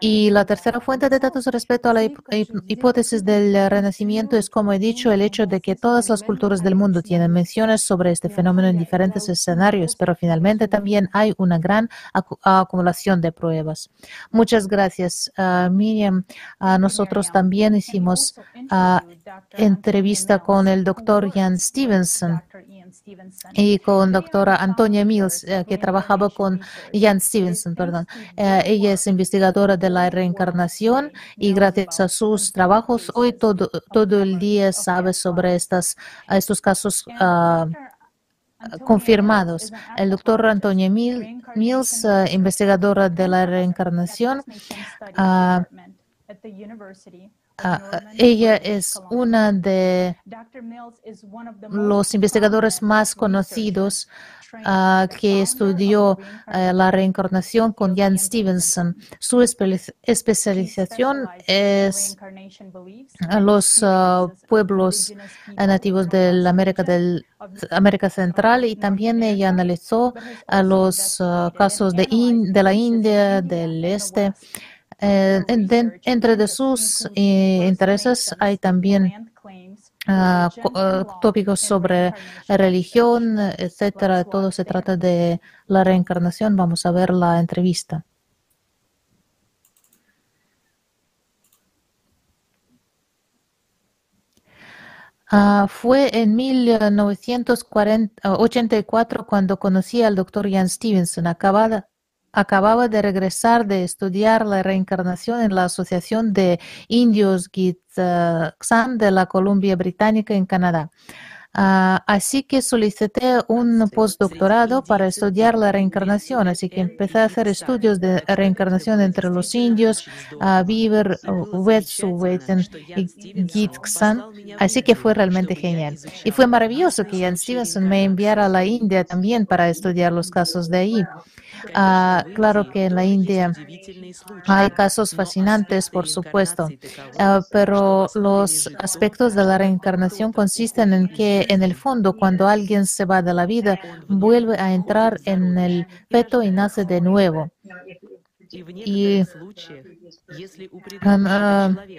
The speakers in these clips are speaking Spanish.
Y la tercera fuente de datos respecto a la hipótesis del renacimiento es, como he dicho, el hecho de que todas las culturas del mundo tienen menciones sobre este fenómeno en diferentes escenarios, pero finalmente también hay una gran acumulación de pruebas. Muchas gracias, uh, Miriam. Uh, nosotros también hicimos uh, entrevista con el doctor Jan Stevenson y con doctora Antonia Mills, eh, que trabajaba con Jan Stevenson, perdón. Eh, ella es investigadora de la reencarnación y gracias a sus trabajos hoy todo, todo el día sabe sobre estas, estos casos uh, confirmados. El doctor Antonia Mills, uh, investigadora de la reencarnación, uh, Uh, ella es una de los investigadores más conocidos uh, que estudió la reencarnación con Jan Stevenson. Su especialización es los pueblos nativos de América, del, América Central y también ella analizó los casos de la India, del Este. Eh, entre de sus eh, intereses hay también ah, ah, tópicos sobre religión, etcétera. Todo se trata de la reencarnación. Vamos a ver la entrevista. Uh, fue en 1984 cuando conocí al doctor Jan Stevenson. Acabada, acababa de regresar de estudiar la reencarnación en la Asociación de Indios Gitxsan de la Columbia Británica en Canadá. Ah, así que solicité un postdoctorado para estudiar la reencarnación, así que empecé a hacer estudios de reencarnación entre los indios, uh, Beaver, Wet'suwet'en y Gitxsan, así que fue realmente genial. Y fue maravilloso que Jan Stevenson me enviara a la India también para estudiar los casos de ahí. Ah, claro que en la India hay casos fascinantes, por supuesto, ah, pero los aspectos de la reencarnación consisten en que, en el fondo, cuando alguien se va de la vida, vuelve a entrar en el feto y nace de nuevo. Y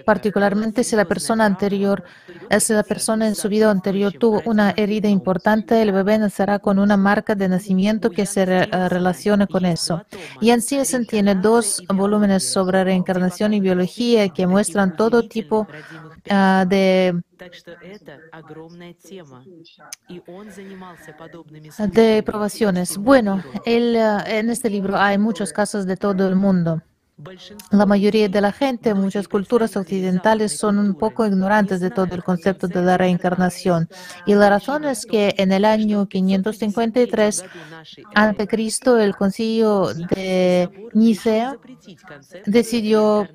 particularmente si la persona anterior, si la persona en su vida anterior tuvo una herida importante, el bebé nacerá con una marca de nacimiento que se relacione con eso. Y en se tiene dos volúmenes sobre reencarnación y biología que muestran todo tipo uh, de de probaciones. Bueno, él, en este libro hay muchos casos de todo el mundo. La mayoría de la gente, muchas culturas occidentales son un poco ignorantes de todo el concepto de la reencarnación. Y la razón es que en el año 553 a.C., el concilio de Nicea decidió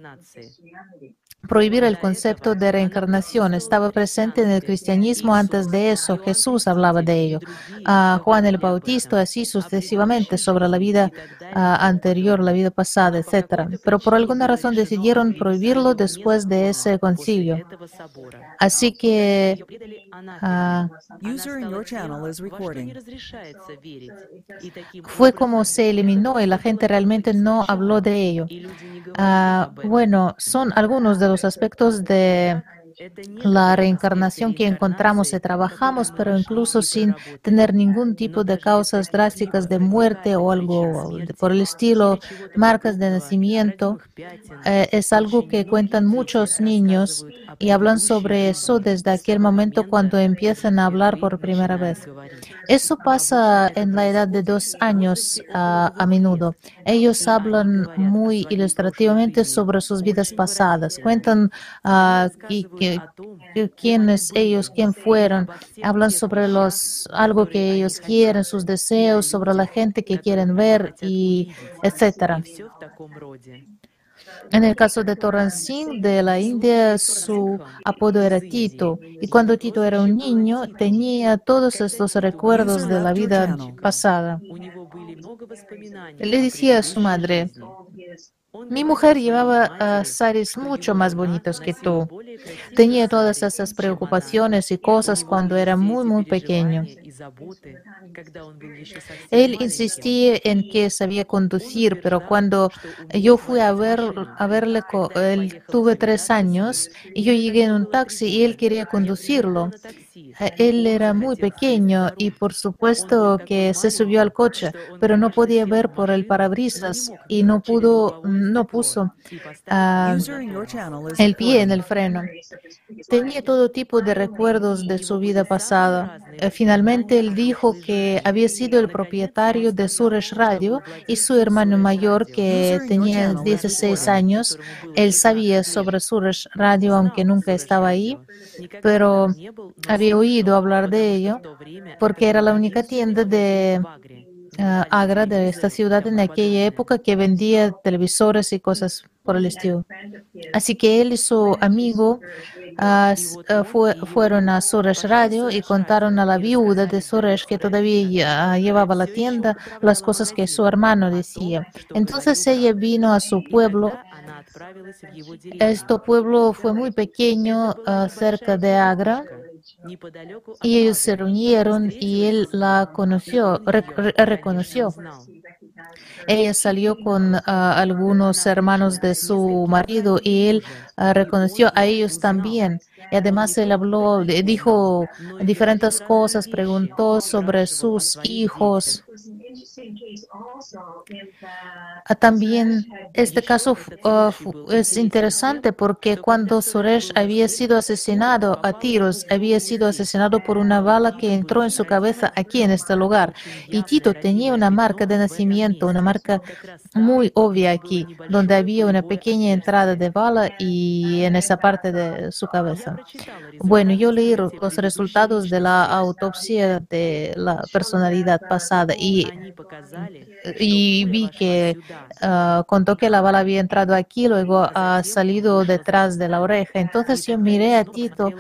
prohibir el concepto de reencarnación. Estaba presente en el cristianismo antes de eso. Jesús hablaba de ello. a Juan el Bautista, así sucesivamente, sobre la vida anterior, la vida pasada, etc. Pero por alguna razón decidieron prohibirlo después de ese concilio. Así que fue como se eliminó y la gente realmente no habló de ello. bueno, son algunos de los aspectos de la reencarnación que encontramos y trabajamos, pero incluso sin tener ningún tipo de causas drásticas de muerte o algo por el estilo, marcas de nacimiento, eh, es algo que cuentan muchos niños y hablan sobre eso desde aquel momento cuando empiezan a hablar por primera vez. Eso pasa en la edad de dos años a menudo. Ellos hablan muy ilustrativamente sobre sus vidas pasadas, cuentan uh, y, quiénes ellos, quién fueron, hablan sobre los algo que ellos quieren, sus deseos, sobre la gente que quieren ver y etcétera. En el caso de Toran Singh de la India, su apodo era Tito. Y cuando Tito era un niño, tenía todos estos recuerdos de la vida pasada. Le decía a su madre, mi mujer llevaba saris mucho más bonitos que tú. Tenía todas esas preocupaciones y cosas cuando era muy, muy pequeño. Él insistía en que sabía conducir, pero cuando yo fui a, ver, a verle, él tuve tres años y yo llegué en un taxi y él quería conducirlo. Él era muy pequeño y por supuesto que se subió al coche, pero no podía ver por el parabrisas y no pudo, no puso uh, el pie en el freno. Tenía todo tipo de recuerdos de su vida pasada. Eh, finalmente él dijo que había sido el propietario de Suresh Radio y su hermano mayor que tenía 16 años. Él sabía sobre Suresh Radio aunque nunca estaba ahí, pero había oído hablar de ello porque era la única tienda de uh, Agra, de esta ciudad en aquella época, que vendía televisores y cosas por el estilo. Así que él y su amigo fue, fueron a Suresh Radio y contaron a la viuda de Suresh que todavía llevaba la tienda las cosas que su hermano decía. Entonces ella vino a su pueblo. Este pueblo fue muy pequeño, uh, cerca de Agra. Y ellos se reunieron y él la conoció, reconoció. Ella salió con algunos hermanos de su marido y él reconoció a ellos también. Y además él habló, dijo diferentes cosas, preguntó sobre sus hijos. Ah, también este caso uh, es interesante porque cuando Suresh había sido asesinado a tiros, había sido asesinado por una bala que entró en su cabeza aquí en este lugar. Y Tito tenía una marca de nacimiento, una marca muy obvia aquí, donde había una pequeña entrada de bala y en esa parte de su cabeza. Bueno, yo leí los resultados de la autopsia de la personalidad pasada y y vi que uh, contó que la bala había entrado aquí, luego ha salido detrás de la oreja. Entonces yo miré a Tito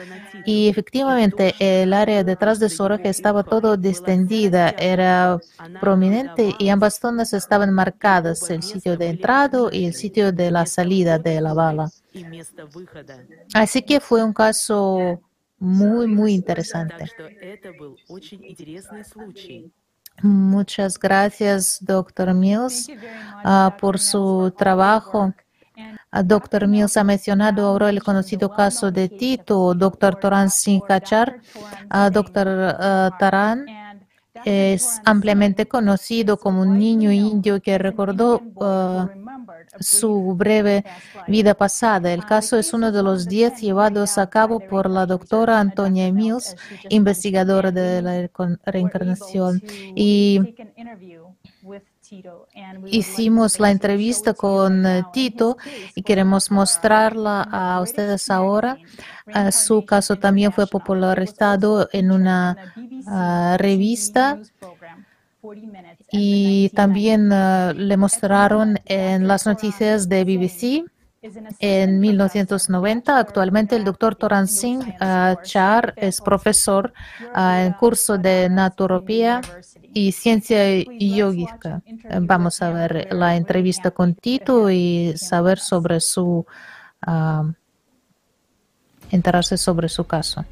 y efectivamente el área detrás de su oreja estaba todo distendida, era prominente y ambas zonas estaban marcadas, el sitio de entrada y el sitio de la salida de la bala. Así que fue un caso muy, muy interesante. Muchas gracias, doctor Mills, uh, por su trabajo. Uh, doctor Mills ha mencionado ahora el conocido caso de Tito, doctor Toran Singh Kachar, uh, doctor Taran es ampliamente conocido como un niño indio que recordó uh, su breve vida pasada. El caso es uno de los diez llevados a cabo por la doctora Antonia Mills, investigadora de la reencarnación. Y Hicimos la entrevista con eh, Tito y queremos mostrarla a ustedes ahora. Ah, su caso también fue popularizado en una ah, revista y también ah, le mostraron en las noticias de BBC en 1990. Actualmente el doctor Toran Singh Char es profesor en curso de naturopía y ciencia yógica. Vamos a ver la entrevista con Tito y saber sobre su, uh, enterarse sobre su caso.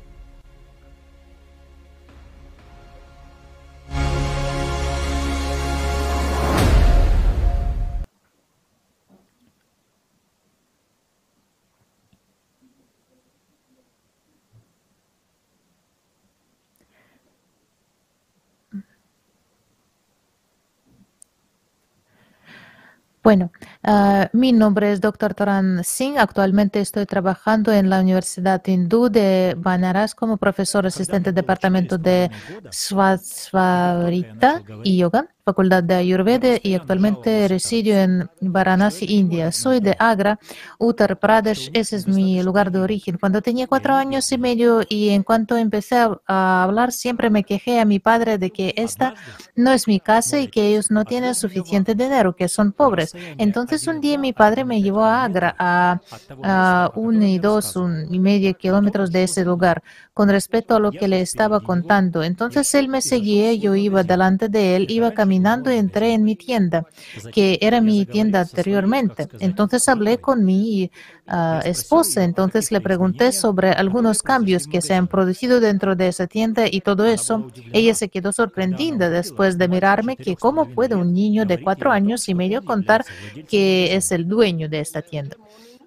Bueno, uh, mi nombre es Dr. Toran Singh. Actualmente estoy trabajando en la Universidad Hindú de Banaras como profesor asistente del departamento de Svasvarita y Yoga. Facultad de Ayurveda y actualmente resido en Varanasi, India. Soy de Agra, Uttar Pradesh, ese es mi lugar de origen. Cuando tenía cuatro años y medio y en cuanto empecé a hablar, siempre me quejé a mi padre de que esta no es mi casa y que ellos no tienen suficiente dinero, que son pobres. Entonces un día mi padre me llevó a Agra, a, a uno y dos un y medio kilómetros de ese lugar, con respecto a lo que le estaba contando. Entonces él me seguía, yo iba delante de él, iba caminando caminando entré en mi tienda, que era mi tienda anteriormente. Entonces hablé con mi uh, esposa, entonces le pregunté sobre algunos cambios que se han producido dentro de esa tienda y todo eso. Ella se quedó sorprendida después de mirarme que cómo puede un niño de cuatro años y medio contar que es el dueño de esta tienda.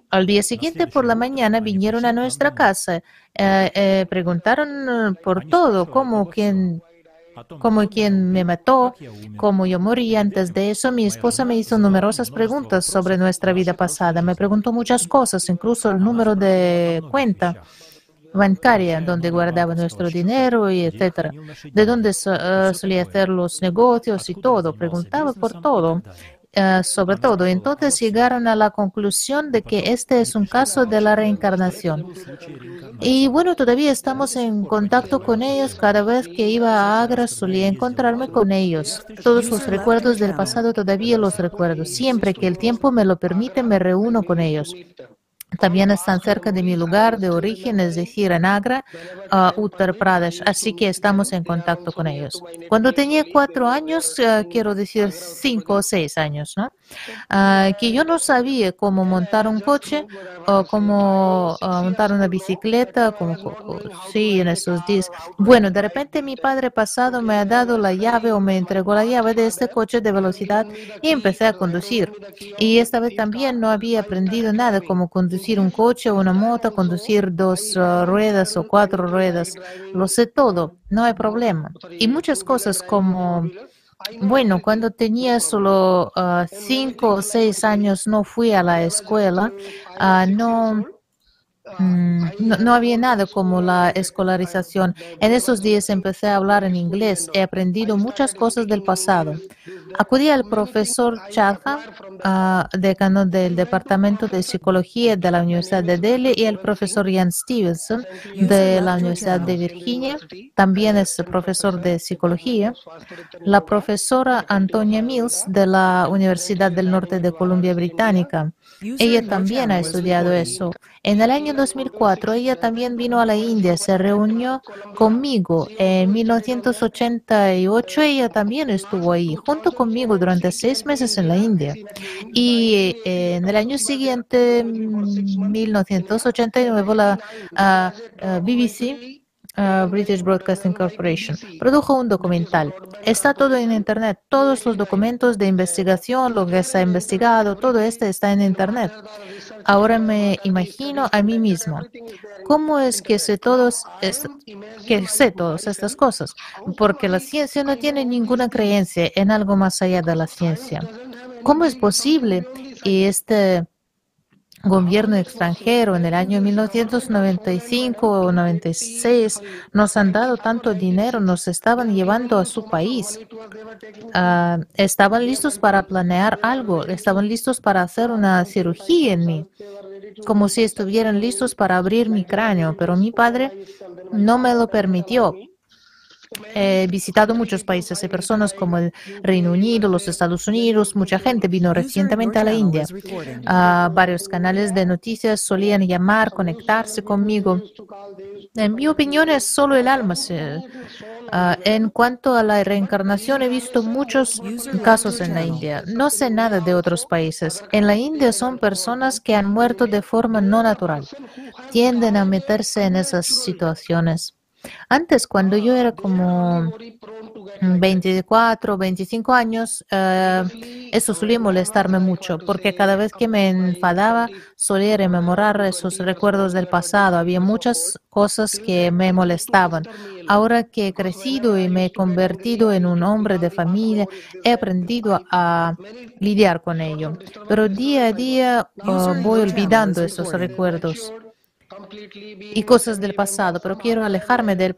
Al día siguiente por la mañana vinieron a nuestra casa, eh, eh, preguntaron por todo, cómo quién, cómo quién me mató, cómo yo morí. Antes de eso, mi esposa me hizo numerosas preguntas sobre nuestra vida pasada. Me preguntó muchas cosas, incluso el número de cuenta bancaria donde guardaba nuestro dinero y etcétera, de dónde uh, solía hacer los negocios y todo, preguntaba por todo. Uh, sobre todo. Entonces llegaron a la conclusión de que este es un caso de la reencarnación. Y bueno, todavía estamos en contacto con ellos. Cada vez que iba a Agra solía encontrarme con ellos. Todos los recuerdos del pasado todavía los recuerdo. Siempre que el tiempo me lo permite, me reúno con ellos. También están cerca de mi lugar de origen, es decir, en Agra, uh, Uttar Pradesh, así que estamos en contacto con ellos. Cuando tenía cuatro años, uh, quiero decir cinco o seis años, ¿no? Uh, que yo no sabía cómo montar un coche o cómo montar una bicicleta, como, sí, en esos días. Bueno, de repente mi padre pasado me ha dado la llave o me entregó la llave de este coche de velocidad y empecé a conducir. Y esta vez también no había aprendido nada como conducir conducir un coche o una moto, conducir dos uh, ruedas o cuatro ruedas, lo sé todo, no hay problema. Y muchas cosas como, bueno, cuando tenía solo uh, cinco o seis años no fui a la escuela, uh, no Mm, no, había nada como la escolarización. En esos días empecé a hablar en inglés. He aprendido muchas cosas del pasado. Acudí al profesor Chadha, uh, decano del Departamento de Psicología de la Universidad de Delhi, y el profesor Ian Stevenson de la Universidad de Virginia. También es profesor de Psicología. La profesora Antonia Mills de la Universidad del Norte de Columbia Británica. Ella también ha estudiado eso. En el año 2004 ella también vino a la India, se reunió conmigo. En 1988 ella también estuvo ahí, junto conmigo durante seis meses en la India. Y eh, en el año siguiente, 1989, la BBC British Broadcasting Corporation, produjo un documental. Está todo en Internet, todos los documentos de investigación, lo que se ha investigado, todo esto está en Internet. Ahora me imagino a mí mismo, ¿cómo es que sé, todos que sé todas estas cosas? Porque la ciencia no tiene ninguna creencia en algo más allá de la ciencia. ¿Cómo es posible? Y este gobierno extranjero en el año 1995 o 96 nos han dado tanto dinero, nos estaban llevando a su país. Ah, estaban listos para planear algo, estaban listos para hacer una cirugía en mí, como si estuvieran listos para abrir mi cráneo, pero mi padre no me lo permitió. He visitado muchos países y personas como el Reino Unido, los Estados Unidos, mucha gente vino recientemente a la India. Uh, varios canales de noticias solían llamar, conectarse conmigo. En mi opinión es solo el alma. Uh, en cuanto a la reencarnación, he visto muchos casos en la India. No sé nada de otros países. En la India son personas que han muerto de forma no natural. Tienden a meterse en esas situaciones. Antes, cuando yo era como 24, 25 años, eh, eso solía molestarme mucho, porque cada vez que me enfadaba solía rememorar esos recuerdos del pasado. Había muchas cosas que me molestaban. Ahora que he crecido y me he convertido en un hombre de familia, he aprendido a lidiar con ello. Pero día a día oh, voy olvidando esos recuerdos y cosas del pasado, pero quiero alejarme de,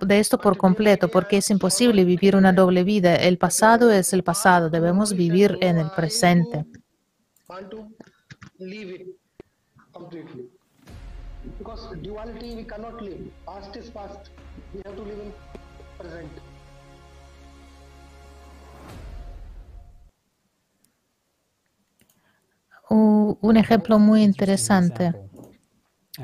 de, esto por completo porque es imposible vivir una doble vida. El pasado es el pasado, debemos vivir en el presente. Un ejemplo muy interesante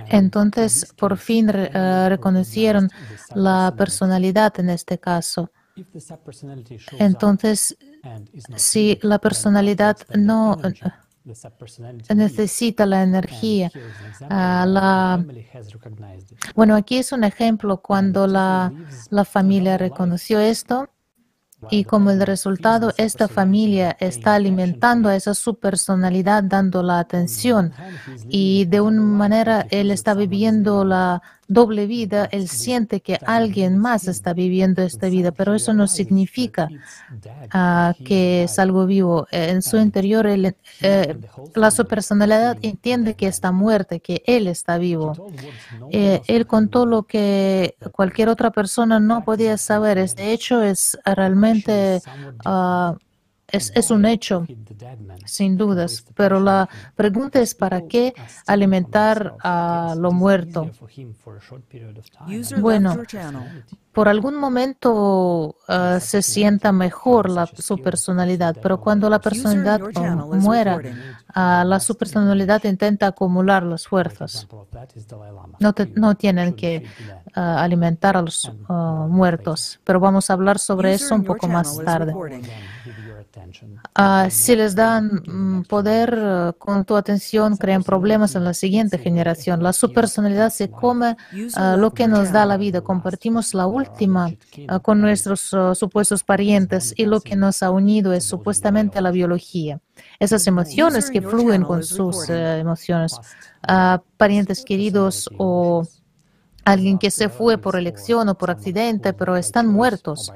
entonces, por fin eh, reconocieron la personalidad en este caso. Entonces, si la personalidad no necesita la energía, ah, la... bueno, aquí es un ejemplo cuando la, la familia reconoció esto y como el resultado, esta familia está alimentando a esa su personalidad, dando la atención. Y de una manera, él está viviendo la doble vida, él siente que alguien más está viviendo esta vida, pero eso no significa ah, que es algo vivo. En su interior, eh, la su personalidad entiende que está muerta, que él está vivo. Eh, él contó lo que cualquier otra persona no podía saber. Este hecho es realmente es, un hecho, sin dudas, pero la pregunta es para qué alimentar a lo muerto. Bueno, por algún momento ah, se sienta mejor la, su personalidad, pero cuando la personalidad muera, ah, la su personalidad intenta acumular las fuerzas. No, tienen que ah, alimentar a los muertos, pero vamos a hablar sobre eso un poco más tarde. Ah, si les dan mm, poder eh, con tu atención, crean problemas en la siguiente generación. La subpersonalidad se come ah, lo que nos da la vida. Compartimos la última ah, con nuestros supuestos parientes y lo que nos ha unido es supuestamente la biología. Esas emociones que fluyen con sus eh, emociones, parientes queridos o alguien que se fue por elección o por accidente, pero están muertos,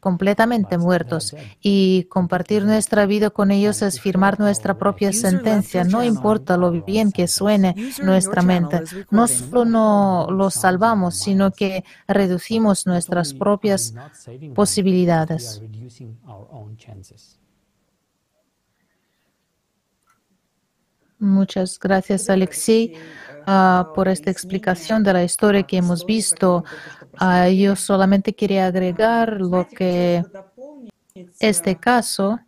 completamente muertos. Y compartir nuestra vida con ellos es firmar nuestra propia sentencia, no importa lo bien que suene nuestra mente. No solo no los salvamos, sino que reducimos nuestras propias posibilidades. Muchas gracias, Alexei. Ah, por esta explicación de la historia que hemos visto. Ah, yo solamente quería agregar lo que este caso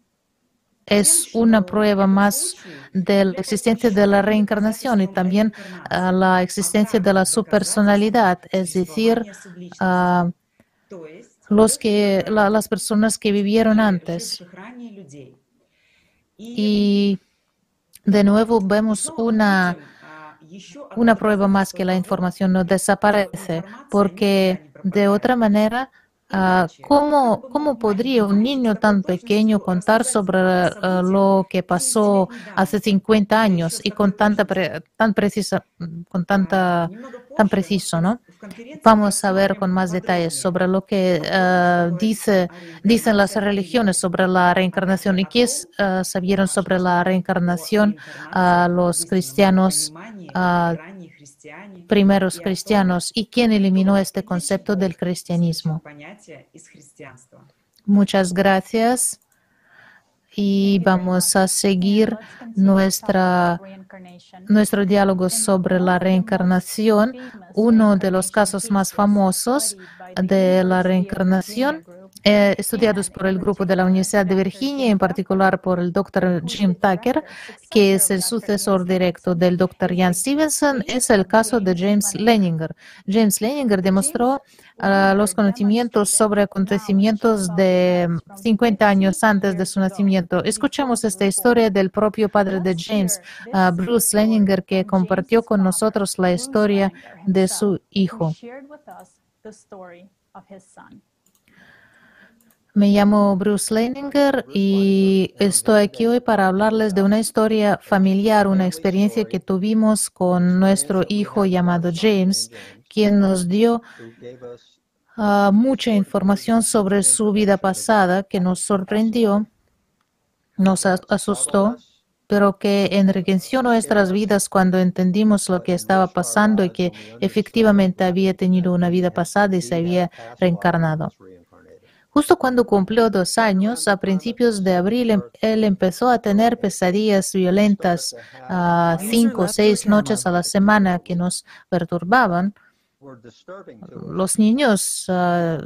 es una prueba más de la existencia de la reencarnación y también ah, la existencia de la subpersonalidad, es decir, los que, las personas que vivieron antes. Y de nuevo vemos una una prueba más que la información no desaparece, porque de otra manera, ah, ¿cómo, ¿cómo, podría un niño tan pequeño contar sobre ah, lo que pasó hace 50 años y con tanta tan precisa, con tanta tan preciso, ¿no? Vamos a ver con más detalles sobre lo que ah, dice, dicen las religiones sobre la reencarnación y qué sabieron sobre la reencarnación los cristianos primeros cristianos y quién eliminó este concepto del cristianismo. Muchas gracias y vamos a seguir nuestra, nuestro diálogo sobre la reencarnación. Uno de los casos más famosos de la reencarnación eh, estudiados por el grupo de la Universidad de Virginia, en particular por el doctor Jim Tucker, que es el sucesor directo del doctor Jan Stevenson, es el caso de James Leninger. James Leninger demostró ah, los conocimientos sobre acontecimientos de 50 años antes de su nacimiento. Escuchamos esta historia del propio padre de James, ah, Bruce Leninger, que compartió con nosotros la historia de su hijo. Me llamo Bruce Leininger y estoy aquí hoy para hablarles de una historia familiar, una experiencia que tuvimos con nuestro hijo llamado James, quien nos dio ah, mucha información sobre su vida pasada que nos sorprendió, nos asustó, pero que enriqueció nuestras vidas cuando entendimos lo que estaba pasando y que efectivamente había tenido una vida pasada y se había reencarnado. Justo cuando cumplió dos años, a principios de abril, em, él empezó a tener pesadillas violentas cinco o seis noches a la semana que nos perturbaban. Los niños ah,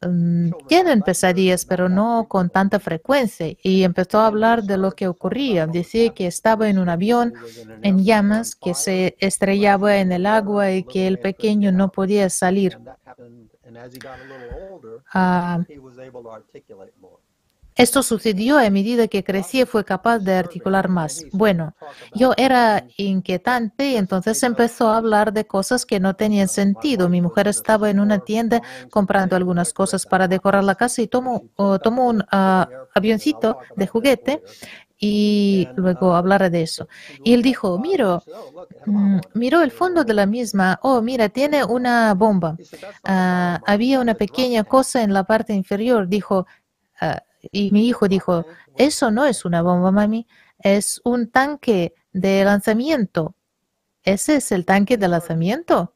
mm, tienen pesadillas, pero no con tanta frecuencia. Y empezó a hablar de lo que ocurría. Decía que estaba en un avión en llamas, que se estrellaba en el agua y que el pequeño no podía salir. Esto sucedió a medida que crecí y fue capaz de articular más. Bueno, yo era inquietante y entonces empezó a hablar de cosas que no tenían sentido. Mi mujer estaba en una tienda comprando algunas cosas para decorar la casa y tomó, tomó un avioncito de juguete y luego hablar de eso. Y él dijo, miro, mm, miró el fondo de la misma, oh, mira, tiene una bomba. Ah, había una pequeña cosa en la parte inferior, dijo, y mi hijo dijo, eso no es una bomba, mami, es un tanque de lanzamiento. ¿Ese es el tanque de lanzamiento?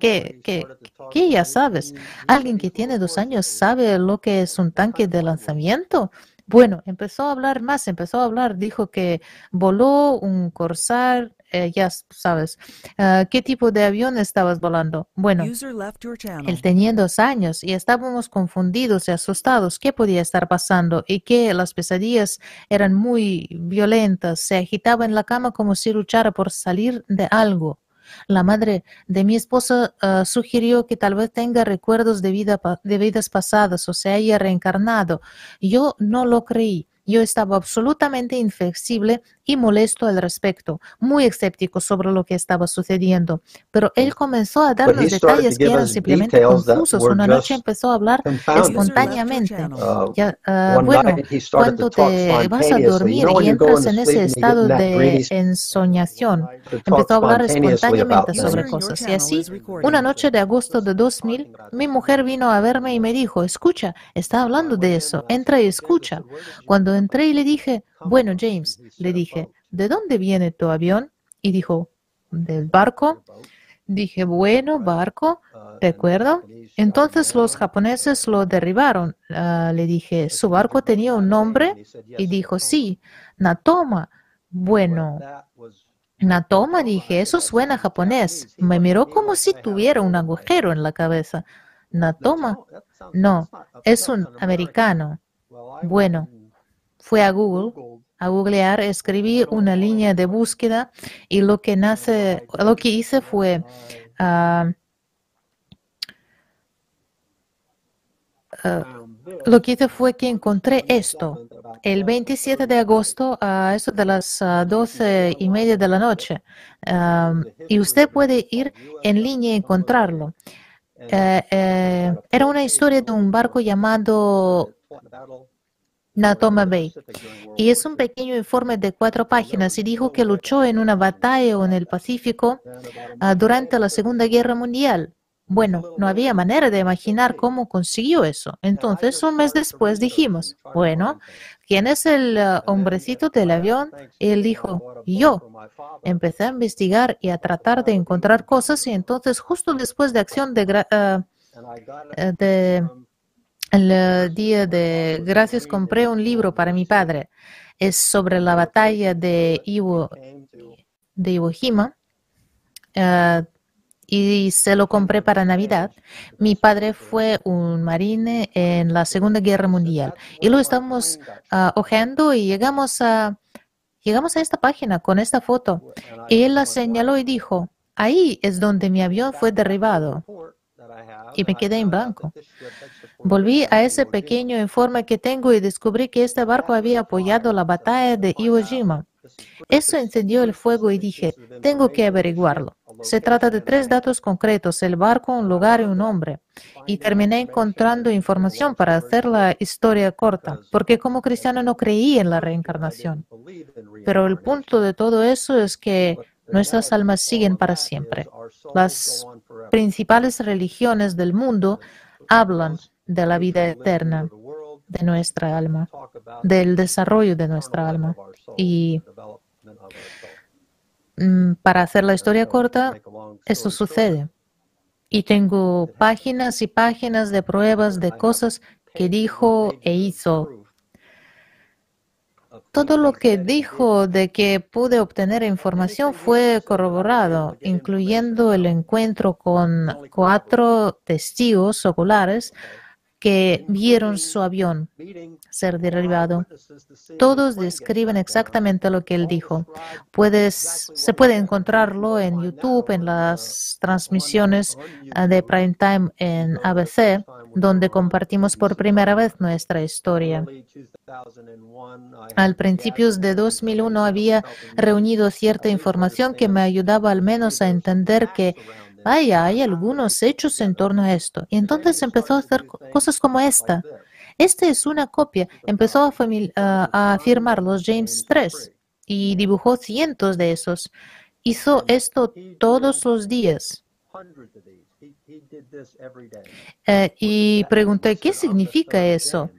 ¿Qué, qué, qué ya sabes? ¿Alguien que tiene dos años sabe lo que es un tanque de lanzamiento? Bueno, empezó a hablar más, empezó a hablar, dijo que voló un Corsair eh, ya sabes, ah, ¿qué tipo de avión estabas volando? Bueno, él tenía dos años y estábamos confundidos y asustados. ¿Qué podía estar pasando? Y que las pesadillas eran muy violentas. Se agitaba en la cama como si luchara por salir de algo. La madre de mi esposa ah, sugirió que tal vez tenga recuerdos de, vida, de vidas pasadas o se haya reencarnado. Yo no lo creí. Yo estaba absolutamente inflexible y molesto al respecto, muy escéptico sobre lo que estaba sucediendo. Pero él comenzó a darnos detalles que eran simplemente confusos. Una noche empezó a hablar espontáneamente. Uh, ah, bueno, cuando te vas a dormir y entras en ese estado de ensoñación, empezó a hablar espontáneamente sobre cosas. Y así, una noche de agosto de 2000, mi mujer vino a verme y me dijo, escucha, está hablando de eso, entra y escucha. Cuando entré y le dije, bueno, James, le dije, ¿de dónde viene tu avión? Y dijo, del barco. Dije, bueno, barco, ¿de acuerdo? Entonces los japoneses lo derribaron. Ah, le dije, ¿su barco tenía un nombre? Y dijo, sí, Natoma. Bueno, Natoma, dije, eso suena japonés. Me miró como si tuviera un agujero en la cabeza. Natoma, no, es un americano. Bueno, fue a Google, a googlear, escribí una línea de búsqueda y lo que nace, lo que hice fue ah, ah, lo que hice fue que encontré esto el 27 de agosto a eso de las ah, doce y media de la noche. y usted puede ir en línea y encontrarlo. Eh, eh, era una historia de un barco llamado Natoma Bay. Y es un pequeño informe de cuatro páginas y dijo que luchó en una batalla en el Pacífico ah, durante la Segunda Guerra Mundial. Bueno, no había manera de imaginar cómo consiguió eso. Entonces, un mes después dijimos, bueno, ¿quién es el ah, hombrecito del avión? Y él dijo, yo. Empecé a investigar y a tratar de encontrar cosas y entonces justo después de acción de, ah, de el eh, día de gracias compré un libro para mi padre. Es sobre la batalla de Iwo, de Iwo Jima. Eh, y se lo compré para Navidad. Mi padre fue un marine en la Segunda Guerra Mundial y lo estamos uh, hojeando y llegamos a, llegamos a esta página con esta foto. Y él la señaló y dijo, ahí es donde mi avión fue derribado. Y me quedé en blanco. Volví a ese pequeño informe que tengo y descubrí que este barco había apoyado la batalla de Iwo Jima. Eso encendió el fuego y dije, tengo que averiguarlo. Se trata de tres datos concretos, el barco, un lugar y un hombre. Y terminé encontrando información para hacer la historia corta, porque como cristiano no creí en la reencarnación. Pero el punto de todo eso es que nuestras almas siguen para siempre. Las principales religiones del mundo hablan de la vida eterna de nuestra alma, del desarrollo de nuestra alma. Y mm, para hacer la historia corta, eso sucede. Y tengo páginas y páginas de pruebas de cosas que dijo e hizo todo lo que dijo de que pude obtener información fue corroborado, incluyendo el encuentro con cuatro testigos oculares que vieron su avión ser derribado. Todos describen exactamente lo que él dijo. Puedes, se puede encontrarlo en YouTube, en las transmisiones ah, de prime time en ABC, donde compartimos por primera vez nuestra historia. Al principios de 2001 había reunido cierta información que me ayudaba al menos a entender que hay algunos hechos en torno a esto. Y entonces empezó a hacer cosas como esta. Esta es una copia. Empezó a, a firmar los James 3 y dibujó cientos de esos. Hizo esto todos los días. Eh, y pregunté, ¿qué significa eso?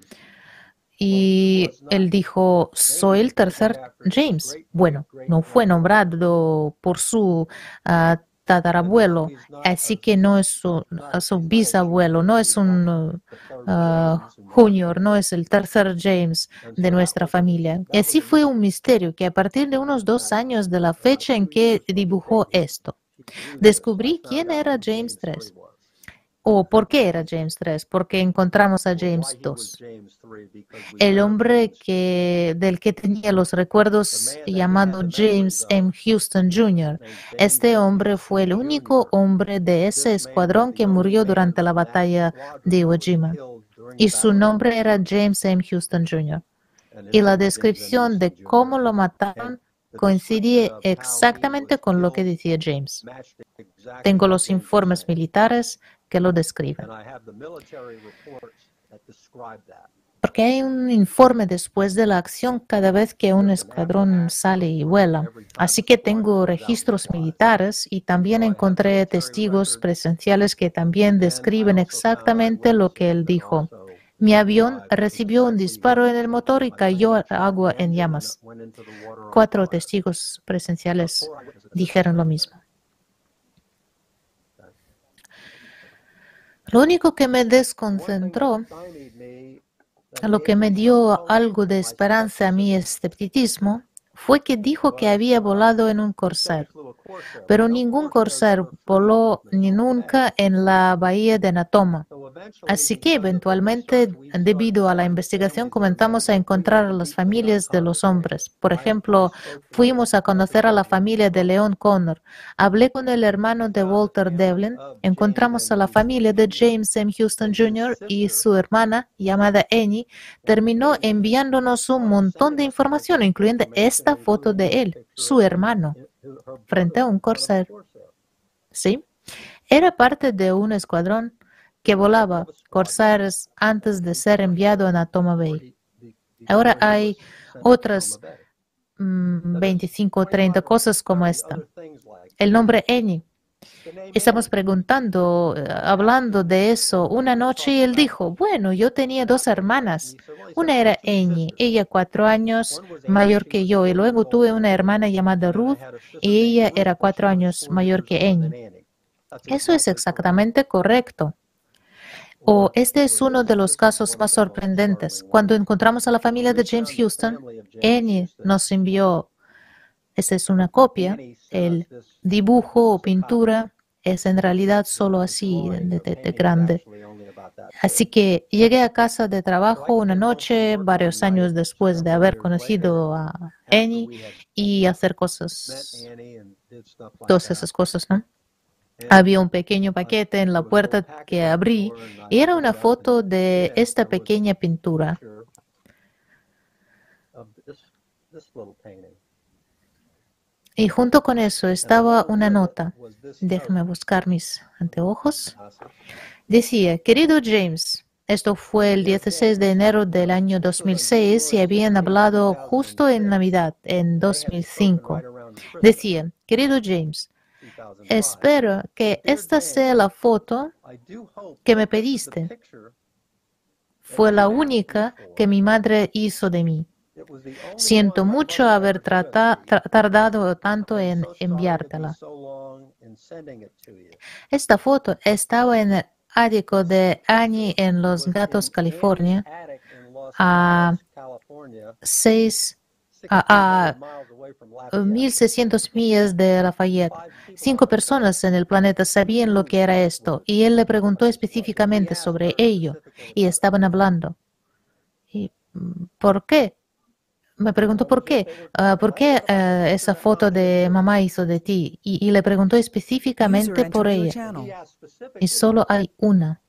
Y él dijo, soy el tercer James. Bueno, no fue nombrado por su ah, tatarabuelo, así que no es su, bisabuelo, no es un ah, junior, no es el tercer James de nuestra familia. Y así fue un misterio que a partir de unos dos años de la fecha en que dibujó esto, descubrí quién era James III. ¿O por qué era James III? Porque encontramos a James II. El hombre que, del que tenía los recuerdos llamado James M. Houston Jr. Este hombre fue el único hombre de ese escuadrón que murió durante la batalla de Iwo Jima. Y su nombre era James M. Houston Jr. Y la descripción de cómo lo mataron coincidía exactamente con lo que decía James. Tengo los informes militares que lo describen. Porque hay un informe después de la acción cada vez que un escuadrón sale y vuela. Así que tengo registros militares y también encontré testigos presenciales que también describen exactamente lo que él dijo. Mi avión recibió un disparo en el motor y cayó agua en llamas. Cuatro testigos presenciales dijeron lo mismo. Lo único que me desconcentró, lo que me dio algo de esperanza a mi escepticismo, fue que dijo que había volado en un corsair, pero ningún corsair voló ni nunca en la bahía de Natoma. Así que eventualmente, debido a la investigación, comenzamos a encontrar a las familias de los hombres. Por ejemplo, fuimos a conocer a la familia de Leon Connor. Hablé con el hermano de Walter Devlin. Encontramos a la familia de James M. Houston Jr. y su hermana, llamada Annie, terminó enviándonos un montón de información, incluyendo esta foto de él, su hermano, frente a un corsair. ¿Sí? Era parte de un escuadrón que volaba Corsairs antes de ser enviado a Natoma Bay. Ahora hay otras 25 o 30 cosas como esta. El nombre Eni. Estamos preguntando, eh, hablando de eso una noche y él dijo, bueno, yo tenía dos hermanas. Una era Eni, ella cuatro años mayor que yo, y luego tuve una hermana llamada Ruth y ella era cuatro años mayor que Eni. Eso es exactamente correcto. O este es uno de los casos más sorprendentes. Cuando encontramos a la familia de James Houston, Annie nos envió, esta es una copia, el dibujo o pintura es en realidad solo así de, grande. Así que llegué a casa de trabajo una noche, varios años después de haber conocido a Annie y hacer cosas, todas esas cosas, ¿no? Había un pequeño paquete en la puerta que abrí y era una foto de esta pequeña pintura. Y junto con eso estaba una nota. Déjame buscar mis anteojos. Decía, querido James, esto fue el 16 de enero del año 2006 y habían hablado justo en Navidad, en 2005. Decía, querido James, Espero que esta sea la foto que me pediste. Fue la única que mi madre hizo de mí. Siento mucho haber tardado tanto en enviártela. Esta foto estaba en el ático de Annie en Los Gatos, California, a seis a, 1600 millas de Lafayette. Cinco personas en el planeta sabían lo que era esto y él le preguntó específicamente sobre ello y estaban hablando. ¿Y por qué? Me preguntó por qué. Ah, ¿Por qué eh, esa foto de mamá hizo de ti? y le preguntó específicamente por ella. Y solo hay una.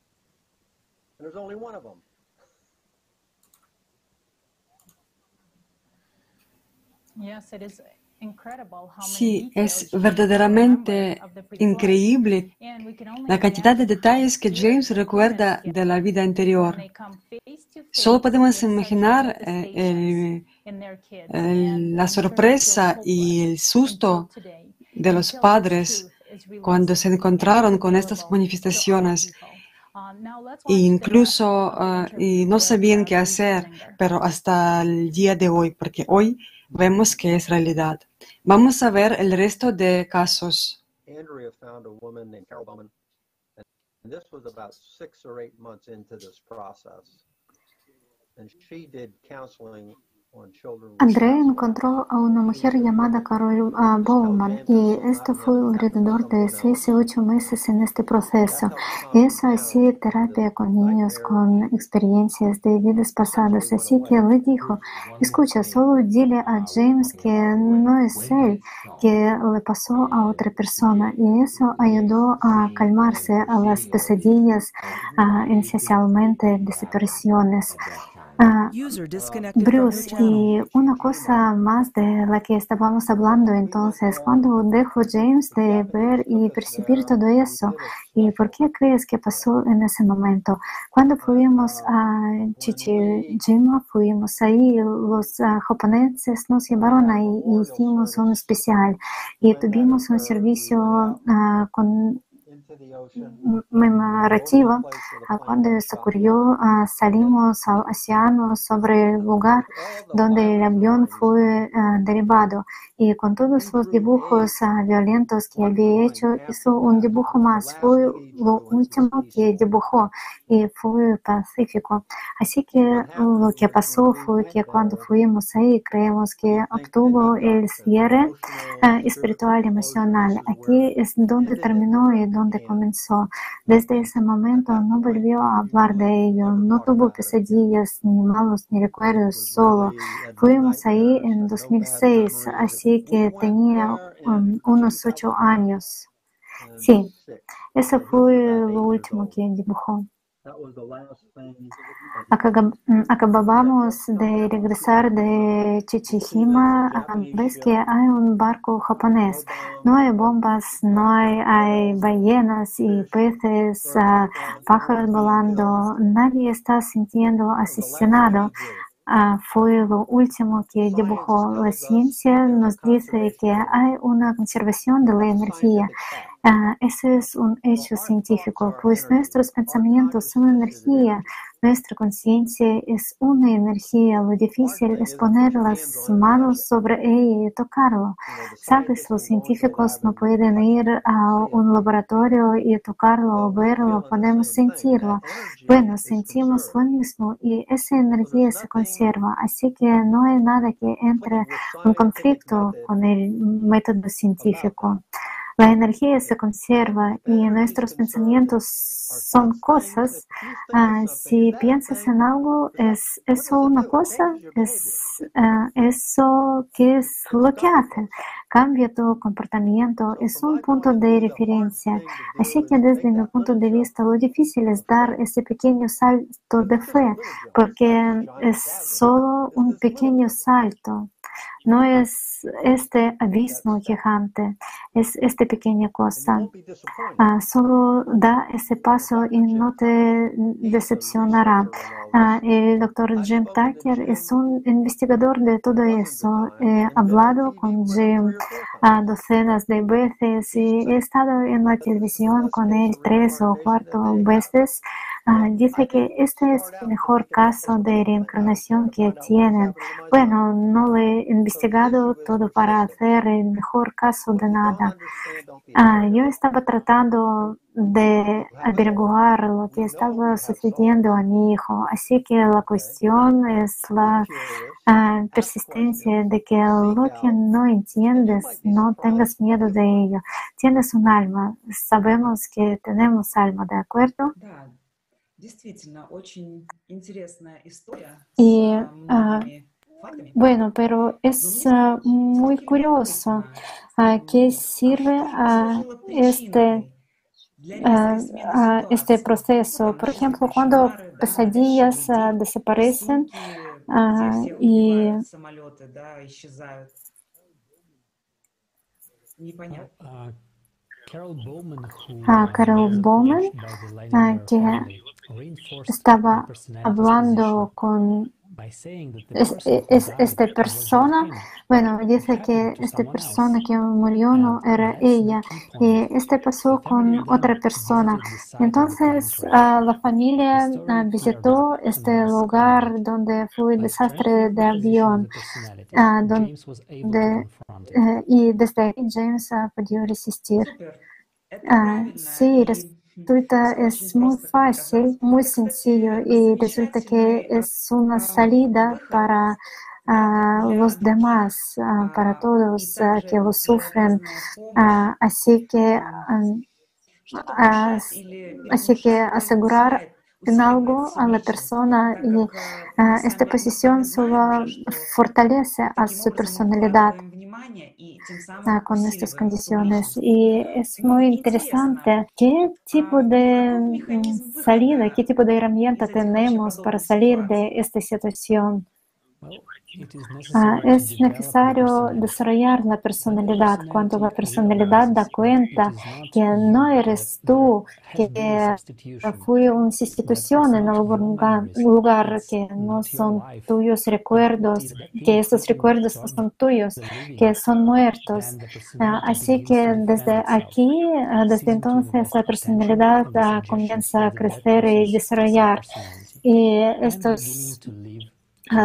Sí, es verdaderamente increíble la cantidad de detalles que James recuerda de la vida anterior. Solo podemos imaginar eh, la sorpresa y el susto de los padres cuando se encontraron con estas manifestaciones. E incluso y no sabían qué hacer, pero hasta el día de hoy, porque hoy vemos que es realidad. Vamos a ver el resto de casos. Andrea found a woman named Carol Bowman, and this was about six or eight months into this process. And she did counseling Andrea encontró a una mujer llamada Carol ah, Bowman y esto fue alrededor de seis o ocho meses en este proceso. Y eso hacía terapia con niños con experiencias de vidas pasadas. Así que le dijo, escucha, solo dile a James que no es él, que le pasó a otra persona. Y eso ayudó a calmarse a las pesadillas, uh, esencialmente desapariciones. Ah, Bruce, y una cosa más de la que estábamos hablando entonces, cuando dejó James de ver y percibir todo eso, ¿y por qué crees que pasó en ese momento? Cuando fuimos a Chichijima, fuimos ahí, los uh, japoneses nos llevaron ahí y hicimos un especial y tuvimos un servicio uh, con memorativa. Cuando ocurrió, salimos al océano sobre el lugar donde el avión fue derribado y con todos los dibujos violentos que había hecho, hizo un dibujo más. Fue lo último que dibujó y fue pacífico. Así que lo que pasó fue que cuando fuimos ahí, creemos que obtuvo el cierre espiritual emocional. Aquí es donde terminó y donde comenzó. Desde ese momento no volvió a hablar de ello, no tuvo pesadillas, ni malos, ni recuerdos, solo. Fuimos ahí en 2006, así que tenía unos ocho años. Sí, eso fue lo último que dibujó. Acabamos de regresar de Chichijima. Ves que hay un barco japonés. No hay bombas, no hay, ballenas y peces, ah, pájaros volando. Nadie está sintiendo asesinado. Ah, fue lo último que dibujó. La ciencia nos dice que hay una conservación de la energía. Ah, ese es un hecho científico, pues nuestros pensamientos son energía, nuestra conciencia es una energía. Lo difícil es poner las manos sobre ella y tocarlo. Sabes, los científicos no pueden ir a un laboratorio y tocarlo o verlo, podemos sentirlo. Bueno, sentimos lo mismo y esa energía se conserva, así que no hay nada que entre en conflicto con el método científico. La energía se conserva y nuestros pensamientos son cosas. Ah, si piensas en algo, ¿es eso una cosa? ¿Es ah, eso qué es lo que hace? Cambia tu comportamiento, es un punto de referencia. Así que desde mi punto de vista, lo difícil es dar ese pequeño salto de fe, porque es solo un pequeño salto. No es este abismo gigante, es esta pequeña cosa. Ah, solo da ese paso y no te decepcionará. Ah, el doctor Jim Tucker es un investigador de todo eso. He hablado con Jim ah, docenas de veces y he estado en la televisión con él tres o cuatro veces Ah, dice que este es el mejor caso de reencarnación que tienen. Bueno, no lo he investigado todo para hacer el mejor caso de nada. Ah, yo estaba tratando de averiguar lo que estaba sucediendo a mi hijo. Así que la cuestión es la uh, persistencia de que lo que no entiendes, no tengas miedo de ello. Tienes un alma. Sabemos que tenemos alma, ¿de acuerdo? Y uh, bueno, pero es uh, muy curioso que sirve a este a este proceso. Por ejemplo, cuando pesadillas desaparecen y Carol Bowman, que estaba hablando con es, es, esta persona, bueno, dice que esta persona que murió no era ella y este pasó con otra persona. Entonces la familia visitó este lugar donde fue el desastre de avión donde, eh, y desde ahí James pudo resistir. sí, resulta es muy fácil, muy sencillo y resulta que es una salida para uh, los demás, uh, para todos uh, que lo sufren. así que así que asegurar en algo a la persona y esta posición solo fortalece a su personalidad con estas condiciones. Y es muy interesante qué tipo de mm, salida, qué tipo de herramienta tenemos para salir de esta situación. Ah, es necesario desarrollar la personalidad. Cuando la personalidad da cuenta que no eres tú, que fue una sustitución en algún lugar, que no son tuyos recuerdos, que esos recuerdos no son tuyos, que son muertos. Ah, así que desde aquí, ah, desde entonces, la personalidad comienza a crecer y desarrollar. Y estos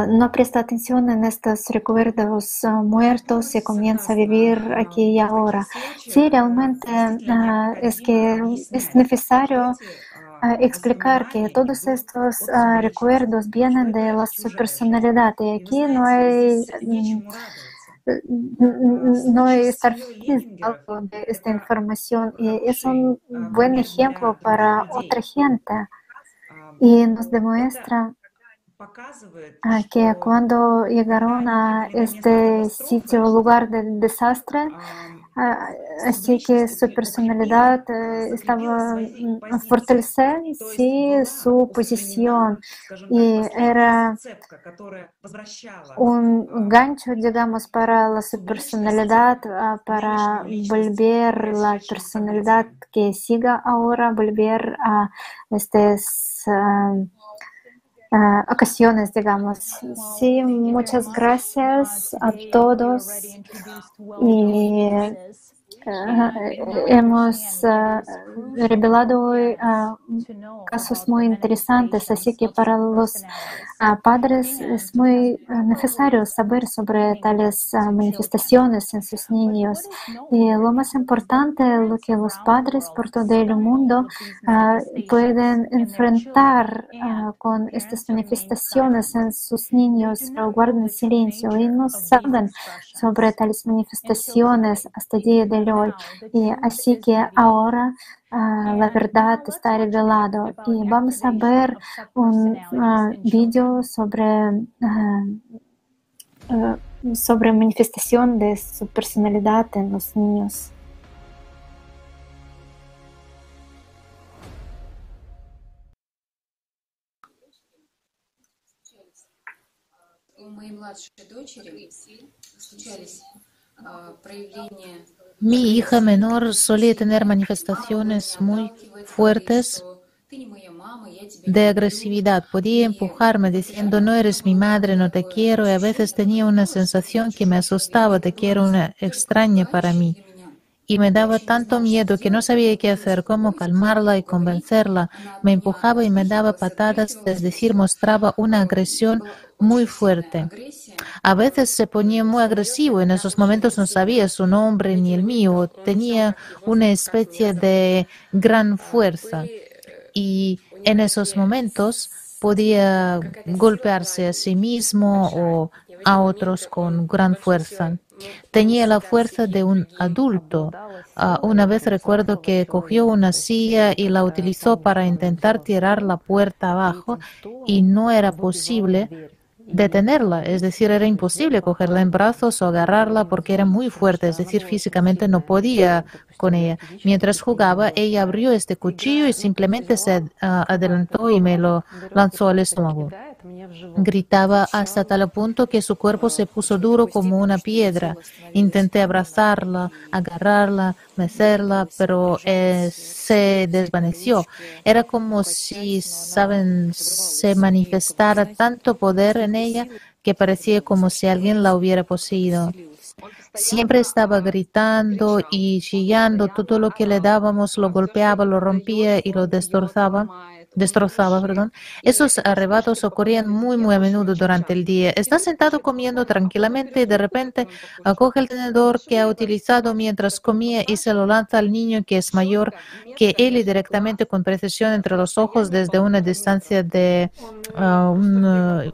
no presta atención en estos recuerdos ah, muertos y comienza a vivir aquí y ahora. Sí, realmente ah, es que es necesario explicar que todos estos recuerdos vienen de la personalidad. Y aquí no hay mm, no estar de esta información. Y es un buen ejemplo para otra gente. Y nos demuestra que cuando llegaron a este sitio, lugar del desastre, así que su personalidad eh, estaba mm, fortalecer sí, su posición. y era un gancho, digamos, para la su personalidad, para volver la personalidad que siga ahora, volver a este uh, ocasiones, digamos. Sí, muchas gracias a todos y hemos revelado hoy casos muy interesantes, así que para los padres es muy necesario saber sobre tales manifestaciones en sus niños. Y lo más importante, lo que los padres por todo el mundo pueden enfrentar con estas manifestaciones en sus niños, guardan silencio y no saben sobre tales manifestaciones hasta el día de hoy. Y así que ahora ah, la verdad está revelado y vamos a ver un uh, video sobre, uh, sobre manifestación de su personalidad en los niños. У моей младшей дочери случались проявления mi hija menor solía tener manifestaciones muy fuertes de agresividad. Podía empujarme diciendo, no eres mi madre, no te quiero, y a veces tenía una sensación que me asustaba de que era una extraña para mí. y me daba tanto miedo que no sabía qué hacer, cómo calmarla y convencerla. Me empujaba y me daba patadas, es decir, mostraba una agresión muy fuerte. A veces se ponía muy agresivo, en esos momentos no sabía su nombre ni el mío, tenía una especie de gran fuerza y en esos momentos podía golpearse a sí mismo o a otros con gran fuerza. Tenía la fuerza de un adulto. Ah, una vez recuerdo que cogió una silla y la utilizó para intentar tirar la puerta abajo y no era posible detenerla, es decir, era imposible cogerla en brazos o agarrarla porque era muy fuerte, es decir, físicamente no podía con ella. Mientras jugaba, ella abrió este cuchillo y simplemente se ah, adelantó y me lo lanzó al estómago. Gritaba hasta tal punto que su cuerpo se puso duro como una piedra. Intenté abrazarla, agarrarla, mecerla, pero eh, se desvaneció. Era como si, saben, se manifestara tanto poder en ella que parecía como si alguien la hubiera poseído. Siempre estaba gritando y chillando, todo lo que le dábamos lo golpeaba, lo rompía y lo destrozaba destrozaba, perdón. Esos arrebatos ocurrían muy, muy a menudo durante el día. Está sentado comiendo tranquilamente y de repente acoge el tenedor que ha utilizado mientras comía y se lo lanza al niño que es mayor que él y directamente con precisión entre los ojos desde una distancia de ah, un uh,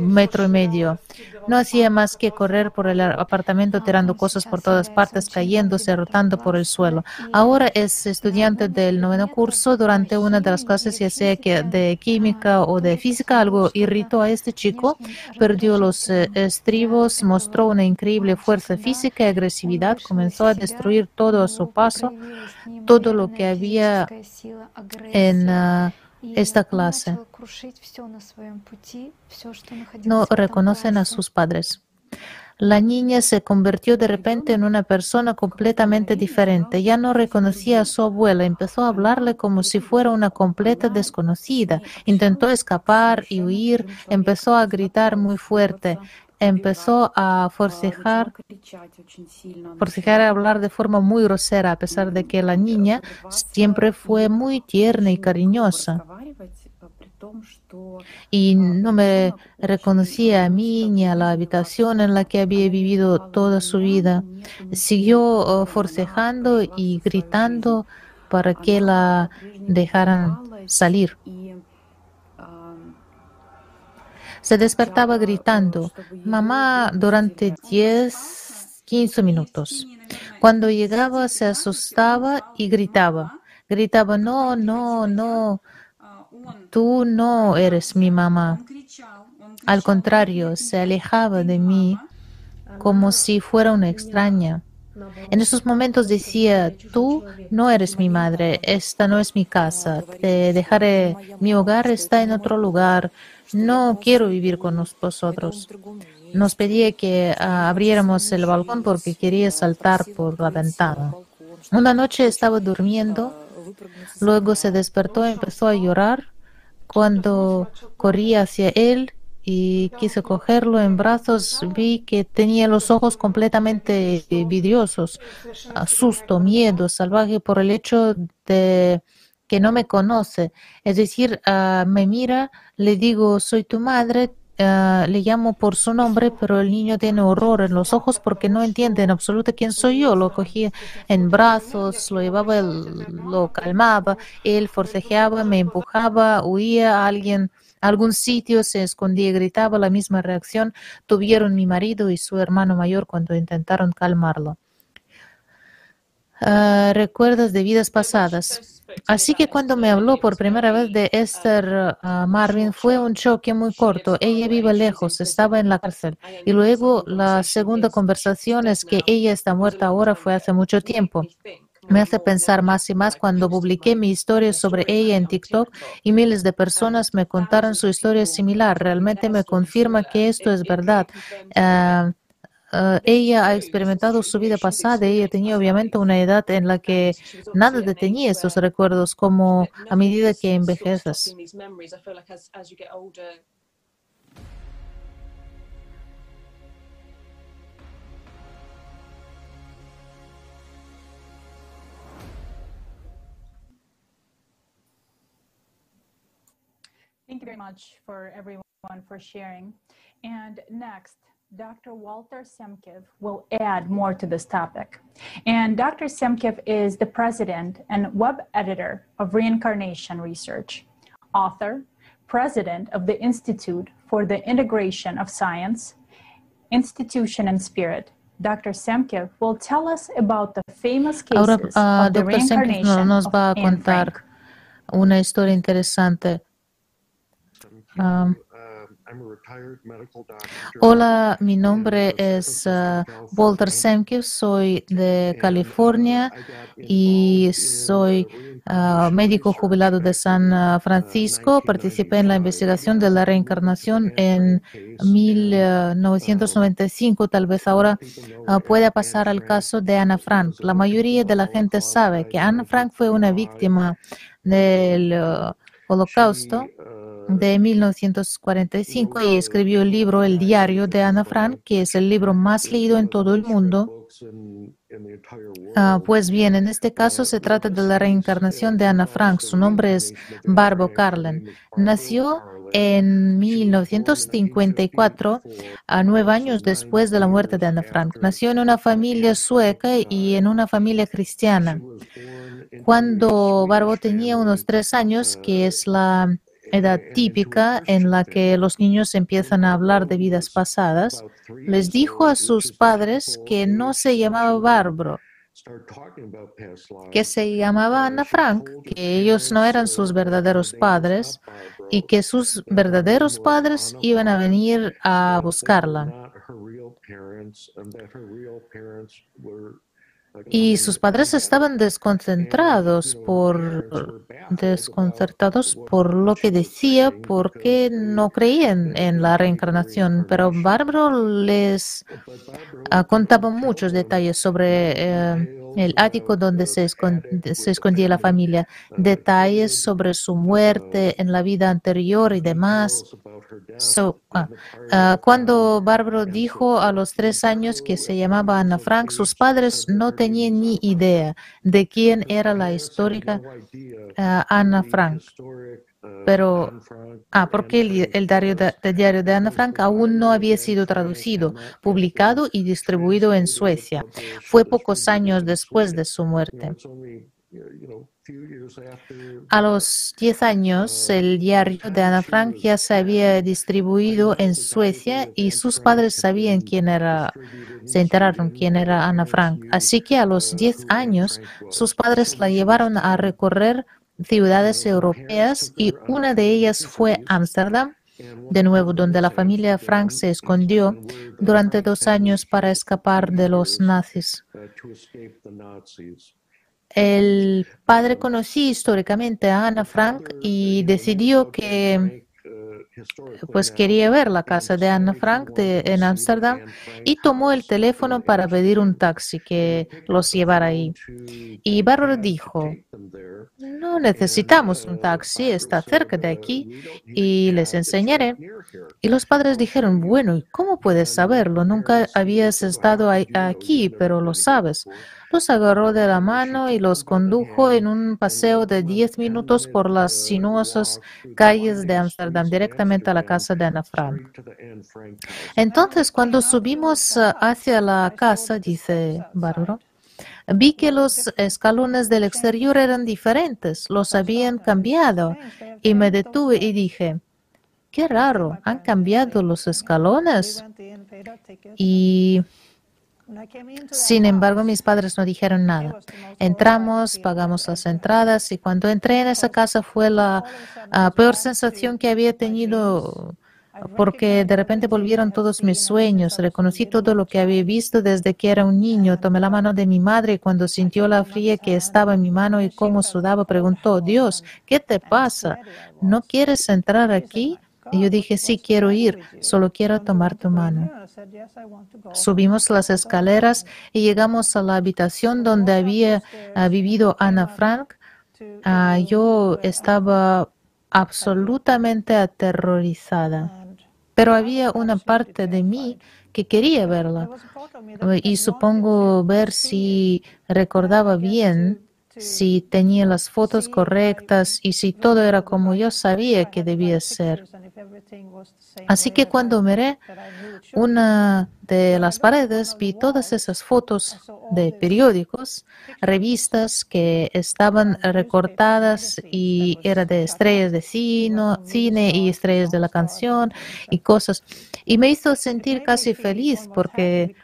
metro y medio. No hacía más que correr por el apartamento tirando cosas por todas partes, cayéndose, rotando por el suelo. Ahora es estudiante del noveno curso. Durante una de las clases, ya sea que de química o de física, algo irritó a este chico, perdió los eh, estribos, mostró una increíble fuerza física y agresividad, comenzó a destruir todo a su paso, todo lo que había en... Ah, esta clase. No reconocen a sus padres. La niña se convirtió de repente en una persona completamente diferente. Ya no reconocía a su abuela. Empezó a hablarle como si fuera una completa desconocida. Intentó escapar y huir. Empezó a gritar muy fuerte empezó a forcejar, forcejar a hablar de forma muy grosera, a pesar de que la niña siempre fue muy tierna y cariñosa. Y no me reconocía a mí ni a la habitación en la que había vivido toda su vida. Siguió oh, forcejando y gritando para que la dejaran salir. Se despertaba gritando, mamá, durante 10, 15 minutos. Cuando llegaba se asustaba y gritaba. Gritaba, no, no, no, tú no eres mi mamá. Al contrario, se alejaba de mí como si fuera una extraña. En esos momentos decía, tú no eres mi madre, esta no es mi casa, te dejaré, mi hogar está en otro lugar, no quiero vivir con vosotros. Nos pedía que ah, abriéramos el balcón porque quería saltar por la ventana. Una noche estaba durmiendo, luego se despertó y empezó a llorar. Cuando corrí hacia él y quise cogerlo en brazos, vi que tenía los ojos completamente vidriosos, susto, miedo, salvaje por el hecho de que no me conoce. Es decir, ah, me mira, le digo, soy tu madre, ah, le llamo por su nombre, pero el niño tiene horror en los ojos porque no entiende en absoluto quién soy yo. Lo cogía en brazos, lo llevaba, lo calmaba, él forcejeaba, me empujaba, huía a alguien. A algún sitio se escondía y gritaba la misma reacción tuvieron mi marido y su hermano mayor cuando intentaron calmarlo. Ah, recuerdos de vidas pasadas. Así que cuando me habló por primera vez de Esther ah, Marvin fue un choque muy corto. Ella vive lejos, estaba en la cárcel. Y luego la segunda conversación es que ella está muerta ahora, fue hace mucho tiempo. Me hace pensar más y más cuando publiqué mi historia sobre ella en TikTok y miles de personas me contaron su historia similar. Realmente me confirma que esto es verdad. Ah, eh, ella ha experimentado su vida pasada ella tenía obviamente una edad en la que nada detenía esos recuerdos como a medida que envejeces. Thank you very much for everyone for sharing. And next, Dr. Walter Semkiv will add more to this topic. And Dr. Semkiv is the president and web editor of Reincarnation Research, author, president of the Institute for the Integration of Science, Institution and Spirit. Dr. Semkiv will tell us about the famous Ahora, cases ah, of the Dr. Semkiv reincarnation nos of va a Anne contar Frank. una historia interesante. Um, Hola, mi nombre es ah, Walter Semkiv, soy de California y soy ah, médico jubilado de San ah, Francisco. Participé en la investigación de la reencarnación en 1995. Tal vez ahora ah, pueda pasar al caso de Ana Frank. La mayoría de la gente sabe que Ana Frank fue una víctima del Holocausto de 1945 y escribió el libro El diario de Ana Frank, que es el libro más leído en todo el mundo. Ah, pues bien, en este caso se trata de la reencarnación de Ana Frank. Su nombre es Barbo Carlen. Nació en 1954, a nueve años después de la muerte de Ana Frank. Nació en una familia sueca y en una familia cristiana. Cuando Barbo tenía unos tres años, que es la edad típica en la que los niños empiezan a hablar de vidas pasadas, les dijo a sus padres que no se llamaba Barbro, que se llamaba Ana Frank, que ellos no eran sus verdaderos padres y que sus verdaderos padres iban a venir a buscarla. Y sus padres estaban desconcentrados por desconcertados por lo que decía, porque no creían en la reencarnación. Pero Bárbaro les ah, contaba muchos detalles sobre eh, el ático donde se, escon- se escondía la familia, detalles sobre su muerte en la vida anterior y demás. Ah, ah, cuando Bárbaro dijo a los tres años que se llamaba Ana Frank, sus padres no tenían ni idea de quién era la histórica ah, Ana Frank. Pero, ah, porque el, diario de, el diario de Ana Frank aún no había sido traducido, publicado y distribuido en Suecia. Fue pocos años después de su muerte. A los 10 años, el diario de Ana Frank ya se había distribuido en Suecia y sus padres sabían quién era, se enteraron quién era Ana Frank. Así que a los 10 años, sus padres la llevaron a recorrer ciudades europeas y una de ellas fue Ámsterdam, de nuevo donde la familia Frank se escondió durante dos años para escapar de los nazis. El padre conocía históricamente a Ana Frank y decidió que pues quería ver la casa de Ana Frank de- en Ámsterdam y tomó el teléfono para pedir un taxi que los llevara ahí. Y Bárbara dijo, no necesitamos un taxi, está cerca de aquí y les enseñaré. Y los padres dijeron, bueno, ¿y cómo puedes saberlo? Nunca habías estado aquí, pero lo sabes. Los agarró de la mano y los condujo en un paseo de 10 minutos por las sinuosas calles de Ámsterdam directamente a la casa de Ana Frank. Entonces, cuando subimos eh, hacia la casa, dice Bárbara, vi que los escalones del exterior eran diferentes, los habían cambiado y me detuve y dije, qué raro, han cambiado los escalones. Y sin embargo, mis padres no dijeron nada. Entramos, pagamos las entradas y cuando entré en esa casa fue la ah, peor sensación que había tenido porque de repente volvieron todos mis sueños. Reconocí todo lo que había visto desde que era un niño. Tomé la mano de mi madre y cuando sintió la fría que estaba en mi mano y cómo sudaba, preguntó, Dios, ¿qué te pasa? ¿No quieres entrar aquí? Y yo dije, sí, quiero ir, solo quiero tomar tu mano. Subimos las escaleras y llegamos a la habitación donde había ah, vivido Ana Frank. Ah, yo estaba absolutamente aterrorizada, pero había una parte de mí que quería verla y supongo ver si recordaba bien si tenía las fotos correctas y si todo era como yo sabía que debía ser. Así que cuando miré una de las paredes, vi todas esas fotos de periódicos, revistas que estaban recortadas y era de estrellas de cine y estrellas de la canción y cosas. Y me hizo sentir casi feliz porque,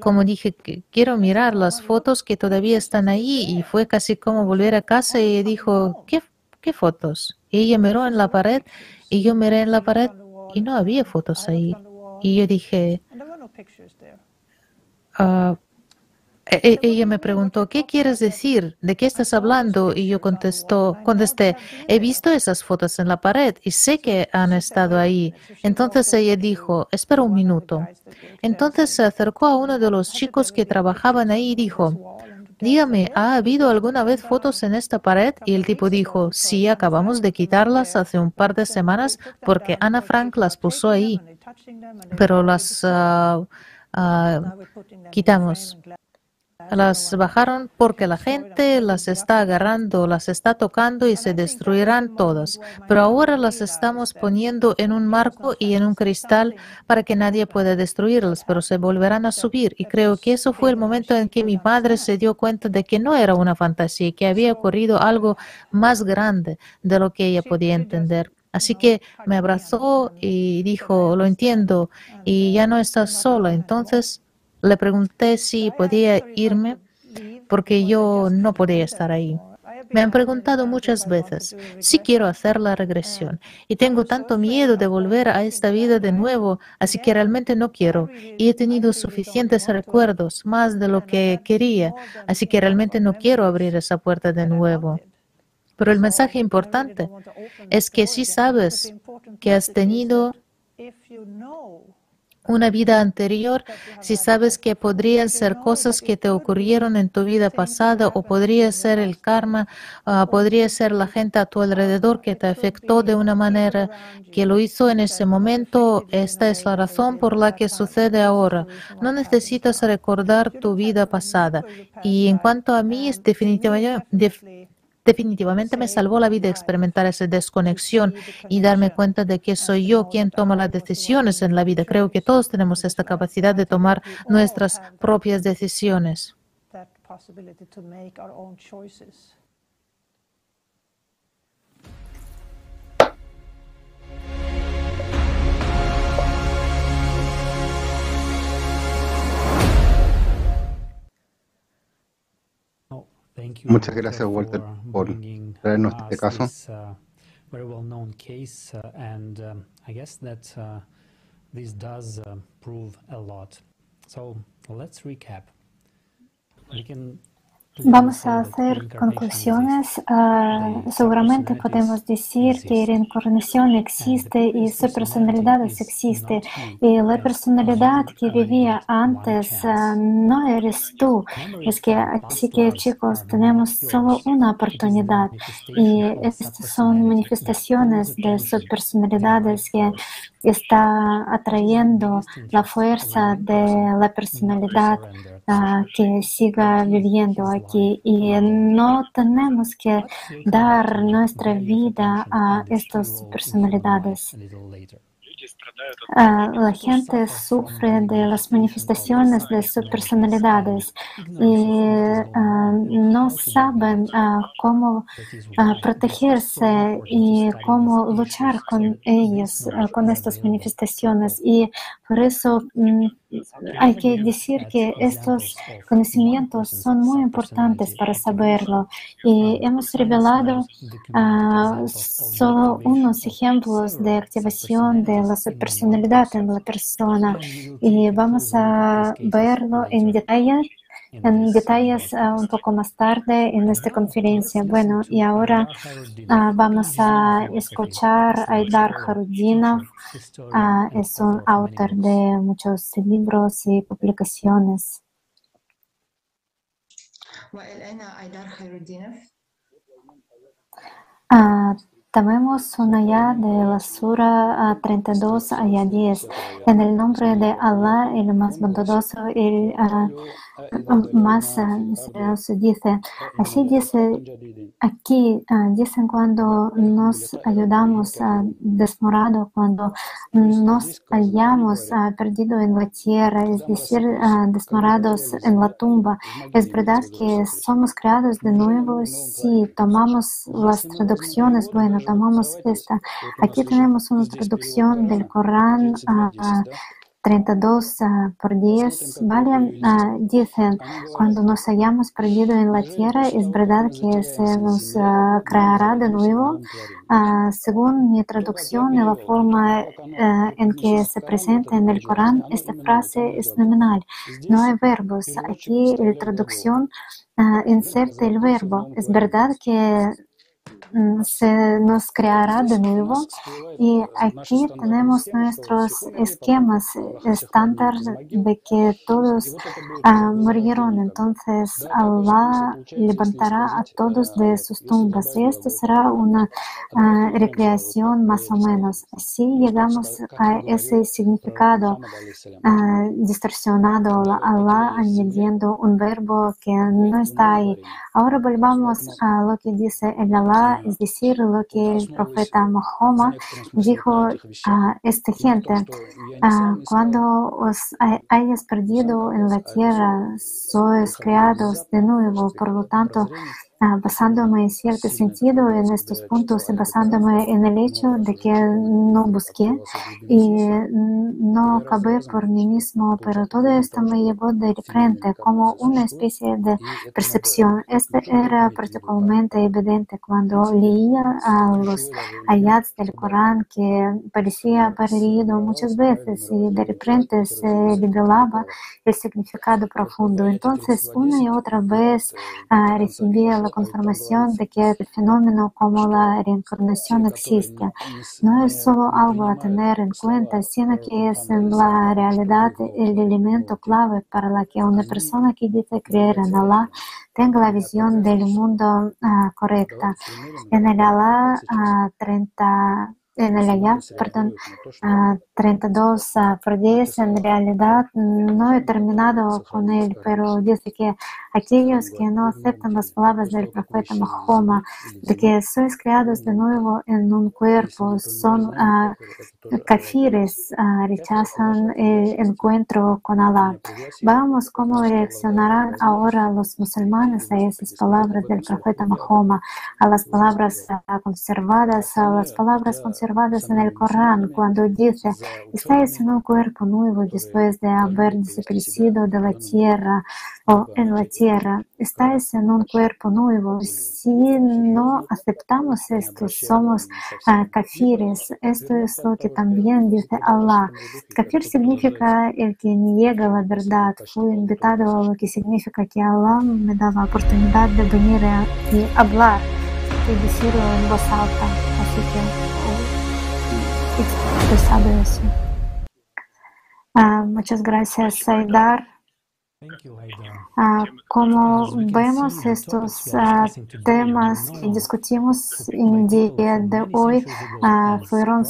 como dije, quiero mirar las fotos que todavía están ahí y fue casi como volver a casa y dijo, ¿qué, qué fotos? Y ella miró en la pared y yo miré en la pared y no había fotos ahí. Y yo dije, uh, ella me preguntó, ¿qué quieres decir? ¿De qué estás hablando? Y yo contestó, contesté, he visto esas fotos en la pared y sé que han estado ahí. Entonces ella dijo, espera un minuto. Entonces se acercó a uno de los chicos que trabajaban ahí y dijo, dígame, ¿ha habido alguna vez fotos en esta pared? Y el tipo dijo, sí, acabamos de quitarlas hace un par de semanas porque Ana Frank las puso ahí, pero las uh, quitamos. Las bajaron porque la gente las está agarrando, las está tocando y se destruirán todas. Pero ahora las estamos poniendo en un marco y en un cristal para que nadie pueda destruirlas, pero se volverán a subir. Y creo que eso fue el momento en que mi madre se dio cuenta de que no era una fantasía, que había ocurrido algo más grande de lo que ella podía entender. Así que me abrazó y dijo, lo entiendo, y ya no estás sola. Entonces le pregunté si podía irme porque yo no podía estar ahí. Me han preguntado muchas veces si quiero hacer la regresión y tengo tanto miedo de volver a esta vida de nuevo, así que realmente no quiero. Y he tenido suficientes recuerdos, más de lo que quería, así que realmente no quiero abrir esa puerta de nuevo. Pero el mensaje importante es que si sabes que has tenido una vida anterior, si sabes que podrían ser cosas que te ocurrieron en tu vida pasada o podría ser el karma, ah, podría ser la gente a tu alrededor que te afectó de una manera que lo hizo en ese momento, esta es la razón por la que sucede ahora. No necesitas recordar tu vida pasada. Y en cuanto a mí, es definitivamente Definitivamente me salvó la vida experimentar esa desconexión y darme cuenta de que soy yo quien toma las decisiones en la vida. Creo que todos tenemos esta capacidad de tomar nuestras propias decisiones. Muchas gracias, Walter, por traernos este caso. this does uh, prove a lot. So let's recap. We can Vamos a hacer conclusiones. Ah, seguramente podemos decir que reencarnación existe y su personalidad existe. Y la personalidad que vivía antes ah, no eres tú. Es que, así que chicos, tenemos solo una oportunidad. Y estas son manifestaciones de sus personalidades que está atrayendo la fuerza de la personalidad que siga viviendo aquí y no tenemos que dar nuestra vida a estas personalidades. Ah, la gente sufre de las manifestaciones de sus personalidades y ah, no saben ah, cómo protegerse y cómo luchar con ellos, con estas manifestaciones. Y por eso mm, hay que decir que estos conocimientos son muy importantes para saberlo. Y hemos revelado solo unos ejemplos de activación de la personalidad en la persona y vamos a verlo en detalle en detalles ah, un poco más tarde en esta conferencia. Bueno, y ahora uh, vamos a escuchar a Aydar Harudinov. Uh, es un autor de muchos libros y publicaciones. Uh, Tomemos una ya de la Sura 32 a 10. En el nombre de Allah, el más bondadoso, el más misterioso. Dice, así dice aquí, dicen cuando nos ayudamos a desmorado, cuando nos hallamos perdido en la tierra, es decir, desmorados en la tumba. Es verdad que somos creados de nuevo si tomamos las traducciones, bueno, tomamos esta. Aquí tenemos una traducción del Corán 32 por 10, ¿vale? dicen, cuando nos hayamos perdido en la tierra, es verdad que se nos creará de nuevo. según mi traducción la forma en que se presenta en el Corán, esta frase es nominal. No hay verbos. Aquí la traducción inserta el verbo. Es verdad que Mm, se nos creará de nuevo y aquí tenemos nuestros esquemas estándar de que todos uh, murieron. Entonces Allah levantará a todos de sus tumbas y esto será una uh, recreación más o menos. Así llegamos a ese significado uh, distorsionado, Allah añadiendo un verbo que no está ahí. Ahora volvamos a lo que dice el Allah es decir, lo que el profeta Mahoma dijo a esta gente, cuando os hayas perdido en la tierra, sois creados de nuevo, por lo tanto, Ah, basándome en cierto sentido en estos puntos y basándome en el hecho de que no busqué y no acabé por mí mismo, pero todo esto me llevó de frente como una especie de percepción. Esto era particularmente evidente cuando leía a los ayats del Corán que parecía perdido muchas veces y de repente se revelaba el significado profundo. Entonces, una y otra vez uh, recibía la confirmación de que el fenómeno como la reencarnación existe. No es solo algo a tener en cuenta, sino que es en la realidad el elemento clave para la que una persona que dice creer en Allah tenga la visión del mundo uh, correcta. En el Allah uh, 30 en el ayat, perdón, 32 por 10, en realidad no he terminado con él, pero dice que aquellos que no aceptan las palabras del profeta Mahoma, de que sois creados de nuevo en un cuerpo, son kafires, rechazan el encuentro con Allah. Vamos cómo reaccionarán ahora los musulmanes a esas palabras del profeta Mahoma, a las palabras conservadas, a las palabras conservadas en el Corán cuando dice, estáis en un cuerpo nuevo después de haber desaparecido de la tierra o en la tierra, estáis en un cuerpo nuevo. Si no aceptamos esto, somos uh, kafires. Esto es lo que también dice Allah. Kafir significa el que niega la verdad. Fui invitado a lo que significa que Allah me da la oportunidad de venir y hablar y decirlo en voz alta. Así que expresado eso. Uh, muchas gracias, Saidar. Uh, como vemos estos uh, temas que discutimos en día de hoy. uh, fueron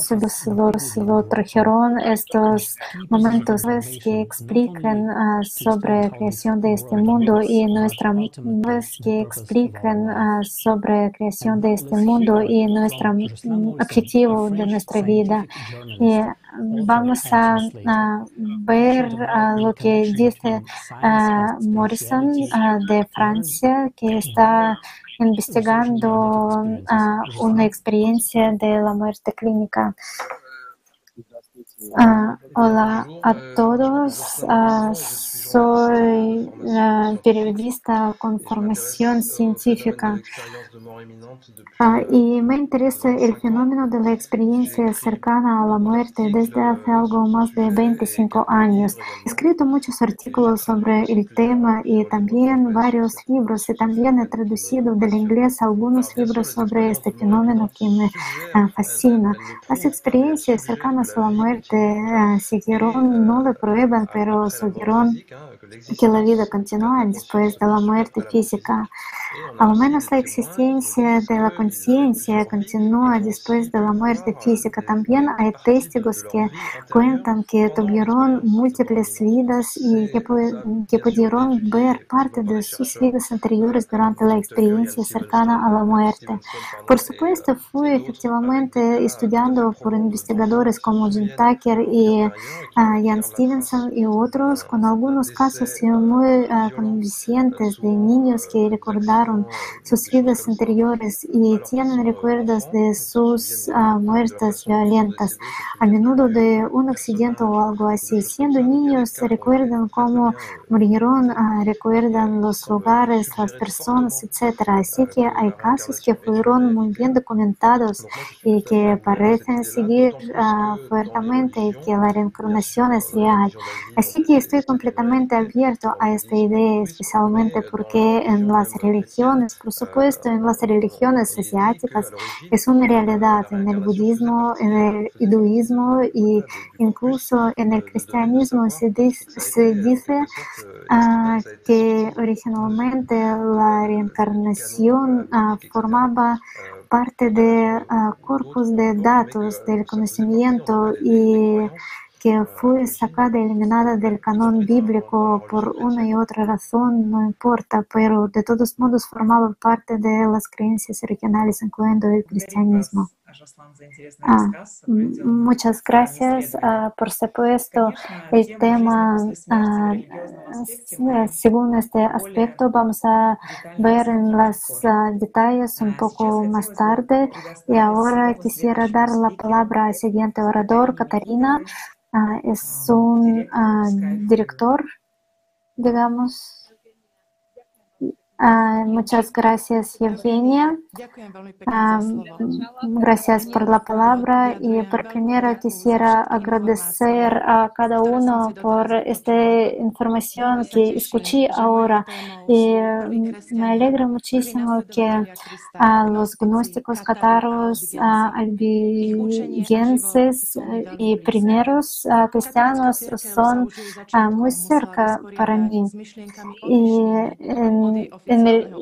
lo trajeron estos momentos que explican sobre la creación de este mundo y nuestra que explican sobre la creación de este mundo y nuestro objetivo de nuestra vida. Y vamos a, ver lo que dice Morrison de Francia, que está investigando una experiencia de la muerte clínica. Uh, hola a todos. Uh, soy uh, periodista con formación científica y me interesa el fenómeno de la experiencia cercana a la muerte desde hace algo más de 25 años. He escrito muchos artículos sobre el tema y también varios libros y también he traducido del inglés algunos libros sobre este fenómeno que me fascina. Las experiencias cercanas a la muerte siguieron, no lo prueban, pero siguieron que la vida continúa después de la muerte física. Al menos la existencia de la conciencia continúa después de la muerte física. También hay testigos que cuentan que tuvieron múltiples vidas y que, que pudieron ver parte de sus vidas anteriores durante la experiencia cercana a la muerte. Por supuesto, fui efectivamente estudiando por investigadores como Jim Tucker y uh, Jan Stevenson y otros, con algunos casos muy uh, convincentes de niños que recordaron sus vidas anteriores y tienen recuerdos de sus uh, muertes violentas, a menudo de un accidente o algo así. Siendo niños, recuerdan cómo murieron, recuerdan los lugares, las personas, etc. Así que hay casos que fueron muy bien documentados y que parecen seguir fuertemente que la reencarnación es real. Así que estoy completamente abierto a esta idea, especialmente porque en las religiones, por supuesto, en las religiones asiáticas es una realidad, en el budismo, en el hinduismo e incluso en el cristianismo se dice, uh, que originalmente la reencarnación uh, formaba parte de uh, corpus de datos del conocimiento y que fue sacada, eliminada del canon bíblico por una y otra razón, no importa, pero de todos modos formaba parte de las creencias originales, incluyendo el cristianismo. Ah, muchas gracias. Ah, por supuesto, el tema, ah, según este aspecto, vamos a ver en los detalles un poco más tarde. Y ahora quisiera dar la palabra al siguiente orador, Catarina. Ah, es un ah, director, digamos. Ah, muchas gracias, Evgenia. gracias por la palabra y por primero quisiera agradecer a cada uno por esta información que escuché ahora. Y me alegra muchísimo que los gnósticos cataros, albigenses y primeros cristianos son muy cerca para mí. Y en, en el,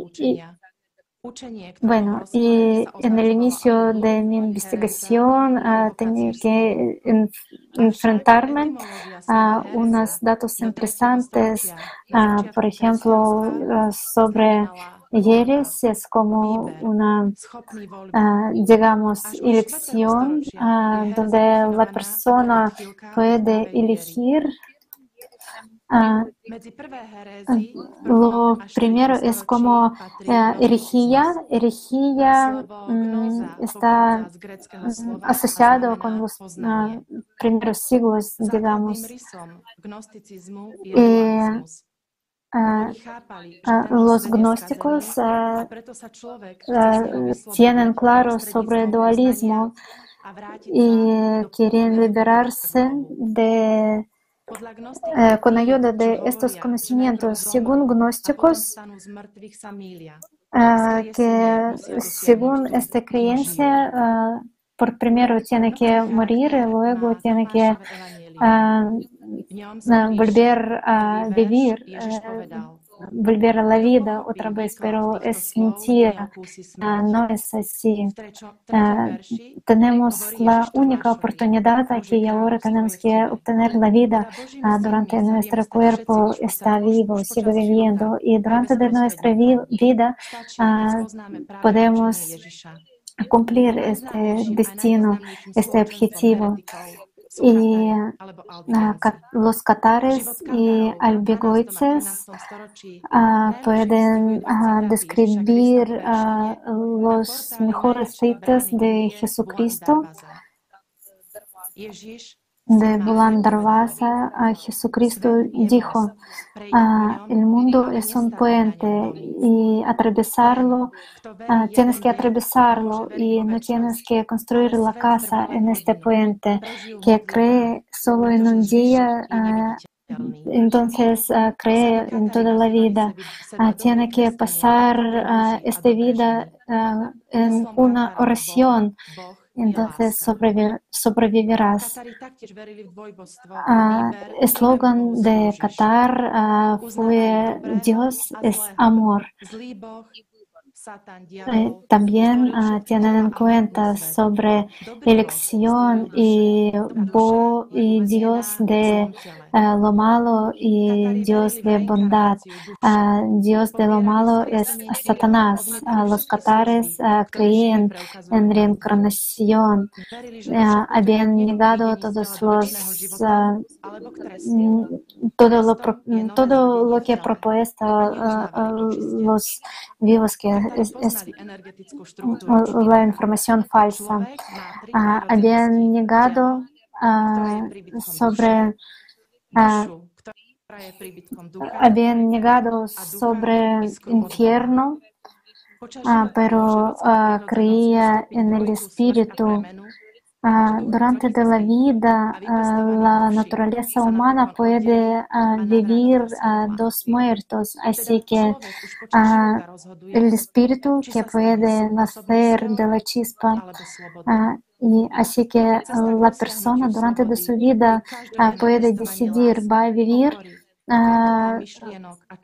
bueno, y en el inicio de mi investigación uh, tenía que enfrentarme a unos datos interesantes, uh, por ejemplo, uh, sobre Yeres es como una, digamos, elección donde la persona puede elegir Ah, lo primero es como eh, herejía. Herejía mm, está mm, asociado con los uh, primeros siglos, digamos. Y, Uh, uh, los gnósticos uh, tienen claro sobre el dualismo y quieren liberarse de eh, con ayuda de estos conocimientos, según gnósticos, eh, que según esta creencia, eh, por primero tiene que morir y luego tiene que volver a vivir volver a la vida otra vez, pero es mentira, ah, no es así. Ah, tenemos la única oportunidad aquí y ahora tenemos que obtener la vida ah, durante nuestro cuerpo está vivo, sigue viviendo y durante de nuestra vida podemos cumplir este destino, este objetivo y los catares y albigoices pueden describir los mejores feitos de Jesucristo de Bulan Darvasa, Jesucristo dijo, ah, el mundo es un puente y atravesarlo, ah, tienes que atravesarlo y no tienes que construir la casa en este puente que cree solo en un día. Ah, entonces cree en toda la vida. tiene que pasar esta vida en una oración entonces sobrevivirás. Eslogan de Qatar fue Dios es amor. También uh, tienen en cuenta sobre elección y, bo, y Dios de uh, lo malo y Dios de bondad. Uh, Dios de lo malo es Satanás. los catares creían en reencarnación. habían negado todos los todo lo, todo lo que ha propuesto los vivos que es, la información falsa. Ah, habían negado ah, sobre ah, habían negado sobre infierno, pero creía en el espíritu Durante la vida la naturaleza humana puede vivir dos muertos, así que el espíritu que puede nacer de la chispa y así que la persona durante de su vida puede decidir va a vivir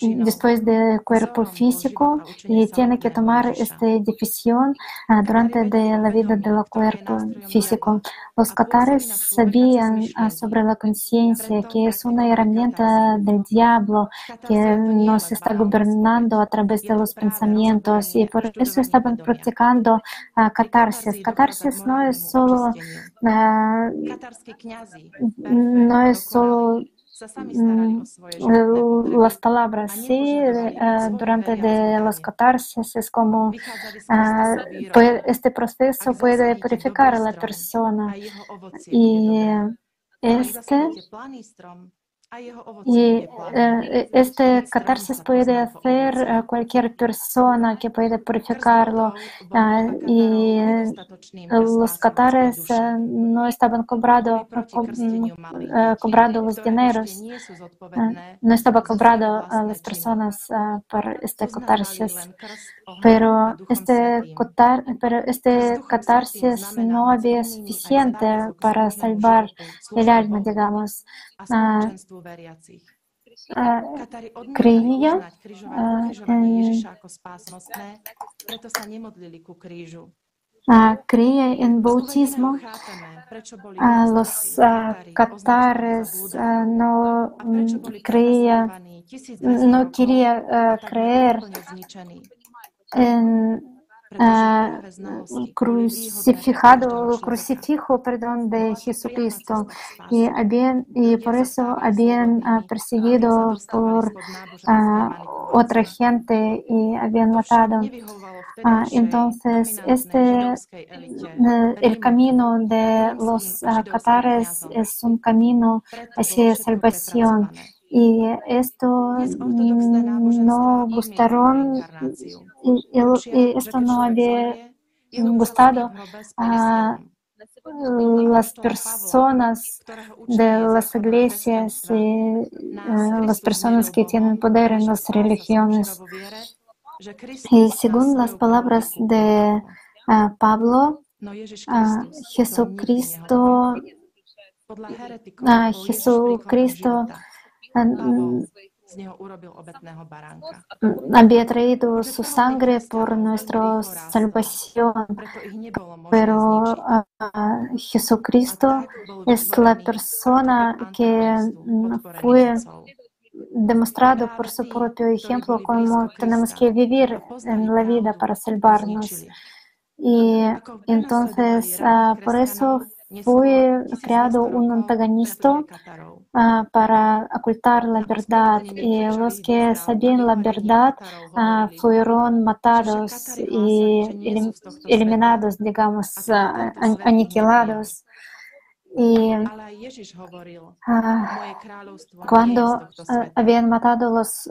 después del cuerpo físico y tiene que tomar esta decisión ah, durante de la vida del cuerpo físico. Los catares sabían ah, sobre la conciencia que es una herramienta del diablo que nos está gobernando a través de los pensamientos y por eso estaban practicando catarsis. Catarsis no es solo no es solo las palabras, sí, eh, durante de los catarsis es como ah, este proceso puede purificar a la persona. y este y eh, este catarsis puede hacer cualquier persona que puede purificarlo. Ah, y eh, los catares eh, no estaban cobrado, mm, cobrando los dineros. no estaba cobrado a las personas por este catarsis. Pero este, pero este catarsis no había suficiente para salvar el alma, digamos. Creía en, creía en bautismo. los catares no creía, no quería creer en crucificado, crucifijo, perdón, de Jesucristo. Y, habían, y por eso habían perseguido por otra gente y habían matado. entonces, este, el camino de los catares es un camino hacia salvación. Y esto no gustaron esto no había gustado a las personas de las iglesias y las personas que tienen poder en las religiones. Y según las palabras de Pablo, Jesucristo, Jesucristo había traído su sangre por nuestra salvación, pero Jesucristo es la persona que fue demostrado por su propio ejemplo cómo tenemos que vivir en la vida para salvarnos. Y entonces, por eso fue creado un antagonista uh, para ocultar la verdad y los que sabían la verdad uh, fueron matados y elim eliminados, digamos, uh, aniquilados. Y cuando habían matado los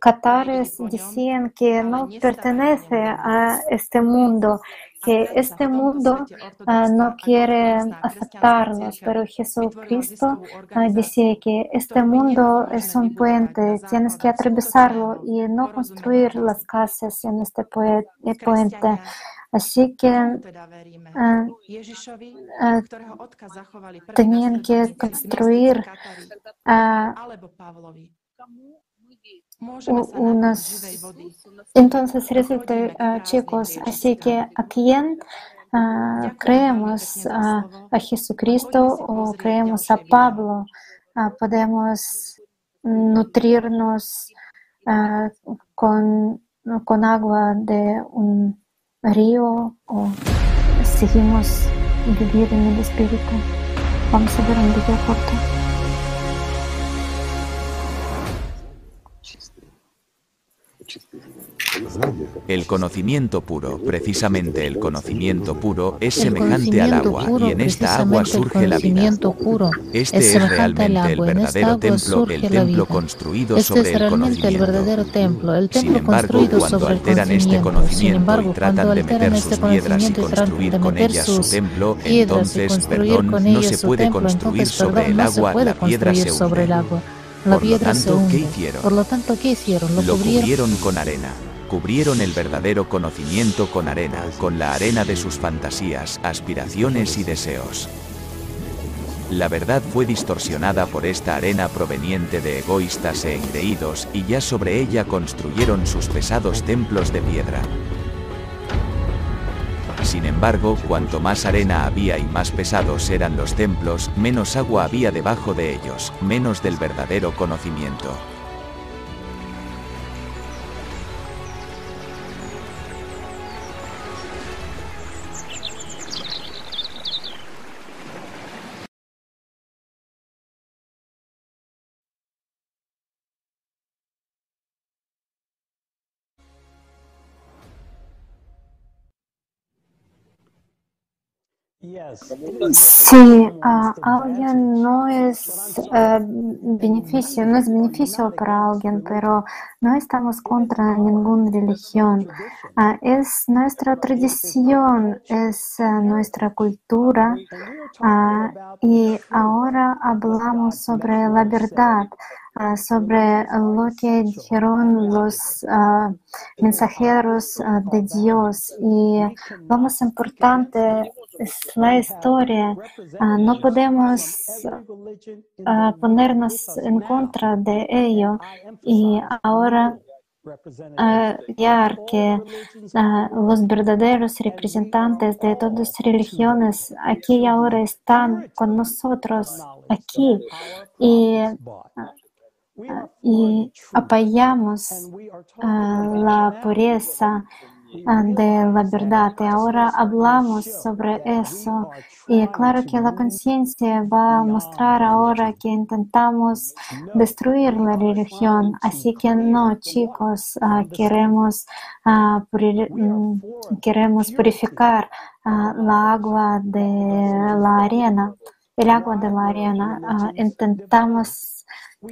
catares, decían que no pertenece a este mundo, que este mundo uh, no quiere aceptarlos, pero Jesucristo uh, decía que este mundo es un puente, tienes que atravesarlo y no construir las casas en este puente. Así que uh, tenían que construir unos... Entonces resulta, chicos, así que a quién uh, creemos a Jesucristo o creemos a Pablo, podemos nutrirnos con, con agua de un río o seguimos vivir en el Espíritu. Vamos a ver un video corto. El conocimiento puro, precisamente el conocimiento puro, es semejante al agua y en esta agua surge la vida. Este es, realmente el verdadero templo, el templo construido este sobre es el conocimiento. el verdadero templo, el Sin templo embargo, construido cuando sobre el alteran este conocimiento. Sin embargo, y tratan de meter este sus piedras y construir con ellas su templo, entonces, perdón, no se puede construir sobre el agua, la piedra se sobre el hunde. agua. La Por lo se tanto, ¿qué hunde. hicieron? Por lo tanto, ¿qué hicieron? Lo Lo cubrieron. cubrieron con arena. Cubrieron el verdadero conocimiento con arena, con la arena de sus fantasías, aspiraciones y deseos. La verdad fue distorsionada por esta arena proveniente de egoístas e engreídos y ya sobre ella construyeron sus pesados templos de piedra. Sin embargo, cuanto más arena había y más pesados eran los templos, menos agua había debajo de ellos, menos del verdadero conocimiento. Ah, alguien no es eh, beneficio, no es beneficio para alguien, pero no estamos contra ninguna religión. Es nuestra tradición, es eh, nuestra cultura y ahora hablamos sobre la verdad, ah, sobre lo que dijeron los ah, mensajeros ah, de Dios. Y lo más importante es la historia. Ah, no podemos ah, ponernos en contra de ello. Y ahora ah, hallar que ah, los verdaderos representantes de todas las religiones aquí y ahora están con nosotros aquí. Y, ah, y apoyamos ah, la pureza ah, de la verdad. Y ahora hablamos sobre eso. Y claro que la conciencia va a mostrar ahora que intentamos destruir la religión. Así que no, chicos, ah, queremos, ah, mm, queremos purificar ah, la agua de la arena, el agua de la arena. Ah, intentamos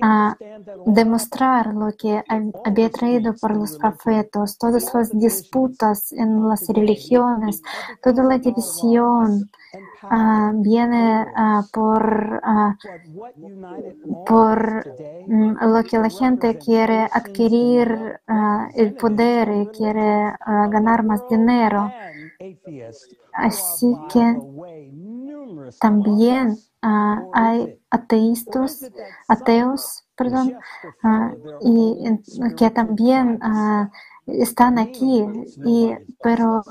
a demostrar lo que hab- había traído por los profetas, todas las disputas en las religiones, toda la división ah, viene ah, por, ah, por mm, lo que la gente quiere adquirir el poder y quiere ganar más dinero. Así que también hay ateístas, ateos, perdón, ah, y que también ah, están aquí, y, pero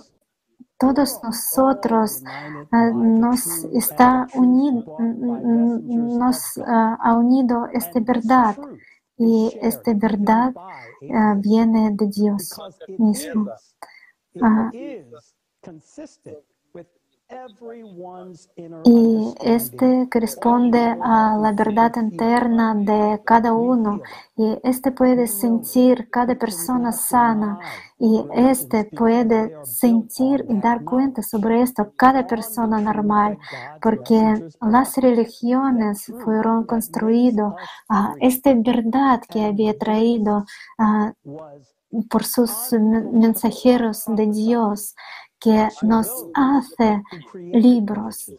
todos nosotros ah, nos está unido, nos ha unido esta verdad y esta verdad viene de Dios mismo. Y este corresponde a la verdad interna de cada uno. y este puede sentir cada persona sana. y este puede sentir y dar cuenta sobre esto cada persona normal porque las religiones fueron construidas a esta verdad que había traído ah, por sus men- mensajeros de Dios que nos hace libros.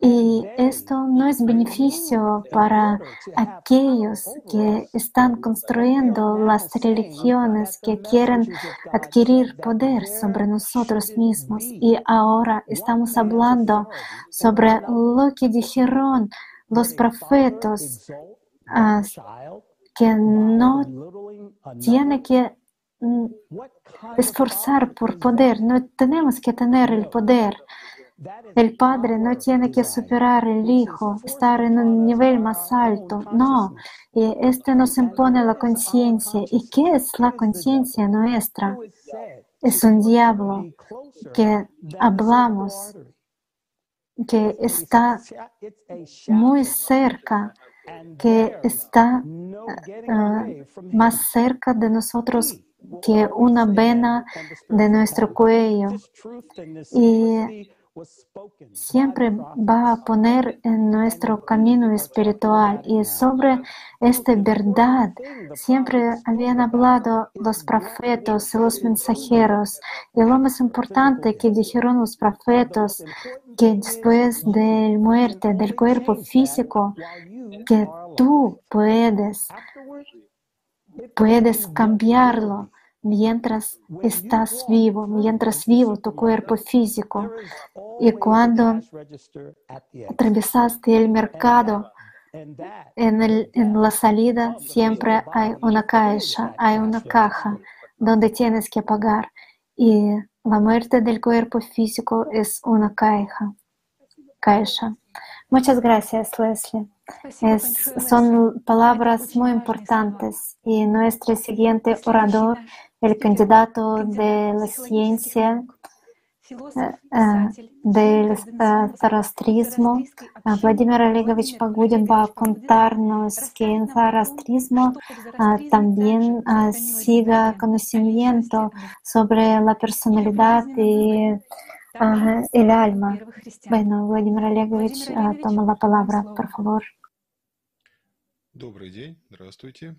Y esto no es beneficio para aquellos que están construyendo las religiones que quieren adquirir poder sobre nosotros mismos. Y ahora estamos hablando sobre lo que dijeron los profetas, ah, que no tiene que esforzar por poder, no tenemos que tener el poder. El padre no tiene que superar el hijo, estar en un nivel más alto. No, y este nos impone la conciencia. ¿Y qué es la conciencia nuestra? Es un diablo que hablamos, que está muy cerca, que está uh, más cerca de nosotros que una vena de nuestro cuello. Y siempre va a poner en nuestro camino espiritual y sobre esta verdad siempre habían hablado los profetas y los mensajeros y lo más importante que dijeron los profetas que después de la muerte del cuerpo físico que tú puedes puedes cambiarlo mientras estás vivo, mientras vivo tu cuerpo físico. Y cuando atravesaste el mercado, en, la salida siempre hay una caja, hay una caja donde tienes que pagar. Y la muerte del cuerpo físico es una caja. caja. Muchas gracias, Leslie. Es, son palabras muy importantes y nuestro siguiente orador el candidato de la ciencia del zarastrismo. Vladimir Olegovich Pagudin va a contarnos que en zarastrismo también siga conocimiento sobre la personalidad y el alma. Bueno, Vladimir Olegovich toma la palabra, por favor. Добрый день, здравствуйте.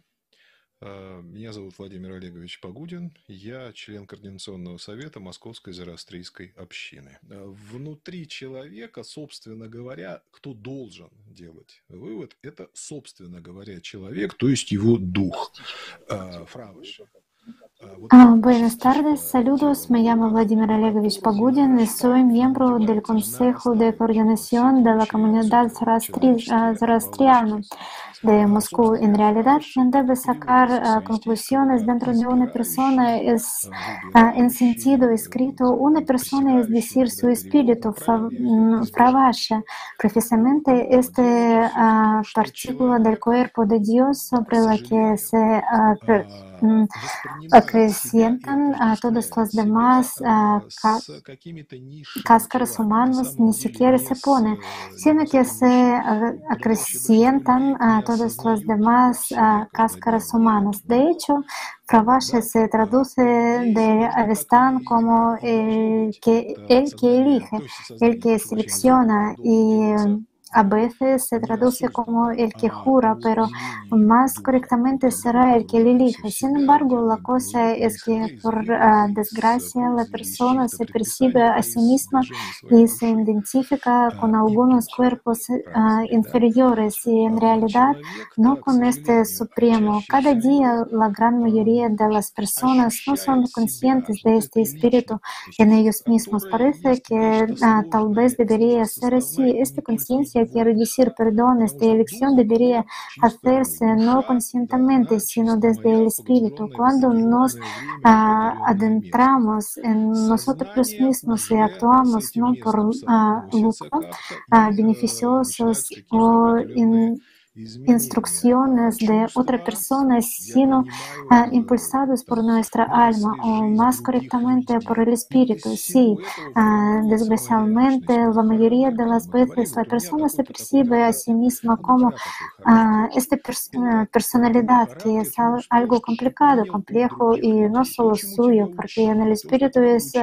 Меня зовут Владимир Олегович Погудин, я член Координационного совета Московской Зороастрийской общины. Внутри человека, собственно говоря, кто должен делать вывод, это, собственно говоря, человек, то есть его дух. Фравыш. Buenas tardes, saludos. Me llamo Vladimir Olegovich Pagudin y soy miembro del Consejo de Coordinación de la Comunidad Zoroastriana de Moscú. En realidad, quien debe sacar conclusiones dentro de una persona es, uh, en sentido escrito, una persona es decir, su espíritu, Pravasha, precisamente esta uh, partícula del cuerpo de Dios sobre la que se acrecientan a todas las demás cáscaras humanas, ni siquiera se pone, sino que se acrecientan a todas las demás cáscaras humanas. De hecho, Pravasha se traduce de Avestan como el que, el que elige, el que selecciona y a veces se traduce como el que jura, pero más correctamente será el que le elige. Sin embargo, la cosa es que por ah, desgracia la persona se percibe a sí misma y se identifica con algunos cuerpos ah, inferiores y en realidad no con este supremo. Cada día la gran mayoría de las personas no son conscientes de este espíritu en ellos mismos. Parece que ah, tal vez debería ser así. Esta conciencia quiero decir, perdón, esta elección debería hacerse no conscientemente, sino desde el espíritu. Cuando nos adentramos en nosotros mismos y actuamos no por uh, lucro uh, beneficiosos o en instrucciones de otra persona, sino uh, impulsados por nuestra alma o más correctamente por el espíritu. Sí, uh, desgraciadamente la mayoría de las veces la persona se percibe a sí misma como uh, esta pers personalidad que es algo complicado, complejo y no solo suyo, porque en el espíritu es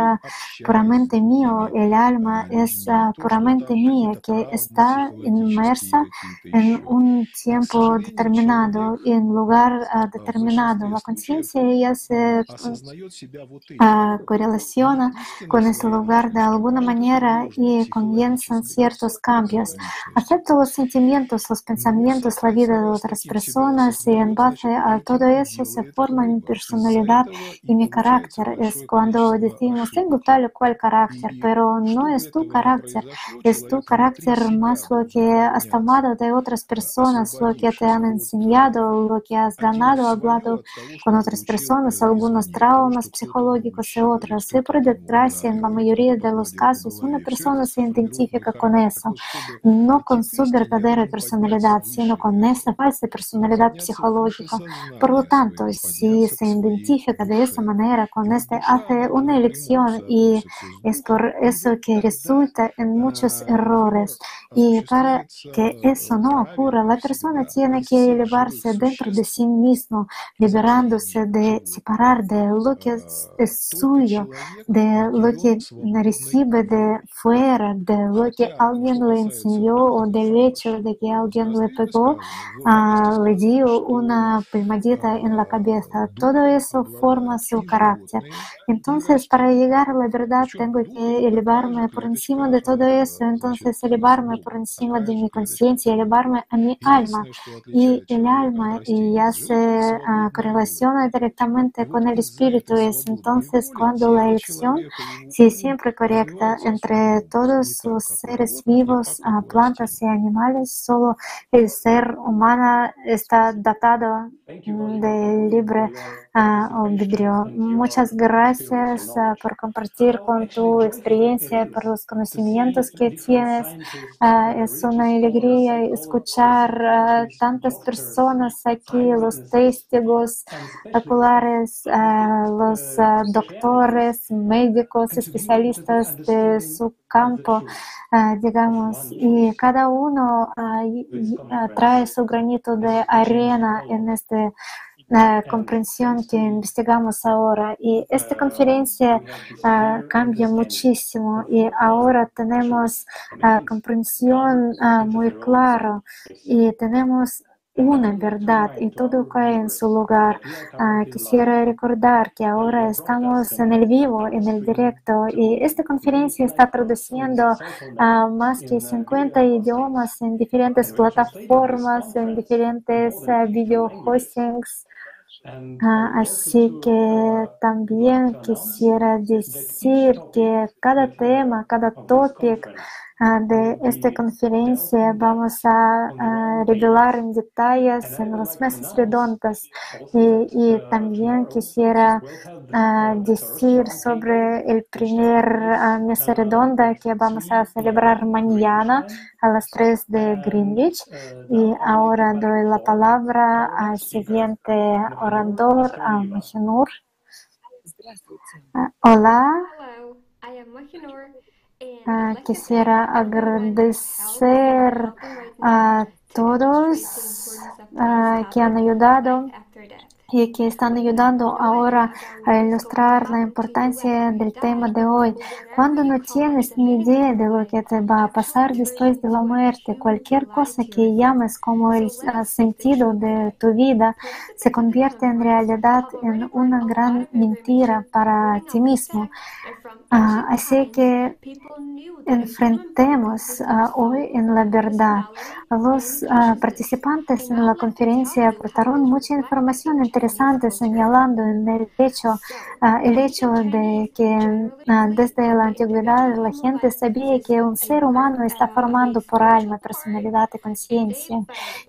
puramente mío, el alma es puramente mía, que está inmersa en un tiempo determinado en lugar uh, determinado. La conciencia ya se uh, correlaciona con ese lugar de alguna manera y comienzan ciertos cambios. Acepto los sentimientos, los pensamientos, la vida de otras personas y en base a todo eso se forma mi personalidad y mi carácter. Es cuando decimos, tengo tal o cual carácter, pero no es tu carácter, es tu carácter más lo que has tomado de otras personas, lo que te han enseñado, lo que has ganado, hablado con otras personas, algunos traumas psicológicos y otros. Y por en la mayoría de los casos, una persona se identifica con eso, no con su verdadera personalidad, sino con esa falsa personalidad psicológica. Por lo tanto, si se identifica de esa manera con este, hace una elección y es por eso que resulta en muchos errores. Y para que eso no ocurra, la persona tiene que elevarse dentro de sí mismo, liberándose de separar de lo que es suyo, de lo que recibe de fuera, de lo que alguien le enseñó o del hecho de que alguien le pegó, uh, le dio una palmadita en la cabeza. Todo eso forma su carácter. Entonces, para llegar a la verdad, tengo que elevarme por encima de todo eso. Entonces, elevarme por encima de mi conciencia, elevarme a mi alma. Y el alma ya se uh, correlaciona directamente con el espíritu. Es entonces cuando la elección, si es siempre correcta entre todos los seres vivos, uh, plantas y animales, solo el ser humano está datado de libre uh, Muchas gracias uh, por compartir con tu experiencia, por los conocimientos que tienes. Uh, es una alegría escuchar tantas personas aquí, los testigos oculares, los doctores, médicos, especialistas de su campo, digamos, y cada uno trae su granito de arena en este la comprensión que investigamos ahora. Y esta conferencia uh, cambia muchísimo. Y ahora tenemos uh, comprensión uh, muy clara y tenemos una verdad y todo cae en su lugar. Uh, quisiera recordar que ahora estamos en el vivo, en el directo y esta conferencia está traduciendo uh, más de 50 idiomas en diferentes plataformas, en diferentes uh, video hostings. Ah, así que también quisiera decir que cada tema, cada topic de esta conferencia vamos a, revelar en detalles en los meses redondos y, también quisiera ah, decir sobre el primer uh, mesa redonda que vamos a celebrar mañana a las 3 de Greenwich. y ahora doy la palabra al siguiente orador, a Mahinur. hola. Uh, quisiera agradecer a todos uh, que han ayudado y que están ayudando ahora a ilustrar la importancia del tema de hoy. Cuando no tienes ni idea de lo que te va a pasar después de la muerte, cualquier cosa que llames como el sentido de tu vida se convierte en realidad en una gran mentira para ti mismo. Ah, así que enfrentemos uh, hoy en la verdad. Los participantes en la conferencia aportaron mucha información interesante señalando el hecho, uh, el hecho de que desde la antigüedad la gente sabía que un ser humano está formando por alma, personalidad y conciencia.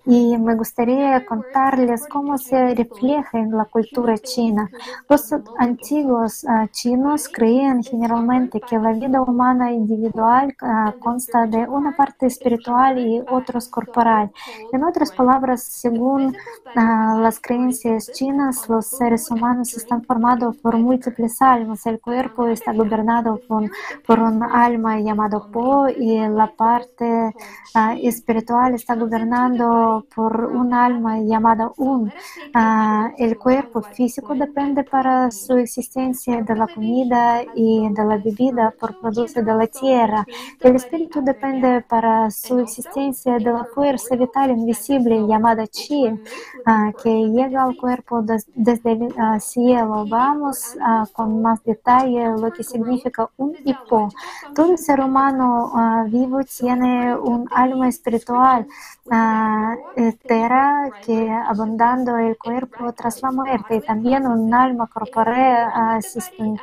Y me gustaría contarles cómo se refleja en la cultura china. Los antiguos chinos creían generalmente que la vida humana individual Ah, consta de una parte espiritual y otros corporal. En otras palabras, según las creencias los seres humanos están formados por múltiples almas. El cuerpo está gobernado por, un alma llamado Po y la parte uh, espiritual está gobernado por un alma llamada Un. el cuerpo físico depende para su existencia de la comida y de la bebida por producto de la tierra. El espíritu depende para su existencia de la fuerza vital invisible llamada chi, uh, que llega al cuerpo des desde uh, cielo. Vamos con más detalle lo que significa un hipo. Todo ser humano vivo tiene un alma espiritual entera que abundando el cuerpo tras la muerte y también un alma corporal asistente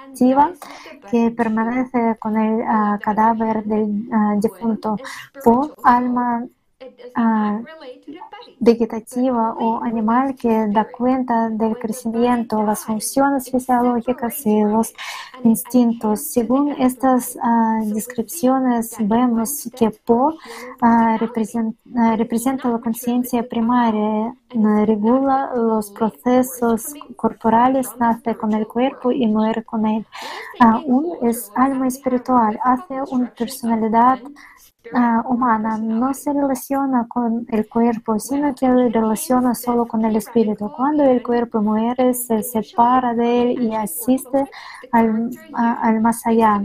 que permanece con el cadáver del difunto. por alma uh, vegetativa o animal que da cuenta del crecimiento, las funciones fisiológicas y los instintos. Según estas uh, descripciones, vemos que Po uh, representa, representa la conciencia primaria, regula los procesos corporales, nace con el cuerpo y muere con él. un es alma espiritual, hace una personalidad uh, humana no se relaciona con el cuerpo, sino que relaciona solo con el espíritu. Cuando el cuerpo muere, se separa de él y asiste al, a, al más allá.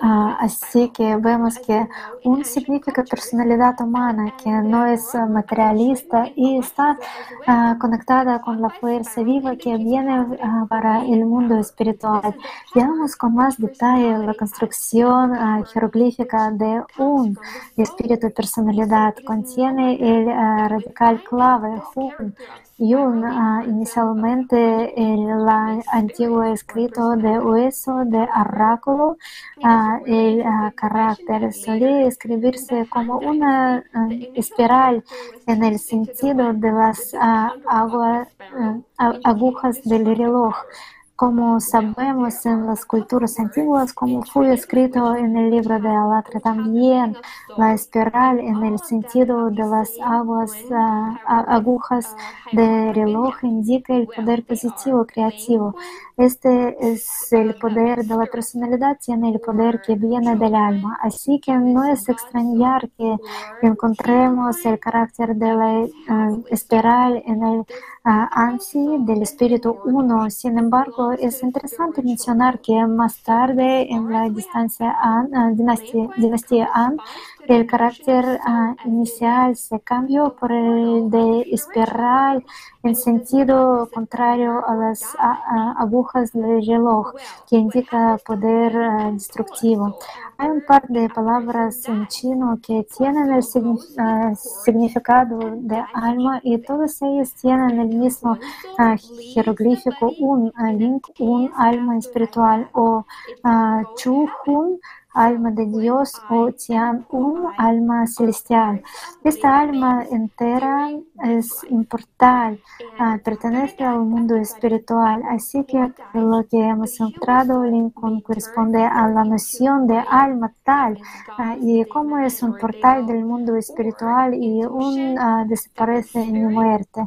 Ah, así que vemos que un significa personalidad humana que no es materialista y está uh, conectada con la fuerza viva que viene uh, para el mundo espiritual. Veamos con más detalle la construcción jeroglífica de un espíritu personalidad. Contiene el radical clave Hun Yun, inicialmente el antiguo escrito de hueso de oráculo, uh, el carácter solía escribirse como una espiral en el sentido de las agua, agujas del reloj. Como sabemos en las culturas antiguas, como fue escrito en el libro de Alatra también, la espiral en el sentido de las aguas, uh, agujas de reloj indica el poder positivo creativo. Este es el poder de la personalidad, tiene el poder que viene del alma. Así que no es extrañar que encontremos el carácter de la uh, espiral en el ANSI del espíritu uno. Sin embargo, es interesante mencionar que más tarde en la distancia An, uh, dinastía, dinastía An, el carácter uh, inicial se cambió por el de espiral en sentido contrario a las agujas del reloj, que indica poder uh, destructivo. Hay un par de palabras en chino que tienen el significado de alma y todas ellas tienen el mismo jeroglífico, un link, un alma espiritual o chu, hun, alma de Dios o Tian Un, alma celestial. Esta alma entera es inmortal, uh, pertenece al mundo espiritual, así que lo que hemos encontrado Lincoln corresponde a la noción de alma tal uh, y cómo es un portal del mundo espiritual y un uh, desaparece en muerte.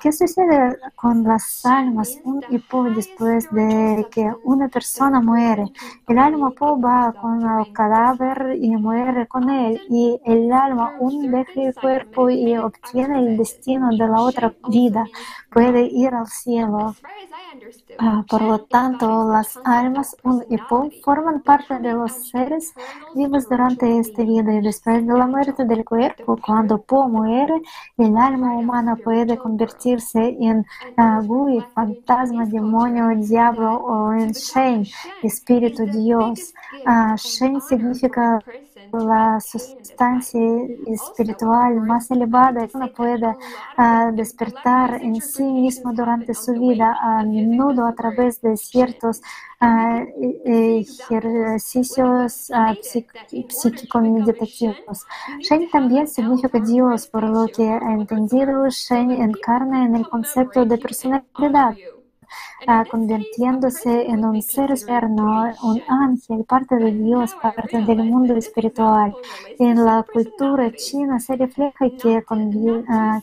¿Qué sucede con las almas un y por después de que una persona muere? El alma po va con cadáver y muere con él, y el alma un deja el cuerpo y obtiene el destino de la otra vida, puede ir al cielo. Ah, por lo tanto, las almas un y forman parte de los seres vivos durante esta vida y después de la muerte del cuerpo, cuando Po muere, el alma humana puede convertirse en uh, Gui, fantasma, demonio, diablo o en Shen, espíritu Dios. Uh, Shen significa la sustancia espiritual más elevada que uno puede uh, despertar en sí mismo durante su vida, a menudo a través de ciertos uh, ejercicios uh, psíquico-meditativos. Shen también significa Dios, por lo que he entendido, Shen encarna en el concepto de personalidad convirtiéndose en un ser externo, un ángel, parte de Dios, parte del mundo espiritual. En la cultura china se refleja que,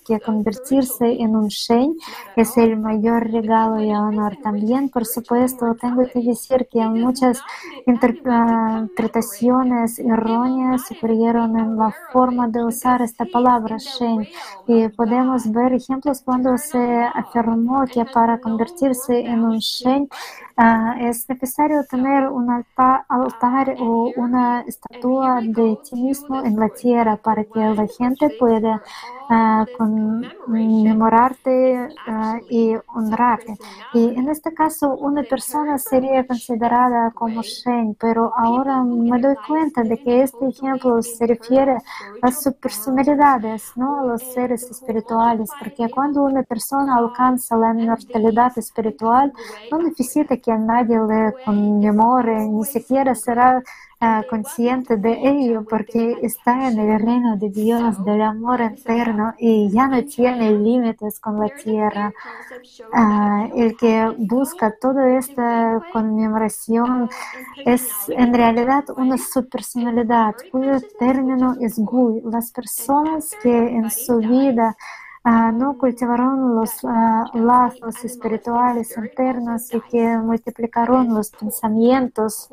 que convertirse en un shen es el mayor regalo y honor. También, por supuesto, tengo que decir que muchas interpretaciones erróneas ocurrieron en la forma de usar esta palabra shen y podemos ver ejemplos cuando se afirmó que para convertirse en un Shen uh, es necesario tener un altar, altar, o una estatua de ti mismo en la tierra para que la gente pueda uh, conmemorarte uh, y honrarte. Y en este caso, una persona sería considerada como Shen, pero ahora me doy cuenta de que este ejemplo se refiere a sus personalidades, no a los seres espirituales, porque cuando una persona alcanza la inmortalidad espiritual, no necesita que nadie le conmemore, ni siquiera será uh, consciente de ello porque está en el reino de Dios, del amor eterno y ya no tiene límites con la tierra. Uh, el que busca toda esta conmemoración es en realidad una subpersonalidad cuyo término es Gui. Las personas que en su vida uh, no cultivaron los uh, lazos espirituales internos y que multiplicaron los pensamientos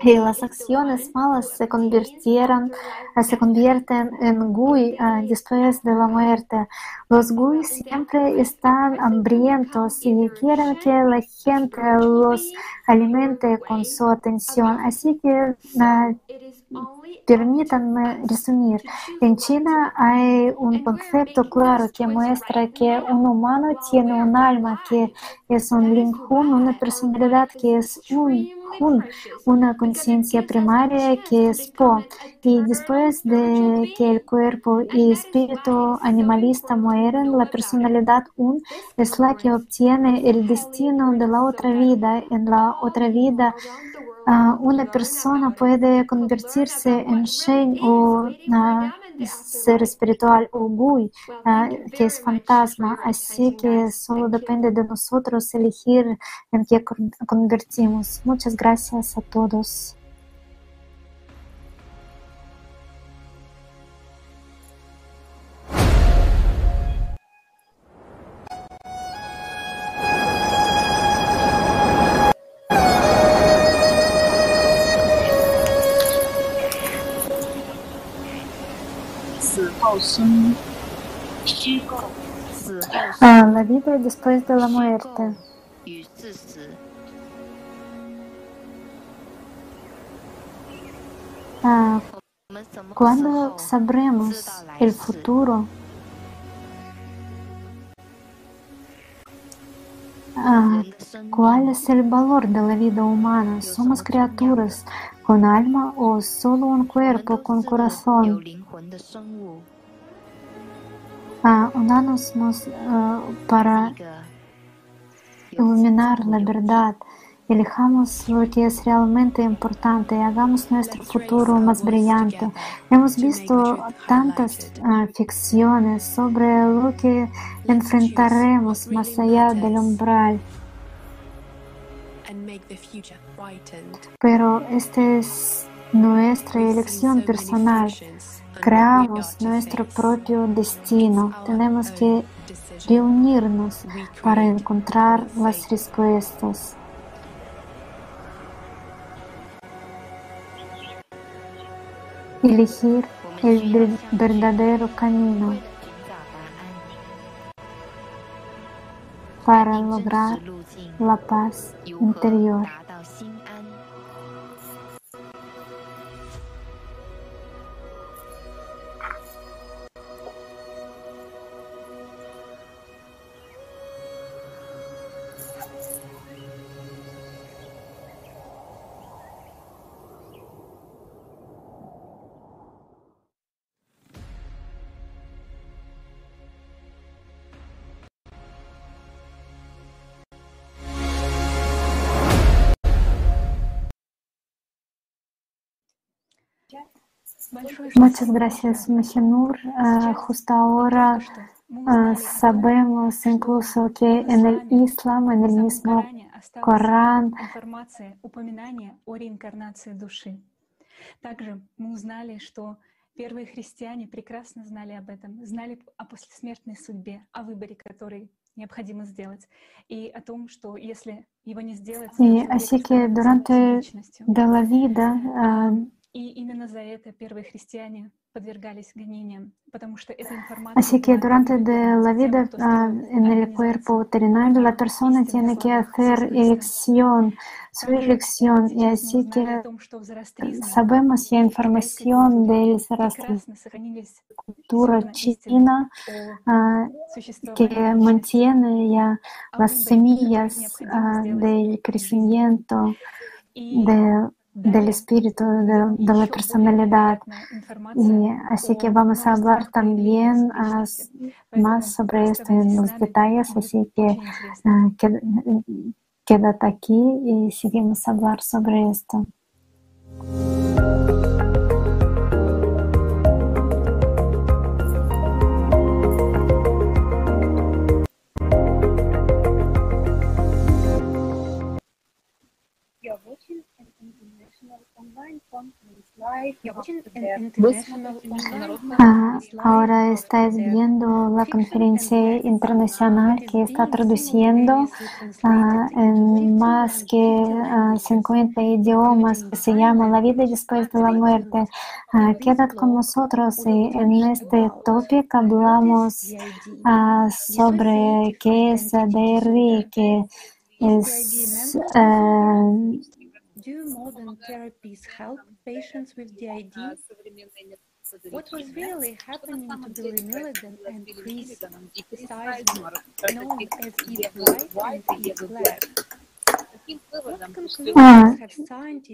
y las acciones malas se convirtieron, uh, se convierten en gui después de la muerte. Los gui siempre están hambrientos y quieren que la gente los alimente con su atención. Así que Permítanme resumir. En China hay un concepto claro que muestra que un humano tiene un alma que es un Ling Hun, una personalidad que es un Hun, una conciencia primaria que es Po. Y después de que el cuerpo y espíritu animalista mueren, la personalidad Un es la que obtiene el destino de la otra vida. En la otra vida uh, una persona puede convertirse en Shen o uh, ser espiritual o Gui, uh, que es fantasma. Así que solo depende de nosotros elegir en qué convertimos. Muchas gracias a todos. Ah, la vida después de la muerte. Ah, ¿Cuándo sabremos el futuro? Ah, ¿Cuál es el valor de la vida humana? Somos criaturas con alma o solo un cuerpo con corazón? Uh, unándonos uh, para iluminar la verdad. Elijamos lo que es realmente importante y hagamos nuestro futuro más brillante. Hemos visto tantas uh, ficciones sobre lo que enfrentaremos más allá del umbral. Pero esta es nuestra elección personal creamos nuestro propio destino. Tenemos que reunirnos para encontrar las respuestas. Elegir el verdadero camino para lograr la paz interior. Muchas gracias, Mahinur. Uh, justo ahora uh, sabemos incluso que en el Islam, en el mismo Corán, Также мы узнали, что первые христиане прекрасно знали об этом, знали о послесмертной судьбе, о выборе, который необходимо сделать, и о том, что если его не сделать... Y así que durante de la vida uh, Así que durante de la vida uh, en el cuerpo terrenal, la persona tiene que hacer elección, su elección, y así que sabemos ya información de la cultura china uh, que mantiene ya las semillas uh, del crecimiento de del espíritu, de, de, la personalidad. Y así que vamos a hablar también uh, más sobre esto en los detalles, así que uh, qued, quédate aquí y seguimos a hablar sobre esto. Ah, ahora estáis viendo la conferencia internacional que está traduciendo ah, en más que 50 ah, idiomas que se llama La vida después de la muerte. quedad con nosotros y en este tópico hablamos sobre qué es DRI, que es Do modern therapies help patients with DID? What was really happening to Billy Milligan and Chris besides known as Eat Right and Eat Left? Ah,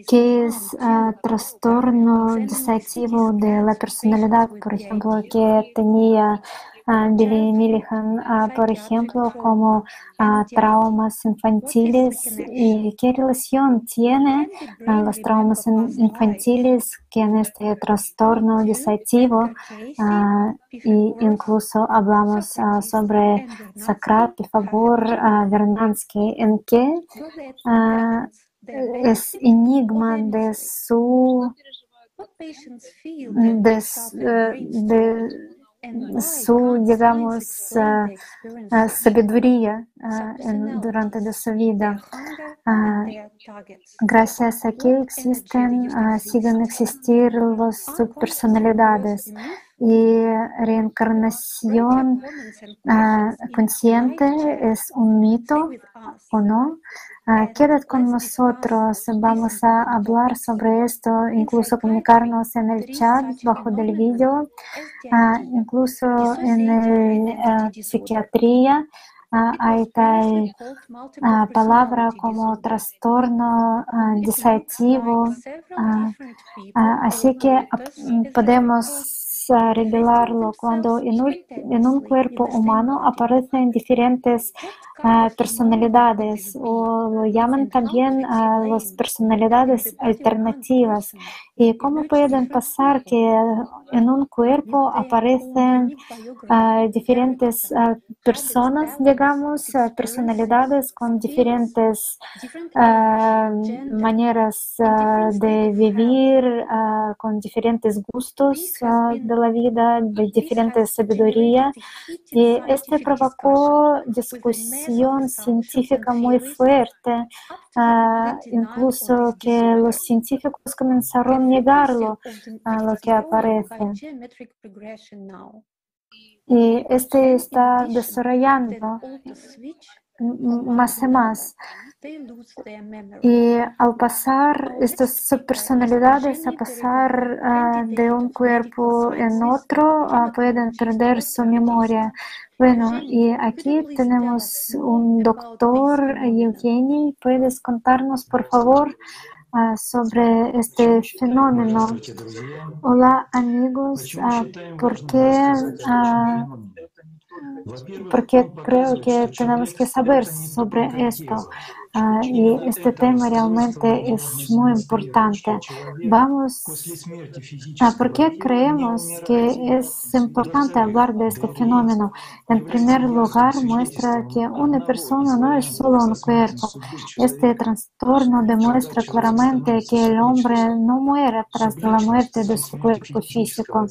que es uh, trastorno disociativo de la personalidad, por ejemplo, que tenía Billy Milligan, por ejemplo, como traumas infantiles y qué relación tiene los traumas infantiles en este trastorno disociativo y incluso hablamos sobre Sacrat, favor Vernansky, en que es enigma de su de, de su, digamos, sabiduría durante de su vida. Gracias a que existen, siguen existir las subpersonalidades y reencarnación consciente es un mito o no. Uh, con nosotros, vamos a hablar sobre esto, incluso comunicarnos en el chat bajo del vídeo, uh, incluso en la psiquiatría. hay tal palabra como trastorno disociativo. así que podemos revelarlo cuando en un, en un, cuerpo humano aparecen diferentes personalidades o lo llaman también uh, las personalidades alternativas. ¿Y cómo pueden pasar que en un cuerpo aparecen uh, diferentes personas, digamos, personalidades con diferentes maneras de vivir, con diferentes gustos de la vida, de diferentes sabiduría? Y este provocó discusión científica muy fuerte, uh, incluso que los científicos comenzaron a negarlo a lo que aparece. Y este está desarrollando más y más. Y al pasar estas personalidades, a pasar uh, de un cuerpo en otro, uh, pueden perder su memoria. Bueno, y aquí tenemos un doctor, Eugeni. ¿Puedes contarnos, por favor, uh, sobre este fenómeno? Hola, amigos. ¿Por qué? Porque creo que tenemos que saber sobre esto. Uh, y este tema realmente es muy importante. Vamos, uh, ¿por qué creemos que es importante hablar de este fenómeno? En primer lugar, muestra que una persona no es solo un cuerpo. Este trastorno demuestra claramente que el hombre no muere tras la muerte de su cuerpo físico.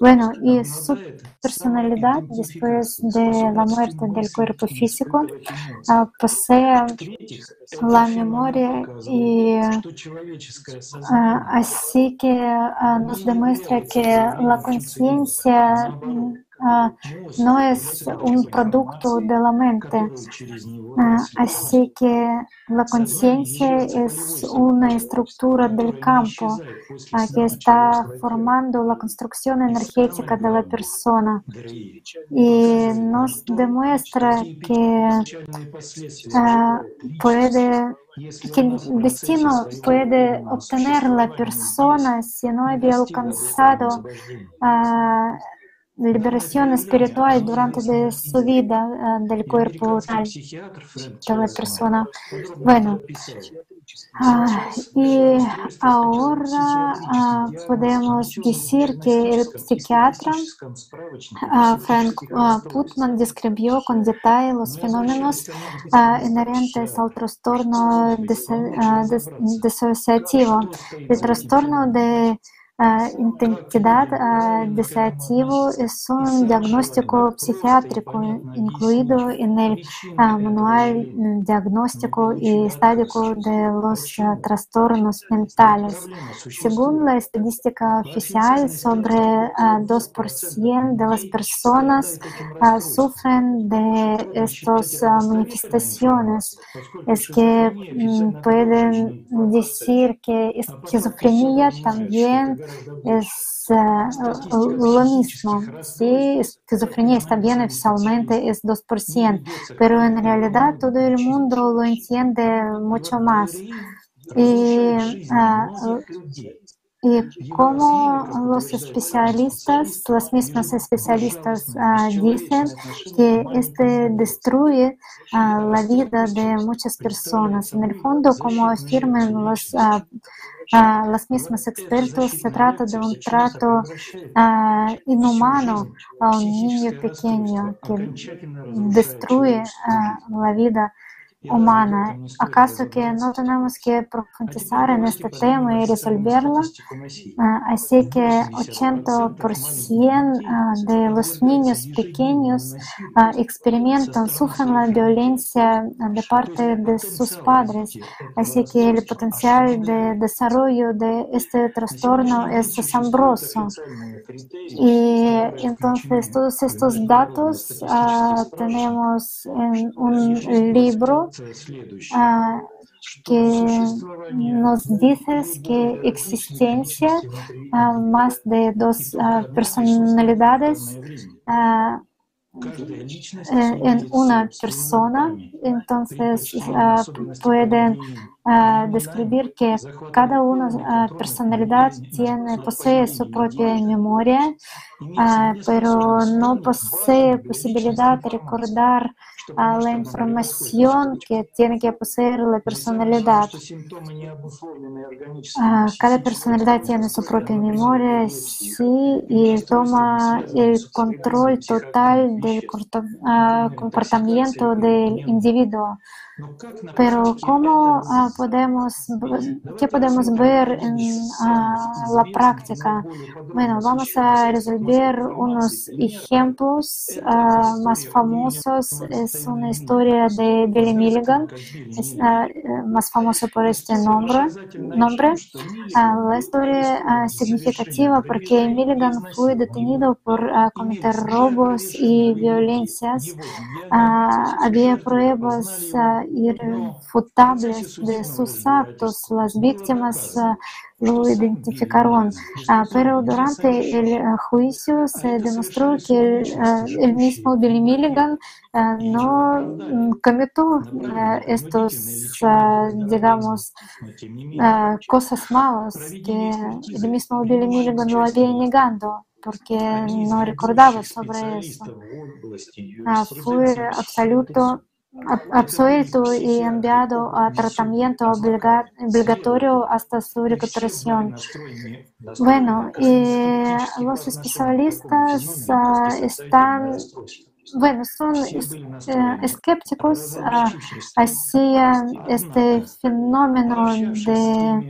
Bueno, y su personalidad después de la muerte del cuerpo físico uh, posee la memoria y así que nos demuestra que la conciencia no es un producto de la mente. Así que la conciencia es una estructura del campo que está formando la construcción energética de la persona y nos demuestra que puede que destino puede obtener la persona si no había alcanzado ah, liberación espiritual durante de su vida ah, del cuerpo tal de la persona. Bueno, ah, y ahora ah, podemos decir que el psiquiatra ah, Frank Putman describió con detalle los fenómenos inherentes al trastorno diso- dis- disociativo. El trastorno de intensidad disociativo es un diagnóstico psiquiátrico incluido en el manual diagnóstico y estádico de los trastornos mentales. Según la estadística oficial, sobre ah, 2% de las personas sufren de estas manifestaciones. Es que pueden decir que esquizofrenia también es ah, lo mismo. Sí, esquizofrenia está bien oficialmente es 2%, pero en realidad todo el mundo lo entiende mucho más. Y, ah, y como los especialistas, los mismos especialistas ah, dicen que este destruye la vida de muchas personas. En el fondo, como afirman los, ah, ah, los mismos expertos, se trata de un trato ah, inhumano a un niño pequeño que destruye ah, la vida humana. ¿Acaso que no tenemos que profundizar en este tema y resolverlo? Ah, así que 80% ah, de los niños pequeños ah, experimentan, sufren la violencia ah, de parte de sus padres. Así que el potencial de desarrollo de este trastorno es asombroso. Y entonces todos estos datos ah, tenemos en un libro ah, que nos dice que existencia ah, más de dos ah, personalidades eh, en una persona, entonces pueden describir que cada una personalidad tiene, posee su propia memoria, pero no posee posibilidad de recordar la información que tiene que poseer la personalidad. Cada personalidad tiene su propia memoria, sí, y toma el control total del comportamiento del individuo. Pero ¿cómo ah, podemos, qué podemos ver en ah, la práctica? Bueno, vamos a resolver unos ejemplos ah, más famosos. Es una historia de Billy Milligan, es más famoso por este nombre. nombre. La historia ah, significativa porque Milligan fue detenido por cometer robos y violencias. Había pruebas irrefutables de sus actos. Las víctimas lo identificaron, pero durante el juicio se demostró que el, el mismo Billy Milligan no cometió estos, digamos, cosas malas que el mismo Billy Milligan lo había negado porque no recordaba sobre eso. Fue absoluto, ab- absuelto y enviado a tratamiento obliga- obligatorio hasta su recuperación. Bueno, y los especialistas ah, están bueno, son eh, escépticos uh, hacia este fenómeno de,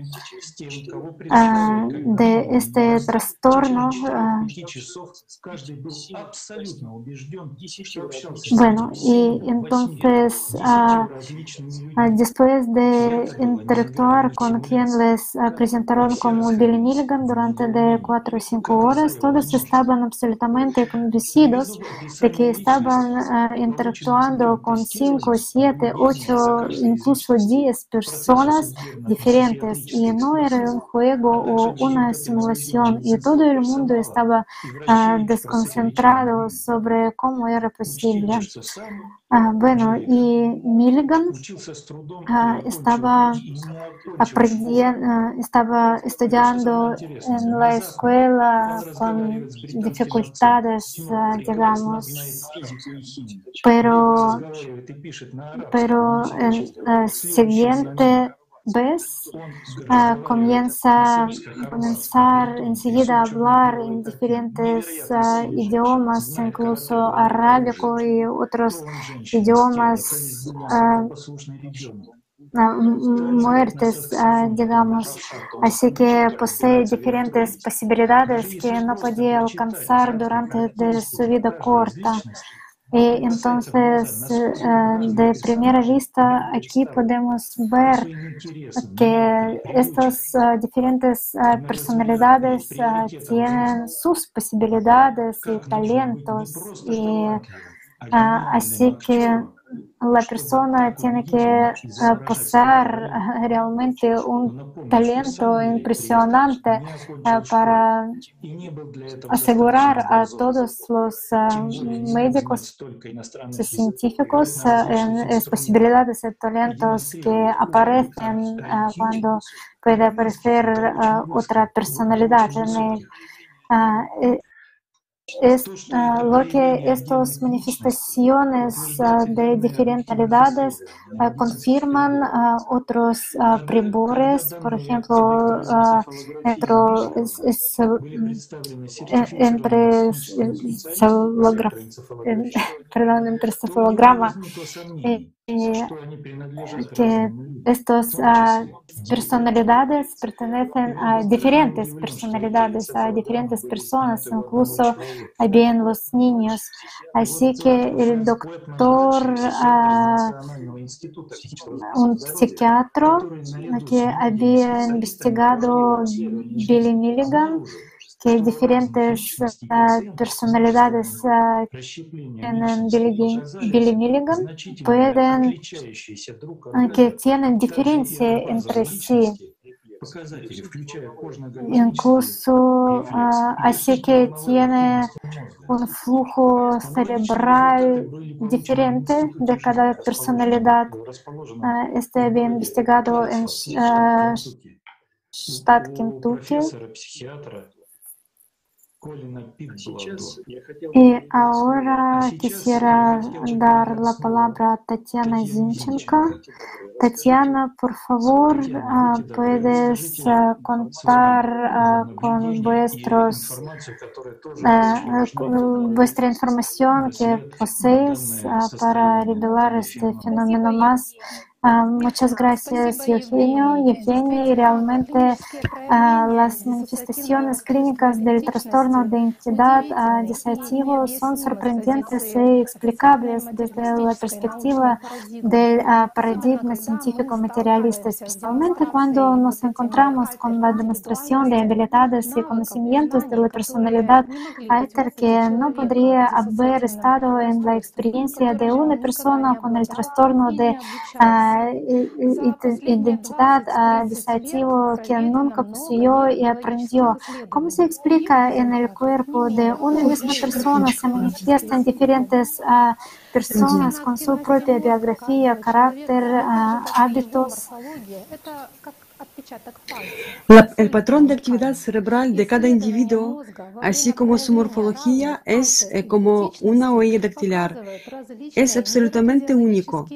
uh, de este trastorno. Uh, bueno, y entonces después de interactuar con quien les presentaron como Billy Milligan durante de cuatro o cinco horas, todos estaban absolutamente convencidos de que estaban uh, interactuando con 5, 7, 8, incluso 10 personas diferentes y no era un juego o una simulación y todo el mundo estaba uh, desconcentrado sobre cómo era posible. Uh, bueno, y Milligan estaba aprendiendo, estaba estudiando en la escuela con dificultades, digamos, pero, pero en la siguiente vez uh, comienza comenzar enseguida a hablar en diferentes uh, idiomas, incluso arábico y otros idiomas uh, muertes, digamos. Así que posee diferentes posibilidades que no podía alcanzar durante de su vida corta. Y entonces, de primera vista, aquí podemos ver que estas diferentes personalidades tienen sus posibilidades y talentos. Y así que la persona tiene que uh, poseer realmente un talento impresionante uh, para asegurar a todos los médicos y científicos en las posibilidades y talentos que aparecen cuando puede aparecer otra personalidad en él es lo que estas manifestaciones uh, de diferentes uh, confirman otros pribores, por ejemplo, dentro, es, es, entre perdón, entre cefalograma que estas personalidades pertenecen a diferentes personalidades, a diferentes personas, incluso bien los niños. Así que el doctor, un psiquiatra que había investigado Billy Milligan, que diferentes uh, personalidades uh, en Billy, Milligan pueden, uh, que tienen diferencia entre sí. Incluso así que tiene un flujo cerebral diferente de cada personalidad. este había investigado en штат Kentucky y ahora quisiera dar la palabra a Tatiana Zinchenko. Tatiana, por favor, puedes contar con vuestros, vuestra información que poseéis para revelar este fenómeno más Uh, muchas gracias, Eugenio. Eugenio, realmente uh, las manifestaciones clínicas del trastorno de identidad disociativo son sorprendentes e explicables desde la perspectiva del paradigma científico materialista, especialmente cuando nos encontramos con la demostración de habilidades y conocimientos de la personalidad alter que no podría haber estado en la experiencia de una persona con el trastorno de identidad disociativo que nunca poseyó y aprendió. ¿Cómo se explica en el cuerpo de una misma persona se manifiestan diferentes personas con su propia biografía, carácter, hábitos? La, el patrón de actividad cerebral de cada individuo, así como su morfología, es eh, como una huella dactilar. Es absolutamente único.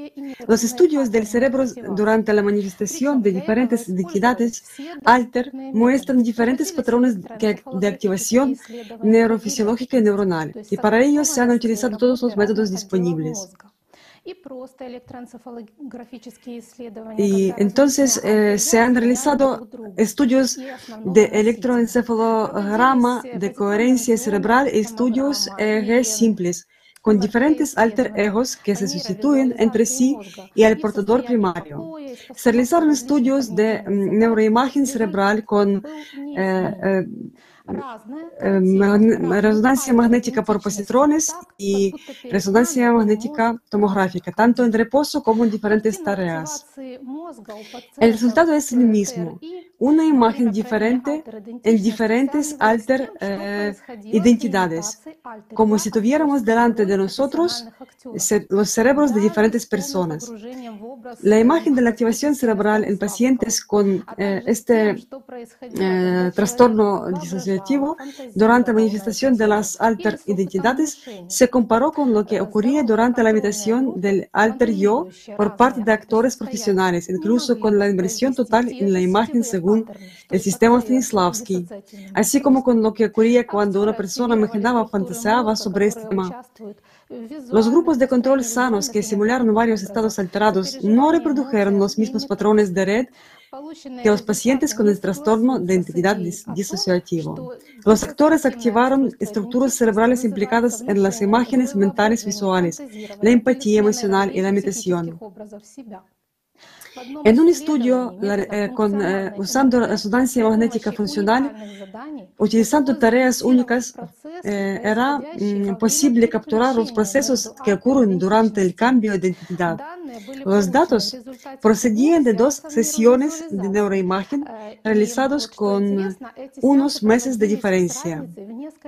Los estudios del cerebro durante la manifestación de diferentes identidades alter muestran diferentes patrones de activación neurofisiológica y neuronal, y para ello se han utilizado todos los métodos disponibles. Y entonces eh, se han realizado estudios de electroencefalograma de coherencia cerebral y estudios EEG simples con diferentes alter egos que se sustituyen entre sí y el portador primario. Se realizaron estudios de mm, neuroimagen cerebral con eh, eh, resonancia magnética por positrones y resonancia magnética tomográfica, tanto en reposo como en diferentes tareas. El resultado es el mismo, una imagen diferente en diferentes alter identidades, como si tuviéramos delante de nosotros los cerebros de diferentes personas. La imagen de la activación cerebral en pacientes con este trastorno disociativo durante la manifestación de las alter identidades se comparó con lo que ocurría durante la imitación del alter yo por parte de actores profesionales, incluso con la inversión total en la imagen según el sistema Stanislavski, así como con lo que ocurría cuando una persona imaginaba fantaseaba sobre este tema. Los grupos de control sanos que simularon varios estados alterados no reprodujeron los mismos patrones de red que los pacientes con el trastorno de identidad disociativo. Los actores activaron estructuras cerebrales implicadas en las imágenes mentales visuales, la empatía emocional y la imitación. En un estudio eh, con, eh, usando resonancia magnética funcional, utilizando tareas únicas, eh, era mm, posible capturar los procesos que ocurren durante el cambio de identidad. Los datos procedían de dos sesiones de neuroimagen realizados con unos meses de diferencia,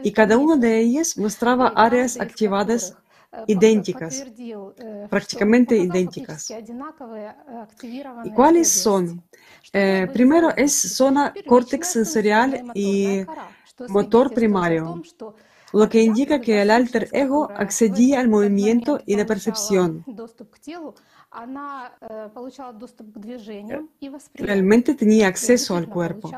y cada una de ellas mostraba áreas activadas idénticas, prácticamente idénticas. ¿Y cuáles son? Eh, primero es zona córtex sensorial y motor primario, lo que indica que el alter ego accedía al movimiento y la percepción. Realmente tenía acceso al cuerpo.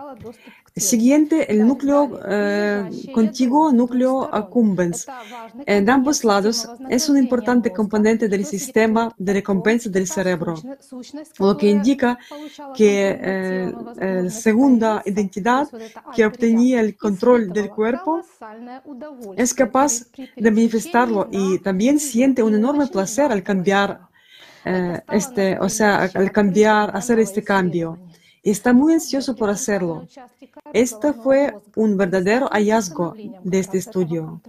Siguiente, el núcleo eh, contiguo, núcleo accumbens. En ambos lados es un importante componente del sistema de recompensa del cerebro, lo que indica que eh, la segunda identidad que obtenía el control del cuerpo es capaz de manifestarlo y también siente un enorme placer al cambiar eh, este, o sea, al cambiar, hacer este cambio. Y está muy ansioso por hacerlo. Este fue un verdadero hallazgo de este estudio.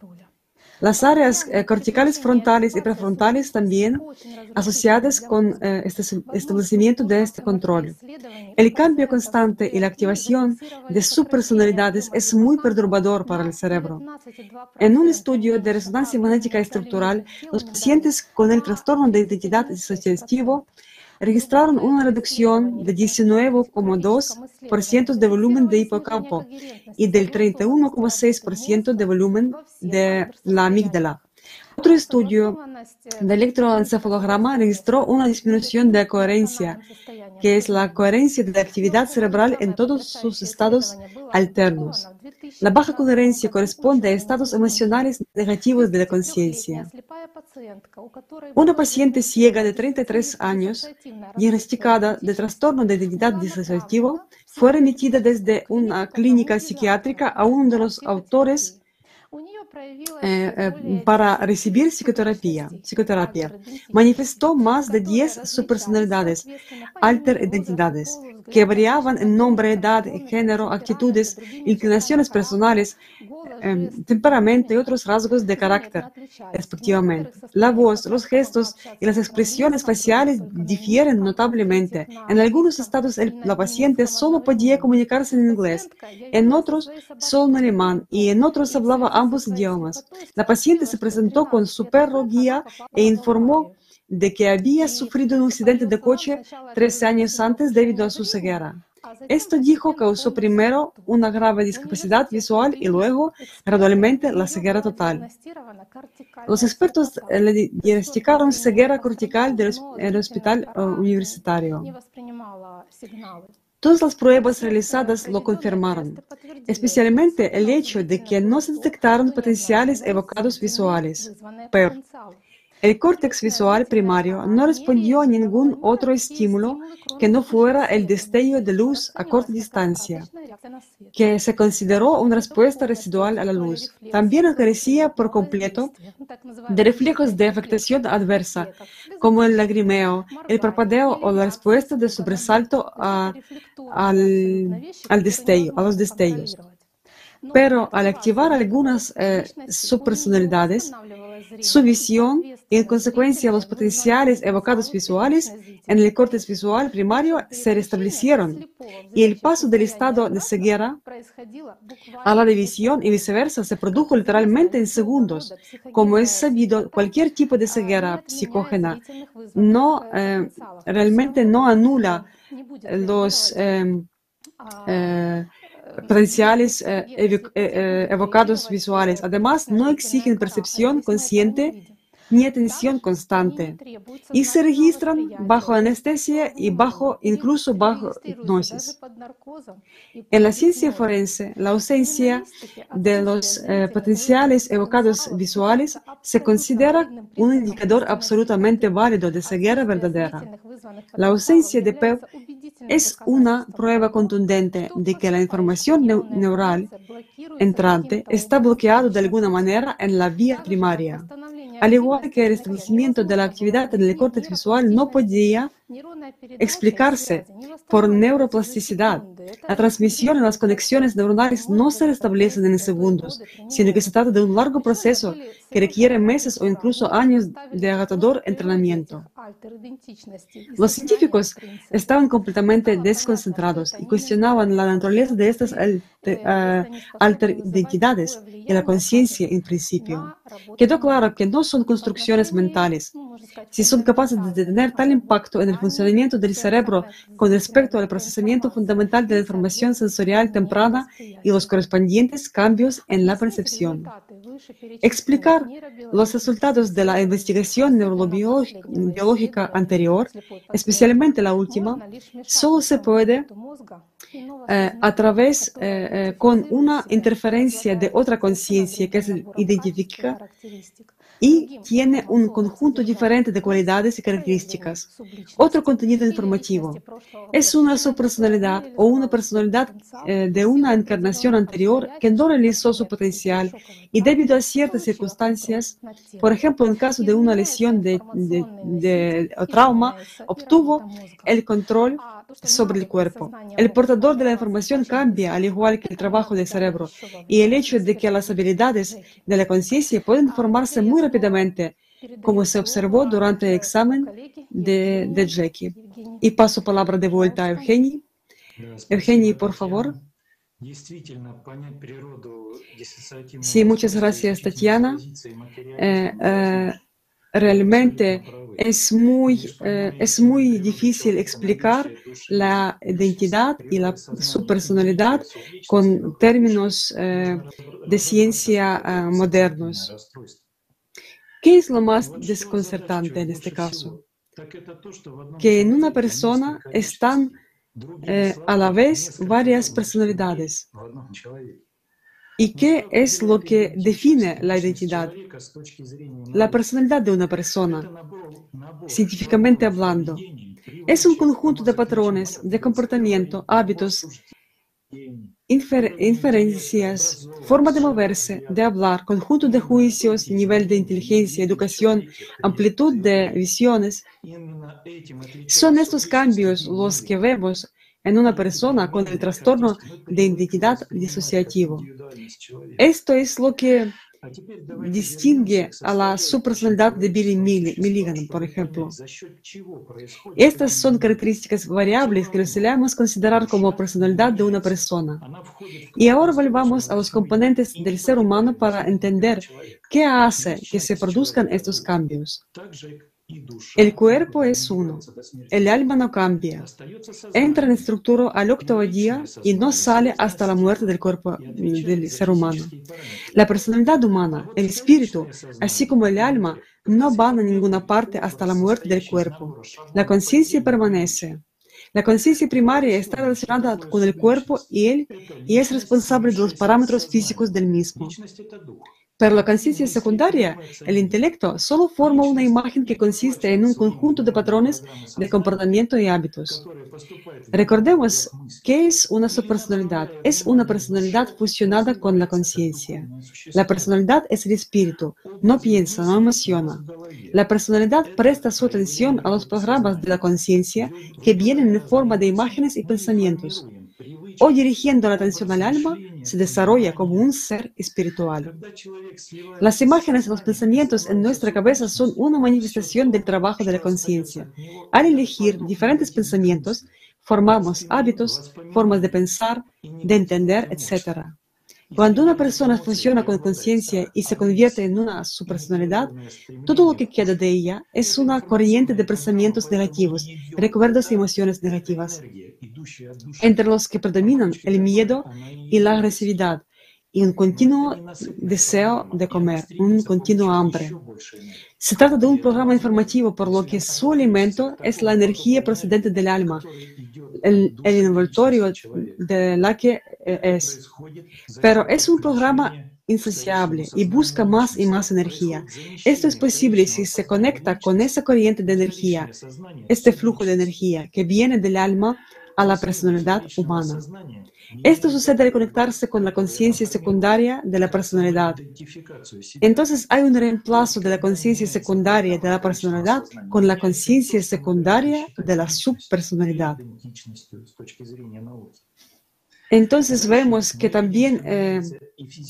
Las áreas eh, corticales frontales y prefrontales también asociadas con eh, este establecimiento de este control. El cambio constante y la activación de subpersonalidades es muy perturbador para el cerebro. En un estudio de resonancia magnética estructural, los pacientes con el trastorno de identidad disociativo registraron una reducción de 19,2% de volumen de hipocampo y del 31,6% de volumen de la amígdala. Otro estudio de electroencefalograma registró una disminución de coherencia, que es la coherencia de la actividad cerebral en todos sus estados alternos. La baja coherencia corresponde a estados emocionales negativos de la conciencia. Una paciente ciega de 33 años, diagnosticada de trastorno de identidad disociativo, fue remitida desde una clínica psiquiátrica a uno de los autores eh, eh, para recibir psicoterapia, psicoterapia. Manifestó más de 10 subpersonalidades, alter identidades, que variaban en nombre, edad, género, actitudes, inclinaciones personales, eh, temperamento y otros rasgos de carácter, respectivamente. La voz, los gestos y las expresiones faciales difieren notablemente. En algunos estados la paciente solo podía comunicarse en inglés, en otros solo en alemán y en otros hablaba ambos idiomas. La paciente se presentó con su perro guía e informó de que había sufrido un accidente de coche tres años antes debido a su ceguera. Esto dijo causó primero una grave discapacidad visual y luego, gradualmente, la ceguera total. Los expertos le diagnosticaron ceguera cortical del el hospital uh, universitario. Todas las pruebas realizadas lo confirmaron, especialmente el hecho de que no se detectaron potenciales evocados visuales, PER, el córtex visual primario no respondió a ningún otro estímulo que no fuera el destello de luz a corta distancia, que se consideró una respuesta residual a la luz. También carecía por completo de reflejos de afectación adversa, como el lagrimeo, el parpadeo o la respuesta de sobresalto al, destello, a los destellos. Pero al activar algunas eh, subpersonalidades, su visión y en consecuencia los potenciales evocados visuales en el córtex visual primario se restablecieron y el paso del estado de ceguera a la división y viceversa se produjo literalmente en segundos. Como es sabido, cualquier tipo de ceguera psicógena no, eh, realmente no anula los eh, potenciales eh, eh, eh, evocados visuales. Además, no exigen percepción consciente ni atención constante y se registran bajo anestesia y bajo incluso bajo hipnosis. En la ciencia forense, la ausencia de los potenciales evocados visuales se considera un indicador absolutamente válido de ceguera verdadera. La ausencia de PEP es una prueba contundente de que la información neural entrante está bloqueada de alguna manera en la vía primaria. Al igual que el establecimiento de la actividad en el córtex visual no podía explicarse por neuroplasticidad. La transmisión en las conexiones neuronales no se restablecen en segundos, sino que se trata de un largo proceso que requiere meses o incluso años de agotador entrenamiento. Los científicos estaban completamente desconcentrados y cuestionaban la naturaleza de estas alter, identidades la conciencia en principio. Quedó claro que no son construcciones mentales. Si son capaces de tener tal impacto en el funcionamiento del cerebro con respecto al procesamiento fundamental de la información sensorial temprana y los correspondientes cambios en la percepción. Explicar los resultados de la investigación neurobiológica anterior, especialmente la última, solo se puede eh, a través eh, eh, con una interferencia de otra conciencia que se identifica y tiene un conjunto diferente de cualidades y características. Otro contenido informativo es una subpersonalidad o una personalidad eh, de una encarnación anterior que no realizó su potencial y debido a ciertas circunstancias, por ejemplo, en caso de una lesión de, trauma, obtuvo el control sobre el cuerpo. El portador de la información cambia, al igual que el trabajo del cerebro, y el hecho de que las habilidades de la conciencia pueden formarse muy rápidamente, como se observó durante el examen de, de Jackie. Y paso palabra de vuelta a Evgeny. Evgeny, por favor. Sí, muchas gracias, Tatiana. Eh, eh, realmente es muy, eh, es muy difícil explicar la identidad y la, su personalidad con términos de ciencia modernos. ¿Qué es lo más desconcertante en este caso? Que en una persona están a la vez varias personalidades. ¿Y qué es lo que define la identidad? La personalidad de una persona, científicamente hablando, es un conjunto de patrones de comportamiento, hábitos, inferencias, forma de moverse, de hablar, conjunto de juicios, nivel de inteligencia, educación, amplitud de visiones. Son estos cambios los que vemos en una persona con el trastorno de identidad disociativo. Esto es lo que distingue a la subpersonalidad de Billy Milligan, por ejemplo. Estas son características variables que solemos considerar como personalidad de una persona. Y ahora volvamos a los componentes del ser humano para entender qué hace que se produzcan estos cambios. El cuerpo es uno. El alma no cambia. Entra en estructura al octavo día y no sale hasta la muerte del cuerpo del ser humano. La personalidad humana, el espíritu, así como el alma, no van a ninguna parte hasta la muerte del cuerpo. La conciencia permanece. La conciencia primaria está relacionada con el cuerpo y él y es responsable de los parámetros físicos del mismo. Pero la conciencia secundaria, el intelecto, solo forma una imagen que consiste en un conjunto de patrones de comportamiento y hábitos. Recordemos qué es una subpersonalidad. Es una personalidad fusionada con la conciencia. La personalidad es el espíritu, no piensa, no emociona. La personalidad presta su atención a los programas de la conciencia que vienen en forma de imágenes y pensamientos o dirigiendo la atención al alma, se desarrolla como un ser espiritual. Las imágenes y los pensamientos en nuestra cabeza son una manifestación del trabajo de la conciencia. Al elegir diferentes pensamientos, formamos hábitos, formas de pensar, de entender, etc. Cuando una persona funciona con conciencia y se convierte en una subpersonalidad, todo lo que queda de ella es una corriente de pensamientos negativos, recuerdos y emociones negativas, entre los que predominan el miedo y la agresividad, y un continuo deseo de comer, un continuo hambre. Se trata de un programa informativo por lo que su alimento es la energía procedente del alma, el, el envoltorio de la que eh, es. Pero es un programa insaciable y busca más y más energía. Esto es posible si se conecta con esa corriente de energía, este flujo de energía que viene del alma a la personalidad humana. Esto sucede al conectarse con la conciencia secundaria de la personalidad. Entonces hay un reemplazo de la conciencia secundaria de la personalidad con la conciencia secundaria de la subpersonalidad. Entonces vemos que también eh,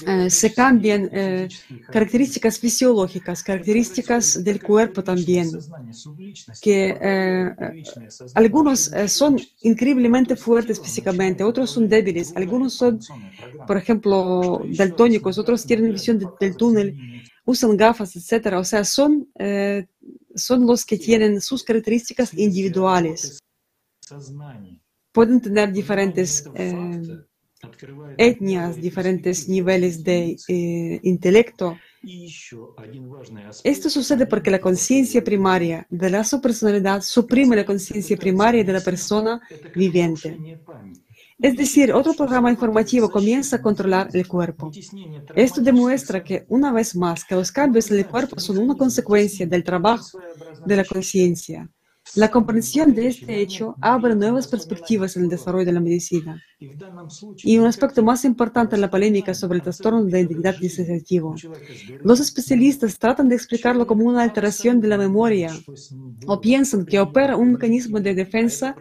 eh, se cambian eh, características fisiológicas, características del cuerpo también, que algunos son increíblemente fuertes físicamente, otros son débiles, algunos son, por ejemplo, daltónicos, otros tienen visión del túnel, usan gafas, etc. O sea, son, son los que tienen sus características individuales pueden tener diferentes eh, etnias, diferentes niveles de eh, intelecto. Esto sucede porque la conciencia primaria de la subpersonalidad suprime la conciencia primaria de la persona viviente. Es decir, otro programa informativo comienza a controlar el cuerpo. Esto demuestra que, una vez más, que los cambios en el cuerpo son una consecuencia del trabajo de la conciencia. La comprensión de este hecho abre nuevas perspectivas en el desarrollo de la medicina. Y un aspecto más importante en la polémica sobre el trastorno de identidad disociativo. Los especialistas tratan de explicarlo como una alteración de la memoria o piensan que opera un mecanismo de defensa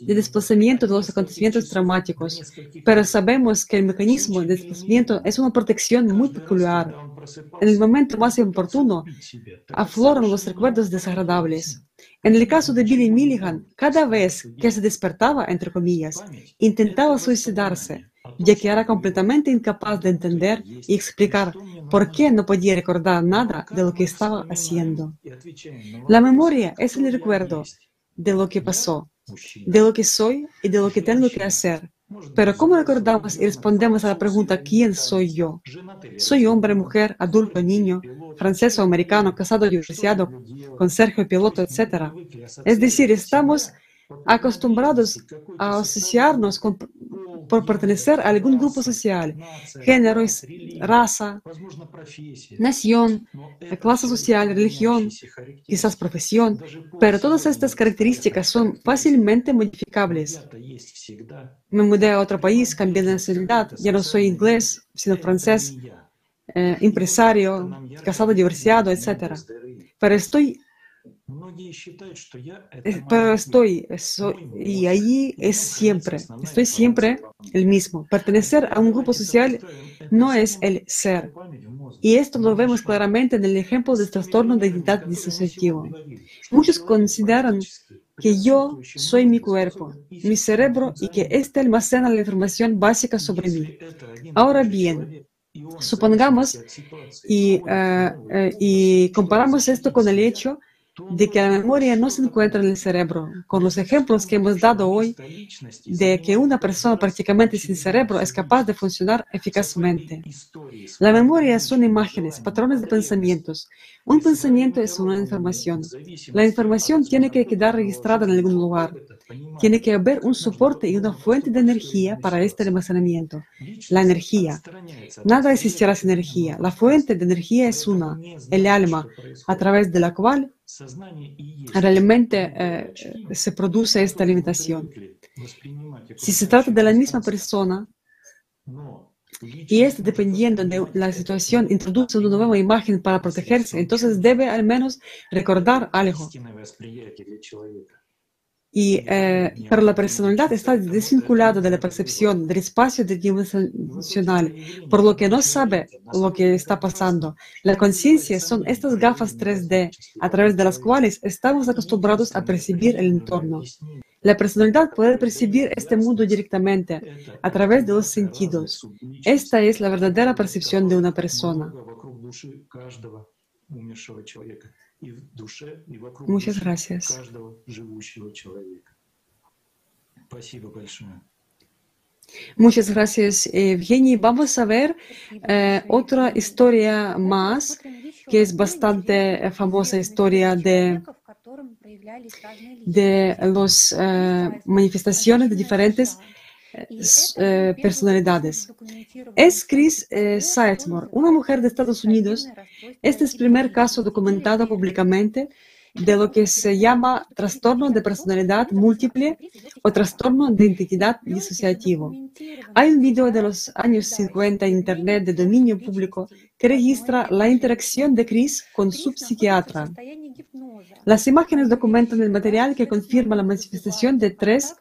de desplazamiento de los acontecimientos traumáticos, pero sabemos que el mecanismo de desplazamiento es una protección muy peculiar. En el momento más oportuno, afloran los recuerdos desagradables. En el caso de Billy Milligan, cada vez que se despertaba, entre comillas, intentaba suicidarse, ya que era completamente incapaz de entender y explicar por qué no podía recordar nada de lo que estaba haciendo. La memoria es el recuerdo de lo que pasó, de lo que soy y de lo que tengo que hacer. Pero ¿cómo recordamos y respondemos a la pregunta ¿quién soy yo? ¿Soy hombre, mujer, adulto, niño, francés o americano, casado, divorciado, con Sergio, piloto, etcétera? Es decir, estamos acostumbrados a asociarnos por pertenecer a algún grupo social, género, raza, nación, clase social, religión, quizás profesión, pero todas estas características son fácilmente modificables. Me mudé a otro país, cambié de nacionalidad, ya no soy inglés, sino francés, eh, empresario, casado, divorciado, etc. Pero estoy estoy, y allí es siempre, estoy siempre el mismo. Pertenecer a un grupo social no es el ser. Y esto lo vemos claramente en el ejemplo del trastorno de identidad disociativo. Muchos consideran que yo soy mi cuerpo, mi cerebro y que éste almacena la información básica sobre mí. Ahora bien, supongamos y, eh, y comparamos esto con el hecho de que la memoria no se encuentra en el cerebro, con los ejemplos que hemos dado hoy de que una persona prácticamente sin cerebro es capaz de funcionar eficazmente. La memoria son imágenes, patrones de pensamientos. Un pensamiento es una información. La información tiene que quedar registrada en algún lugar. Tiene que haber un soporte y una fuente de energía para este almacenamiento. La energía. Nada existirá sin energía. La fuente de energía es una, el alma, a través de la cual realmente eh, se produce esta alimentación. Si se trata de la misma persona y es dependiendo de la situación, introduce una nueva imagen para protegerse, entonces debe al menos recordar algo. Y, eh, pero la personalidad está desvinculada de la percepción del espacio dimensional, por lo que no sabe lo que está pasando. La conciencia son estas gafas 3D a través de las cuales estamos acostumbrados a percibir el entorno. La personalidad puede percibir este mundo directamente a través de los sentidos. Esta es la verdadera percepción de una persona. Muchas gracias. Muchas gracias, Evgeny. Vamos a ver eh, otra historia más, que es bastante famosa historia de, de las eh, manifestaciones de diferentes eh, personalidades. Es Chris eh, Sizemore, una mujer de Estados Unidos. Este es el primer caso documentado públicamente de lo que se llama trastorno de personalidad múltiple o trastorno de identidad disociativo. Hay un video de los años 50 en Internet de dominio público que registra la interacción de Chris con su psiquiatra. Las imágenes documentan el material que confirma la manifestación de tres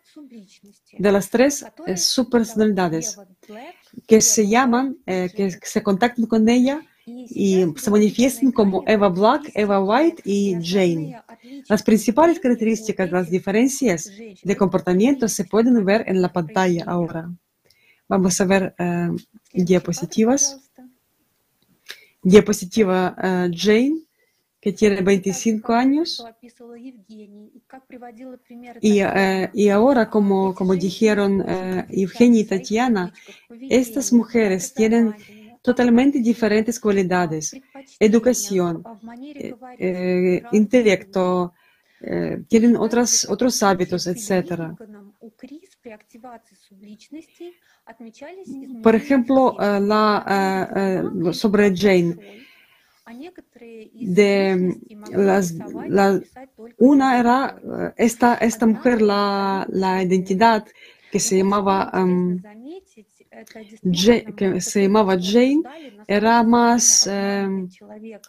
de las tres eh, que se llaman, eh, que se contactan con ella y se manifiestan como Eva Black, Eva White y Jane. Las principales características, las diferencias de comportamiento se pueden ver en la pantalla ahora. Vamos a ver eh, diapositivas. Diapositiva Jane que tiene 25 años. Y, eh, ahora, como, como dijeron eh, Eugenia y Tatiana, estas mujeres tienen totalmente diferentes cualidades, educación, eh, intelecto, tienen otras, otros hábitos, etc. Por ejemplo, la, sobre Jane, de las, una era eh, esta, esta mujer, la, la identidad que se llamaba um, que se llamaba Jane, era más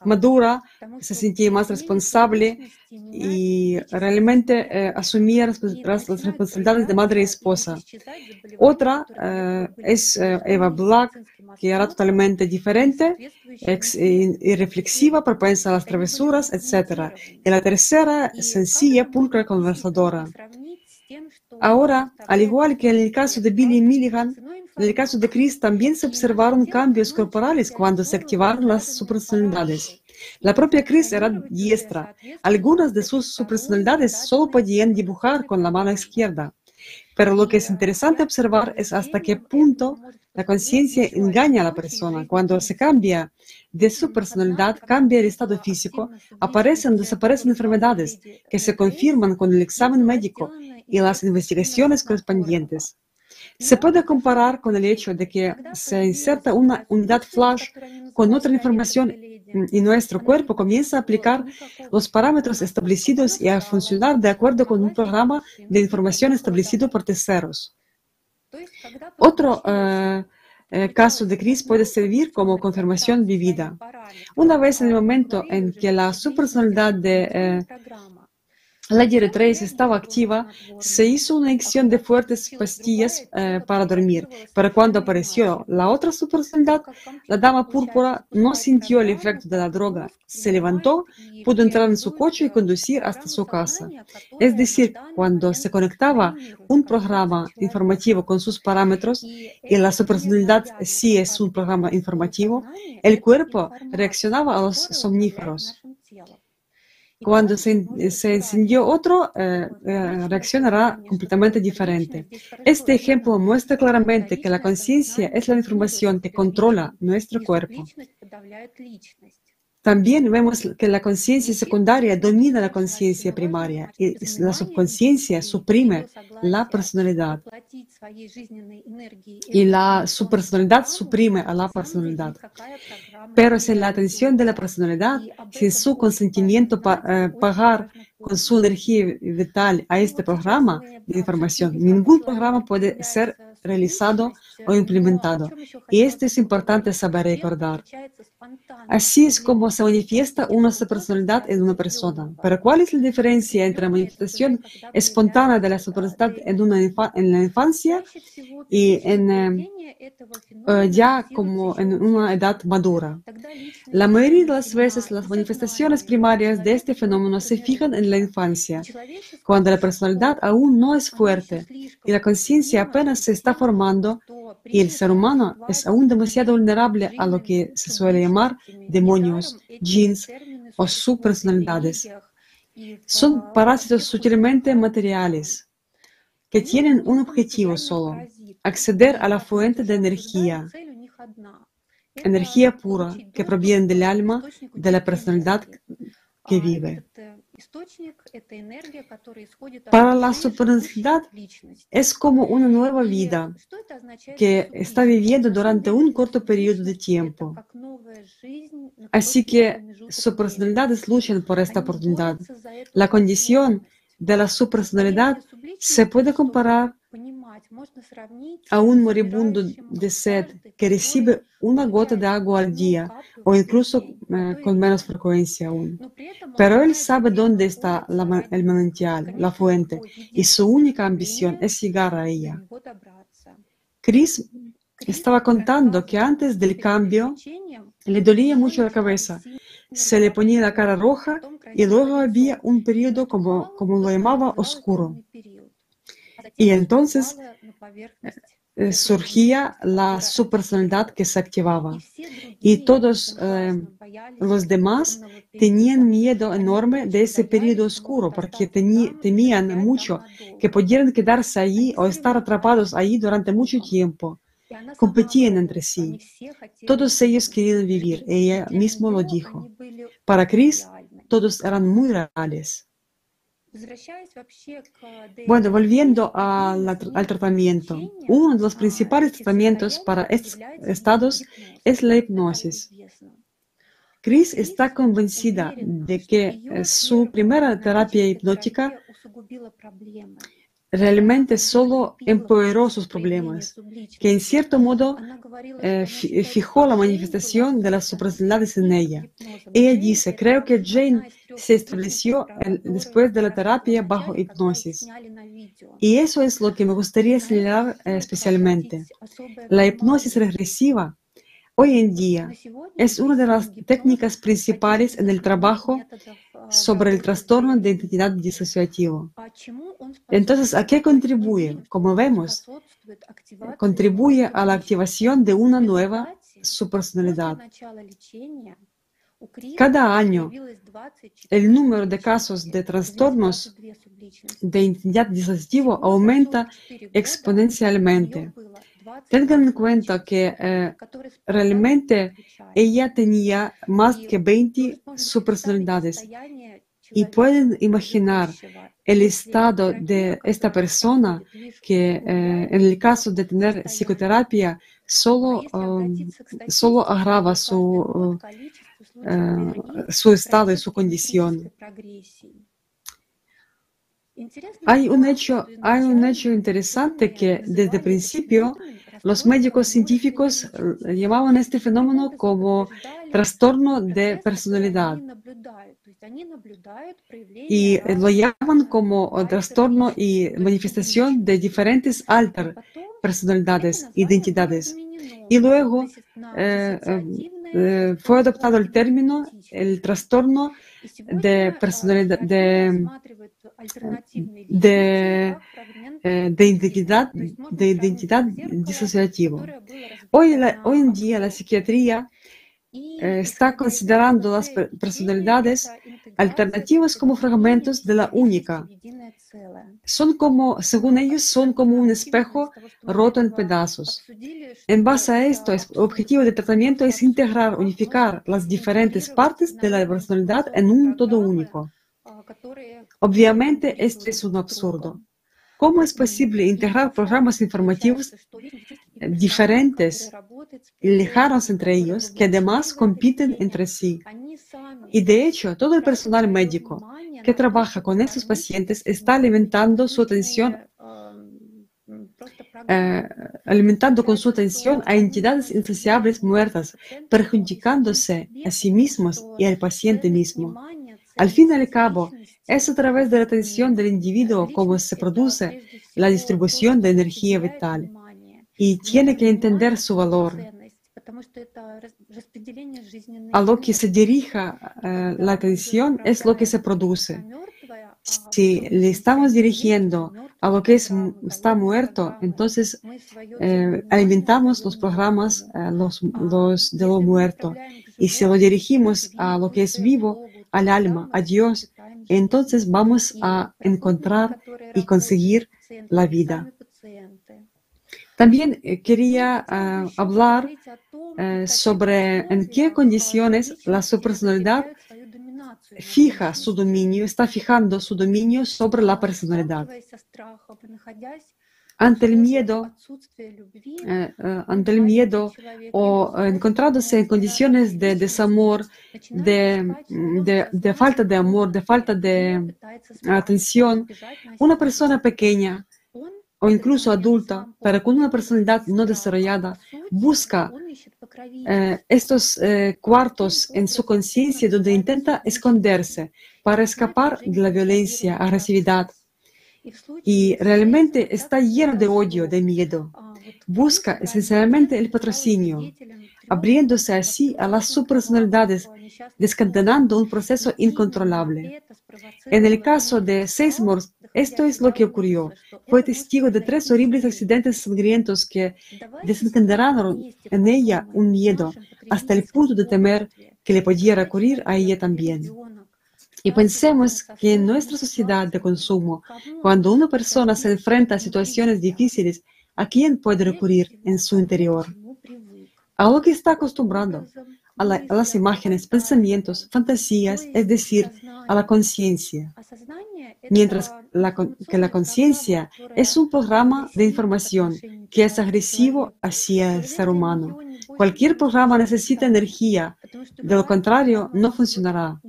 madura, se sentía más responsable y realmente eh, asumía las, responsabilidades de madre y esposa. Otra es Eva Black, que era totalmente diferente, y reflexiva, propensa a las travesuras, etc. Y la tercera, sencilla, pulcra, conversadora. Ahora, al igual que en el caso de Billy Milligan, en el caso de Chris también se observaron cambios corporales cuando se activaron las subpersonalidades. La propia Chris era diestra. Algunas de sus subpersonalidades solo podían dibujar con la mano izquierda. Pero lo que es interesante observar es hasta qué punto la conciencia engaña a la persona. Cuando se cambia de su personalidad, cambia el estado físico, aparecen o desaparecen enfermedades que se confirman con el examen médico y las investigaciones correspondientes. Se puede comparar con el hecho de que se inserta una unidad flash con otra información y nuestro cuerpo comienza a aplicar los parámetros establecidos y a funcionar de acuerdo con un programa de información establecido por terceros. Otro eh, eh, caso de crisis puede servir como confirmación vivida. Una vez en el momento en que la subpersonalidad de eh, la directriz estaba activa, se hizo una inyección de fuertes pastillas eh, para dormir, pero cuando apareció la otra subpersonalidad, la dama púrpura no sintió el efecto de la droga, se levantó, pudo entrar en su coche y conducir hasta su casa. Es decir, cuando se conectaba un programa informativo con sus parámetros y la subpersonalidad sí es un programa informativo, el cuerpo reaccionaba a los somníferos. Cuando se, se encendió otro, eh, eh, reaccionará completamente diferente. Este ejemplo muestra claramente que la conciencia es la información que controla nuestro cuerpo. También vemos que la conciencia secundaria domina la conciencia primaria y la subconsciencia suprime la personalidad. Y la subpersonalidad suprime a la personalidad. Pero sin la atención de la personalidad, sin su consentimiento para pagar con su energía vital a este programa de información, ningún programa puede ser realizado o implementado. Y esto es importante saber recordar. Así es como se manifiesta una personalidad en una persona. Pero ¿cuál es la diferencia entre la manifestación espontánea de la personalidad en, una en la infancia y en, eh, eh, ya como en una edad madura? La mayoría de las veces las manifestaciones primarias de este fenómeno se fijan en la infancia, cuando la personalidad aún no es fuerte y la conciencia apenas se está formando y el ser humano es aún demasiado vulnerable a lo que se suele llamar demonios, jeans o subpersonalidades. Son parásitos sutilmente materiales que tienen un objetivo solo, acceder a la fuente de energía, energía pura que proviene del alma de la personalidad que vive. Para la supernaturalidad es como una nueva vida que está viviendo durante un corto periodo de tiempo. Así que su personalidades luchan por esta oportunidad. La condición de la subpersonalidad se puede comparar a un moribundo de sed que recibe una gota de agua al día o incluso eh, con menos frecuencia aún. Pero él sabe dónde está el manantial, la fuente, y su única ambición es llegar a ella. Chris estaba contando que antes del cambio le dolía mucho la cabeza, se le ponía la cara roja y luego había un periodo como, como lo llamaba oscuro. Y entonces eh, surgía la subpersonalidad que se activaba. Y todos eh, los demás tenían miedo enorme de ese periodo oscuro porque temían mucho que pudieran quedarse allí o estar atrapados allí durante mucho tiempo. Competían entre sí. Todos ellos querían vivir. Ella mismo lo dijo. Para Chris, todos eran muy reales. Bueno, volviendo al tratamiento, uno de los principales tratamientos para estos estados es la hipnosis. Chris está convencida de que eh, su primera terapia hipnótica realmente solo empeoró sus problemas, que en cierto modo eh, fijó la manifestación de las superficialidades en ella. Ella dice, creo que Jane se estableció después de la terapia bajo hipnosis. Y eso es lo que me gustaría señalar eh, especialmente. La hipnosis regresiva hoy en día es una de las técnicas principales en el trabajo sobre el trastorno de identidad disociativo. Entonces, ¿a qué contribuye? Como vemos, contribuye a la activación de una nueva subpersonalidad. Cada año, el número de casos de trastornos de identidad disociativo aumenta exponencialmente. Tengan en cuenta que eh, realmente ella tenía más que 20 subpersonalidades. y pueden imaginar el estado de esta persona que eh, en el caso de tener psicoterapia solo, um, solo agrava su, su estado y su condición. Hay un, hecho, un hecho interesante que desde el principio los médicos científicos eh, llamaban este fenómeno como trastorno de personalidad y lo llaman como trastorno y manifestación de diferentes alter personalidades, identidades. Y luego eh, eh, fue adoptado el término, el trastorno de personalidad, de, eh, de identidad, de identidad disociativa. Hoy, hoy en día la psiquiatría está considerando las personalidades alternativas como fragmentos de la única. Son como, según ellos, son como un espejo roto en pedazos. En base a esto, el objetivo del tratamiento es integrar, unificar las diferentes partes de la personalidad en un todo único. Obviamente, esto es un absurdo. ¿Cómo es posible integrar programas informativos diferentes y lejanos entre ellos que además compiten entre sí? Y de hecho, todo el personal médico que trabaja con estos pacientes está alimentando su atención eh, alimentando con su atención a entidades insaciables muertas, perjudicándose a sí mismos y al paciente mismo. Al fin y al cabo, es a través de la atención del individuo como se produce la distribución de energía vital y tiene que entender su valor. A lo que se dirija eh, la atención es lo que se produce. Si le estamos dirigiendo a lo que es, está muerto, entonces eh, alimentamos los programas eh, los de lo muerto. Y si lo dirigimos a lo que es vivo, al alma, a Dios, entonces vamos a encontrar y conseguir la vida. También eh, quería uh, hablar uh, sobre en qué condiciones la subpersonalidad fija su dominio, está fijando su dominio sobre la personalidad. Ante el miedo, eh, eh, ante el miedo o encontrándose en condiciones de desamor, de, de, de falta de amor, de falta de atención, una persona pequeña o incluso adulta, pero con una personalidad no desarrollada, busca eh, estos eh, cuartos en su conciencia donde intenta esconderse para escapar de la violencia, agresividad. Y realmente está lleno de odio, de miedo. Busca esencialmente el patrocinio, abriéndose así a las subpersonalidades, desencadenando un proceso incontrolable. En el caso de Seymour, esto es lo que ocurrió. Fue testigo de tres horribles accidentes sangrientos que desencadenaron en ella un miedo hasta el punto de temer que le pudiera ocurrir a ella también. Y pensemos que en nuestra sociedad de consumo, cuando una persona se enfrenta a situaciones difíciles, ¿a quién puede recurrir en su interior? A lo que está acostumbrando, a, las imágenes, pensamientos, fantasías, es decir, a la conciencia. Mientras que la conciencia es un programa de información que es agresivo hacia el ser humano. Cualquier programa necesita energía, de lo contrario no funcionará.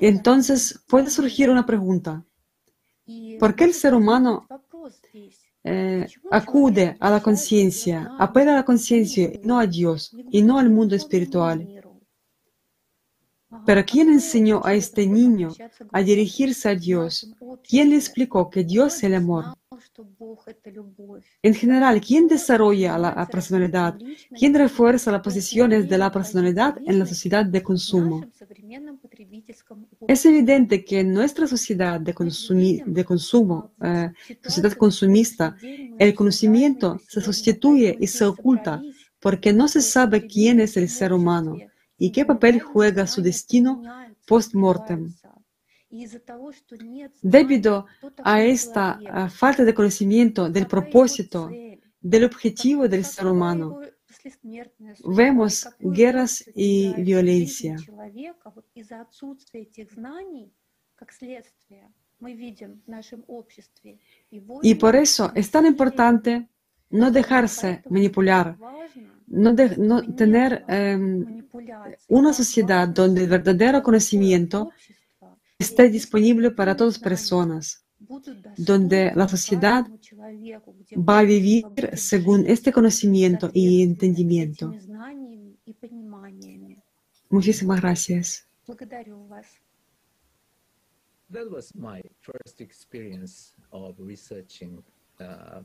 Entonces puede surgir una pregunta. ¿Por qué el ser humano eh, acude a la conciencia, apela a la conciencia no a Dios y no al mundo espiritual? Pero ¿quién enseñó a este niño a dirigirse a Dios? ¿Quién le explicó que Dios es el amor? En general, ¿quién desarrolla la personalidad? ¿Quién refuerza las posiciones de la personalidad en la sociedad de consumo? Es evidente que en nuestra sociedad de, consumo, eh, sociedad consumista, el conocimiento se sustituye y se oculta porque no se sabe quién es el ser humano y qué papel juega su destino post-mortem. Debido a esta falta de conocimiento del propósito, del objetivo del ser humano, vemos guerras y violencia. Y por eso es tan importante no dejarse manipular, no, tener una sociedad donde el verdadero conocimiento esté disponible para todas las personas, donde la sociedad va a vivir según este conocimiento y entendimiento. Muchísimas gracias. That was my first experience of researching E-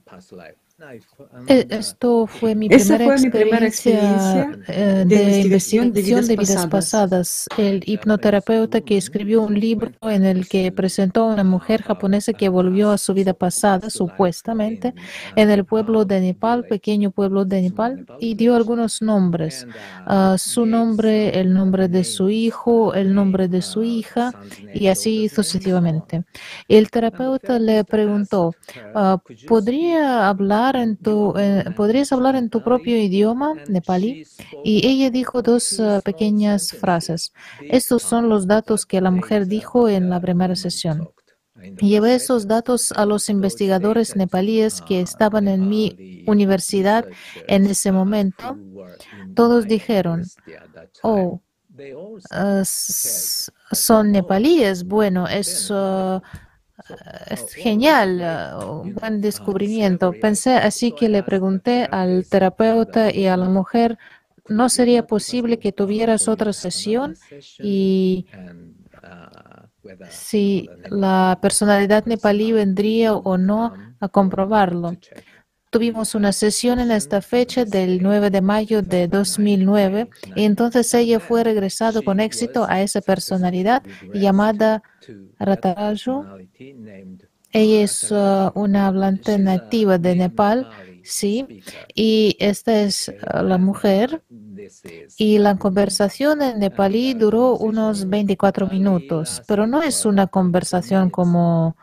Esto fue mi Esa primera fue mi primera experiencia eh, de de investigación de vidas de vidas pasadas. pasadas. El hipnoterapeuta que escribió un libro en el que presentó a una mujer japonesa que volvió a su vida pasada, supuestamente, en el pueblo de Nepal, pequeño pueblo de Nepal, y dio algunos nombres. Ah, su nombre, el nombre de su hijo, el nombre de su hija, y así sucesivamente. El terapeuta le preguntó, ah, ¿podría hablar en tu, eh, ¿podrías hablar en tu propio idioma, nepalí? Y ella dijo dos ah, pequeñas frases. Estos son los datos que la mujer dijo en la primera sesión. Llevé esos datos a los investigadores nepalíes que estaban en mi universidad en ese momento. Todos dijeron, oh, s- son nepalíes. Bueno, es, ah, es genial, ah, un buen descubrimiento. Pensé así que le pregunté al terapeuta y a la mujer, ¿no sería posible que tuvieras otra sesión? Y si la personalidad nepalí vendría o no a comprobarlo. Tuvimos una sesión en esta fecha del 9 de mayo de 2009 y entonces ella fue regresado con éxito a esa personalidad llamada Rataraju. Ella es uh, una hablante nativa de Nepal, sí, y esta es uh, la mujer. Y la conversación en nepalí duró unos 24 minutos, pero no es una conversación como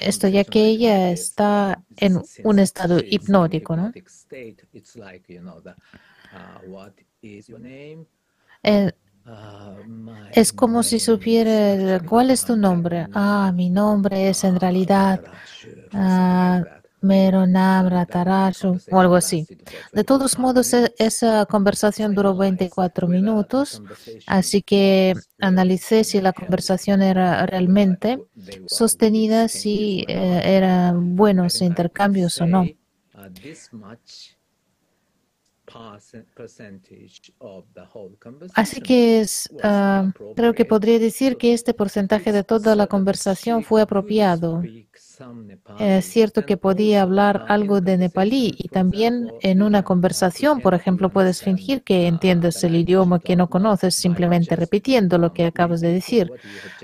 esto, ya que ella está en un estado hipnótico, ¿no? Eh, es como si supiera cuál es tu nombre. Ah, mi nombre es en realidad ah, Meronam Ratarasu o algo así. De todos modos, e- esa conversación duró 24 minutos, así que analicé si la conversación era realmente sostenida, si eh, eran buenos intercambios o no. Así que es, ah, creo que podría decir que este porcentaje de toda la conversación fue apropiado. Es cierto que podía hablar algo de nepalí y también en una conversación, por ejemplo, puedes fingir que entiendes el idioma que no conoces simplemente repitiendo lo que acabas de decir.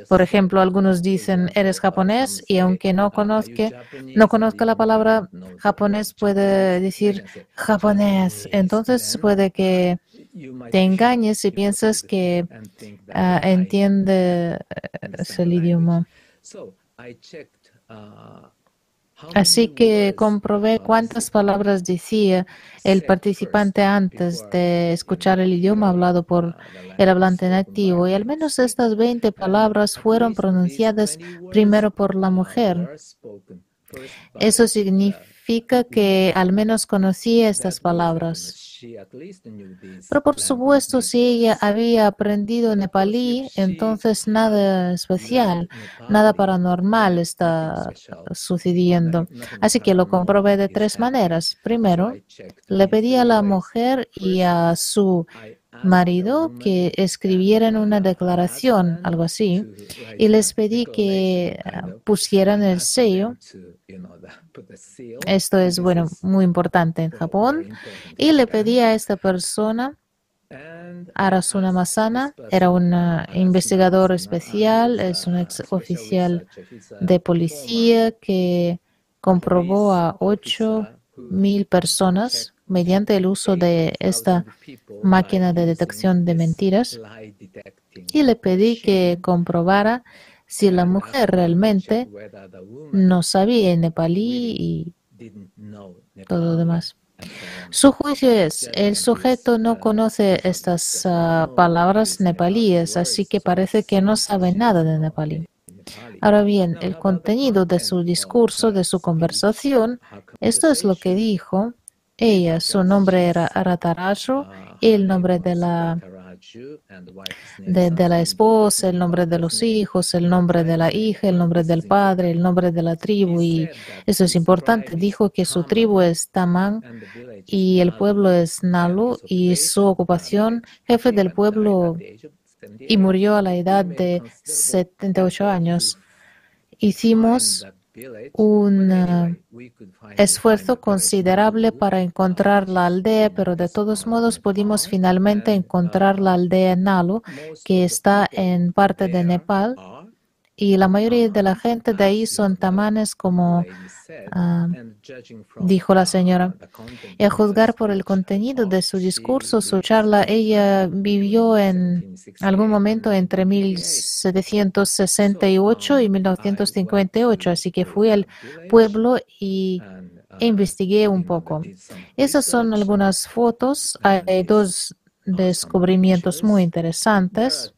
Por ejemplo, algunos dicen eres japonés y aunque no conozca, no conozca la palabra japonés, puede decir japonés. Entonces puede que te engañes y piensas que ah, entiende eh, el idioma. Así que comprobé cuántas palabras decía el participante antes de escuchar el idioma hablado por el hablante nativo y al menos estas 20 palabras fueron pronunciadas primero por la mujer. Eso significa que al menos conocía estas palabras. Pero por supuesto, si ella había aprendido nepalí, entonces nada especial, nada paranormal está sucediendo. Así que lo comprobé de tres maneras. Primero, le pedí a la mujer y a su marido que escribieran una declaración, algo así, y les pedí que ah, pusieran el sello. Esto es, bueno, muy importante en Japón. Y le pedí a esta persona, Arasuna Masana, era un ah, investigador especial, es un ex oficial de policía que comprobó a ocho mil personas mediante el uso de esta máquina de detección de mentiras y le pedí que comprobara si la mujer realmente no sabía nepalí y todo lo demás. Su juicio es, el sujeto no conoce estas ah, palabras nepalíes, así que parece que no sabe nada de nepalí. Ahora bien, el contenido de su discurso, de su conversación, esto es lo que dijo ella. Su nombre era Rataraju el nombre de la, de, de la esposa, el nombre de los hijos, el nombre de la hija, el nombre del padre, el nombre de la tribu. Y eso es importante. Dijo que su tribu es Tamang y el pueblo es Nalu y su ocupación, jefe del pueblo, y murió a la edad de 78 años. Hicimos un eh, esfuerzo considerable para encontrar la aldea, pero de todos modos pudimos finalmente encontrar la aldea Nalu, que está en parte de Nepal, y la mayoría de la gente de ahí son tamanes como ah, dijo la señora. Y a juzgar por el contenido de su discurso, su charla, ella vivió en algún momento entre 1768 y 1958, así que fui al pueblo y investigué un poco. Esas son algunas fotos. Hay dos descubrimientos muy interesantes.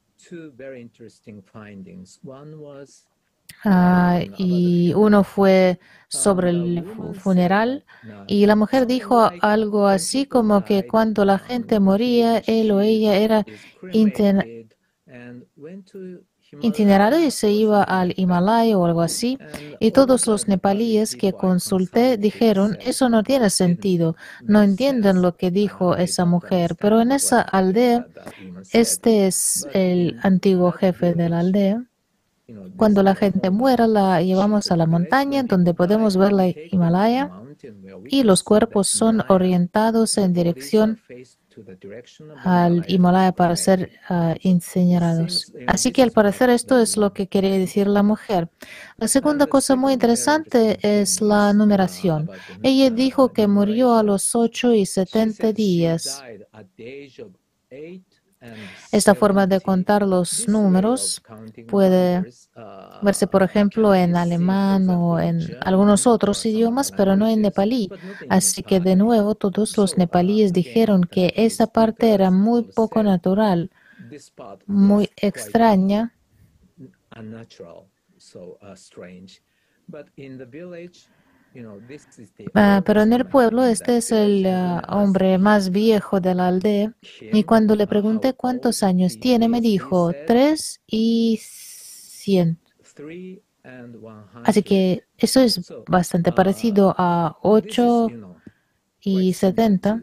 Ah, y uno fue sobre el funeral y la mujer dijo algo así como que cuando la gente moría, él o ella era y se iba al Himalaya o algo así. Y todos los nepalíes que consulté dijeron, eso no tiene sentido, no entienden lo que dijo esa mujer. Pero en esa aldea, este es el antiguo jefe de la aldea. Cuando la gente muera, la llevamos a la montaña donde podemos ver la Himalaya y los cuerpos son orientados en dirección al Himalaya para ser uh, incinerados. Así que al parecer esto es lo que quería decir la mujer. La segunda cosa muy interesante es la numeración. Ella dijo que murió a los 8 y 70 días. Esta forma de contar los números puede verse, por ejemplo, en alemán o en algunos otros idiomas, pero no en nepalí. Así que, de nuevo, todos los nepalíes dijeron que esa parte era muy poco natural, muy extraña. Ah, pero en el pueblo este es el ah, hombre más viejo de la aldea y cuando le pregunté cuántos años tiene me dijo tres y cien. Así que eso es bastante parecido a ocho y setenta.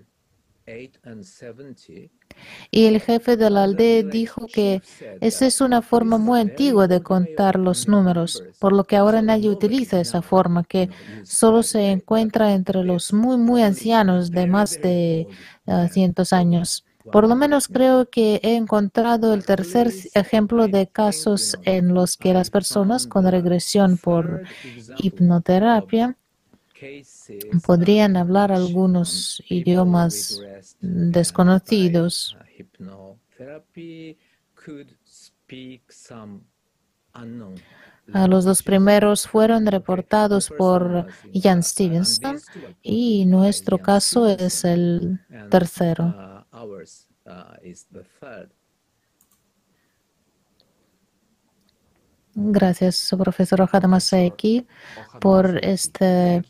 Y el jefe de la aldea dijo que esa es una forma muy antigua de contar los números, por lo que ahora nadie utiliza esa forma, que solo se encuentra entre los muy, muy ancianos de más de uh, cientos años. Por lo menos creo que he encontrado el tercer ejemplo de casos en los que las personas con regresión por hipnoterapia podrían hablar algunos idiomas desconocidos. Los dos primeros fueron reportados por Jan Stevenson y nuestro caso es el tercero. Gracias, profesor Ojada Masayaki, por este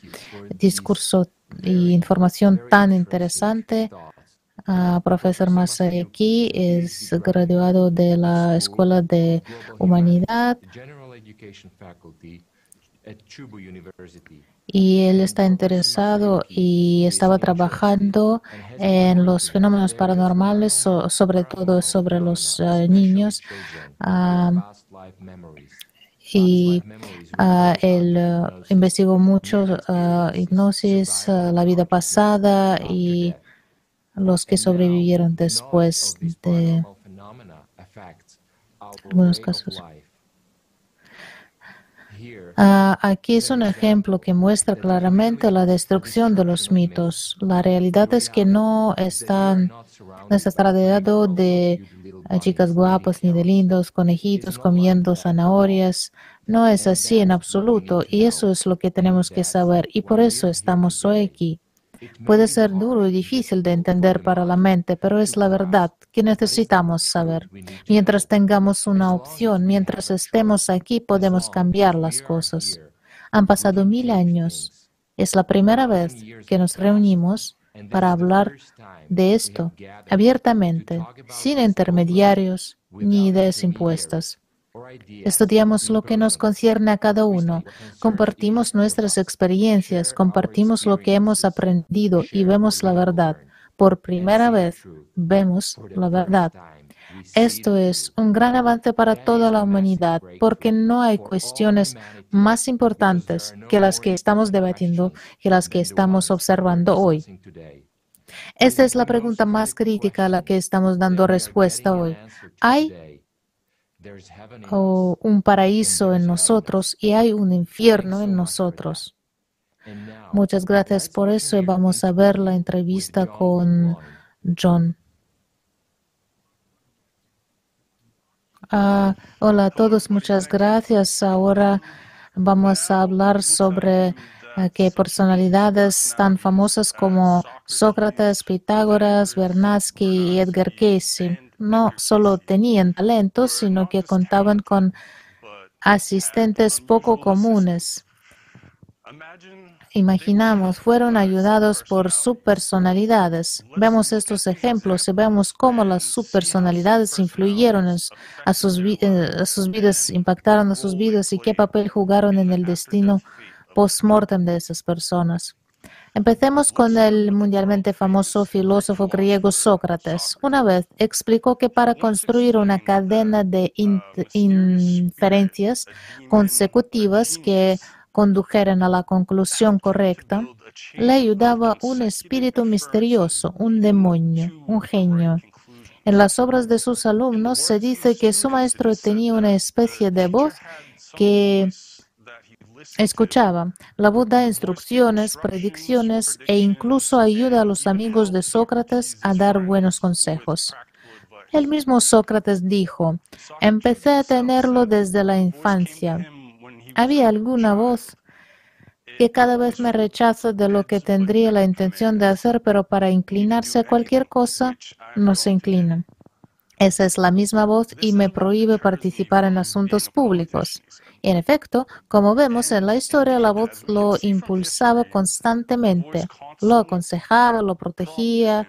discurso y información tan interesante. Uh, profesor Masayaki es graduado de la Escuela de Humanidad y él está interesado y estaba trabajando en los fenómenos paranormales, sobre todo sobre los uh, niños. Uh, y uh, él uh, investigó mucho uh, hipnosis, la vida pasada y los que sobrevivieron después de algunos casos. aquí es un ejemplo que muestra claramente la destrucción de los mitos. La realidad es que no están, no está rodeado de chicas guapas ni de lindos conejitos comiendo zanahorias. No es así en absoluto y eso es lo que tenemos que saber y por eso estamos hoy aquí. Puede ser duro y difícil de entender para la mente, pero es la verdad que necesitamos saber. Mientras tengamos una opción, mientras estemos aquí, podemos cambiar las cosas. Han pasado mil años. Es la primera vez que nos reunimos para hablar de esto abiertamente, sin intermediarios ni ideas impuestas. Estudiamos lo que nos concierne a cada uno, compartimos nuestras experiencias, compartimos lo que hemos aprendido y vemos la verdad. Por primera vez vemos la verdad. Esto es un gran avance para toda la humanidad porque no hay cuestiones más importantes que las que estamos debatiendo, que las que estamos observando hoy. Esta es la pregunta más crítica a la que estamos dando respuesta hoy. ¿Hay un paraíso en nosotros y hay un infierno en nosotros? Muchas gracias por eso y vamos a ver la entrevista con John. Ah, hola a todos, muchas gracias. Ahora vamos a hablar sobre eh, que personalidades tan famosas como Sócrates, Pitágoras, Bernatsky y Edgar Cayce no solo tenían talentos, sino que contaban con asistentes poco comunes imaginamos fueron ayudados por subpersonalidades. Vemos estos ejemplos y vemos cómo las subpersonalidades influyeron a sus, vidas, impactaron a sus vidas y qué papel jugaron en el destino post-mortem de esas personas. Empecemos con el mundialmente famoso filósofo griego Sócrates. Una vez explicó que para construir una cadena de inferencias consecutivas que condujeran a la conclusión correcta, le ayudaba un espíritu misterioso, un demonio, un genio. En las obras de sus alumnos se dice que su maestro tenía una especie de voz que escuchaba. La voz da instrucciones, predicciones e incluso ayuda a los amigos de Sócrates a dar buenos consejos. El mismo Sócrates dijo, empecé a tenerlo desde la infancia. Había alguna voz que cada vez me rechaza de lo que tendría la intención de hacer, pero para inclinarse a cualquier cosa, no se inclina. Esa es la misma voz y me prohíbe participar en asuntos públicos. En efecto, como vemos en la historia, la voz lo impulsaba constantemente, lo aconsejaba, lo protegía.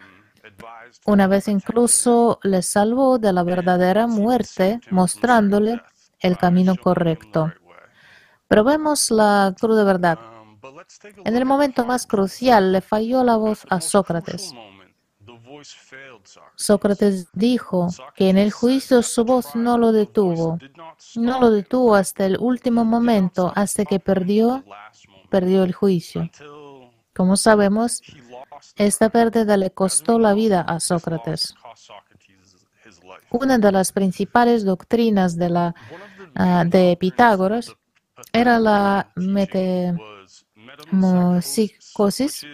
Una vez incluso le salvó de la verdadera muerte, mostrándole el camino correcto. Pero vemos la cruda verdad. En el momento más crucial le falló la voz a Sócrates. Sócrates dijo que en el juicio su voz no lo detuvo. No lo detuvo hasta el último momento, hasta que perdió, perdió el juicio. Como sabemos, esta pérdida le costó la vida a Sócrates. Una de las principales doctrinas de, la, ah, de Pitágoras era la metempsicosis,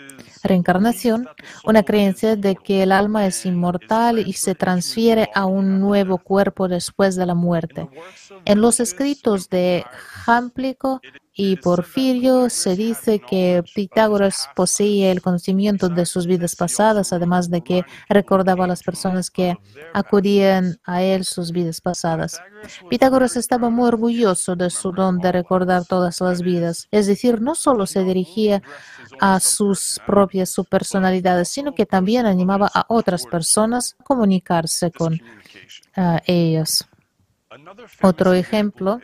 reencarnación, una creencia de que el alma es inmortal y se transfiere a un nuevo cuerpo después de la muerte. En los escritos de Jámplico y Porfirio se dice que Pitágoras poseía el conocimiento de sus vidas pasadas, además de que recordaba a las personas que acudían a él sus vidas pasadas. Pitágoras estaba muy orgulloso de su don de recordar todas las vidas, es decir, no solo se dirigía a sus propias subpersonalidades, sino que también animaba a otras personas a comunicarse con ah, ellos. Otro ejemplo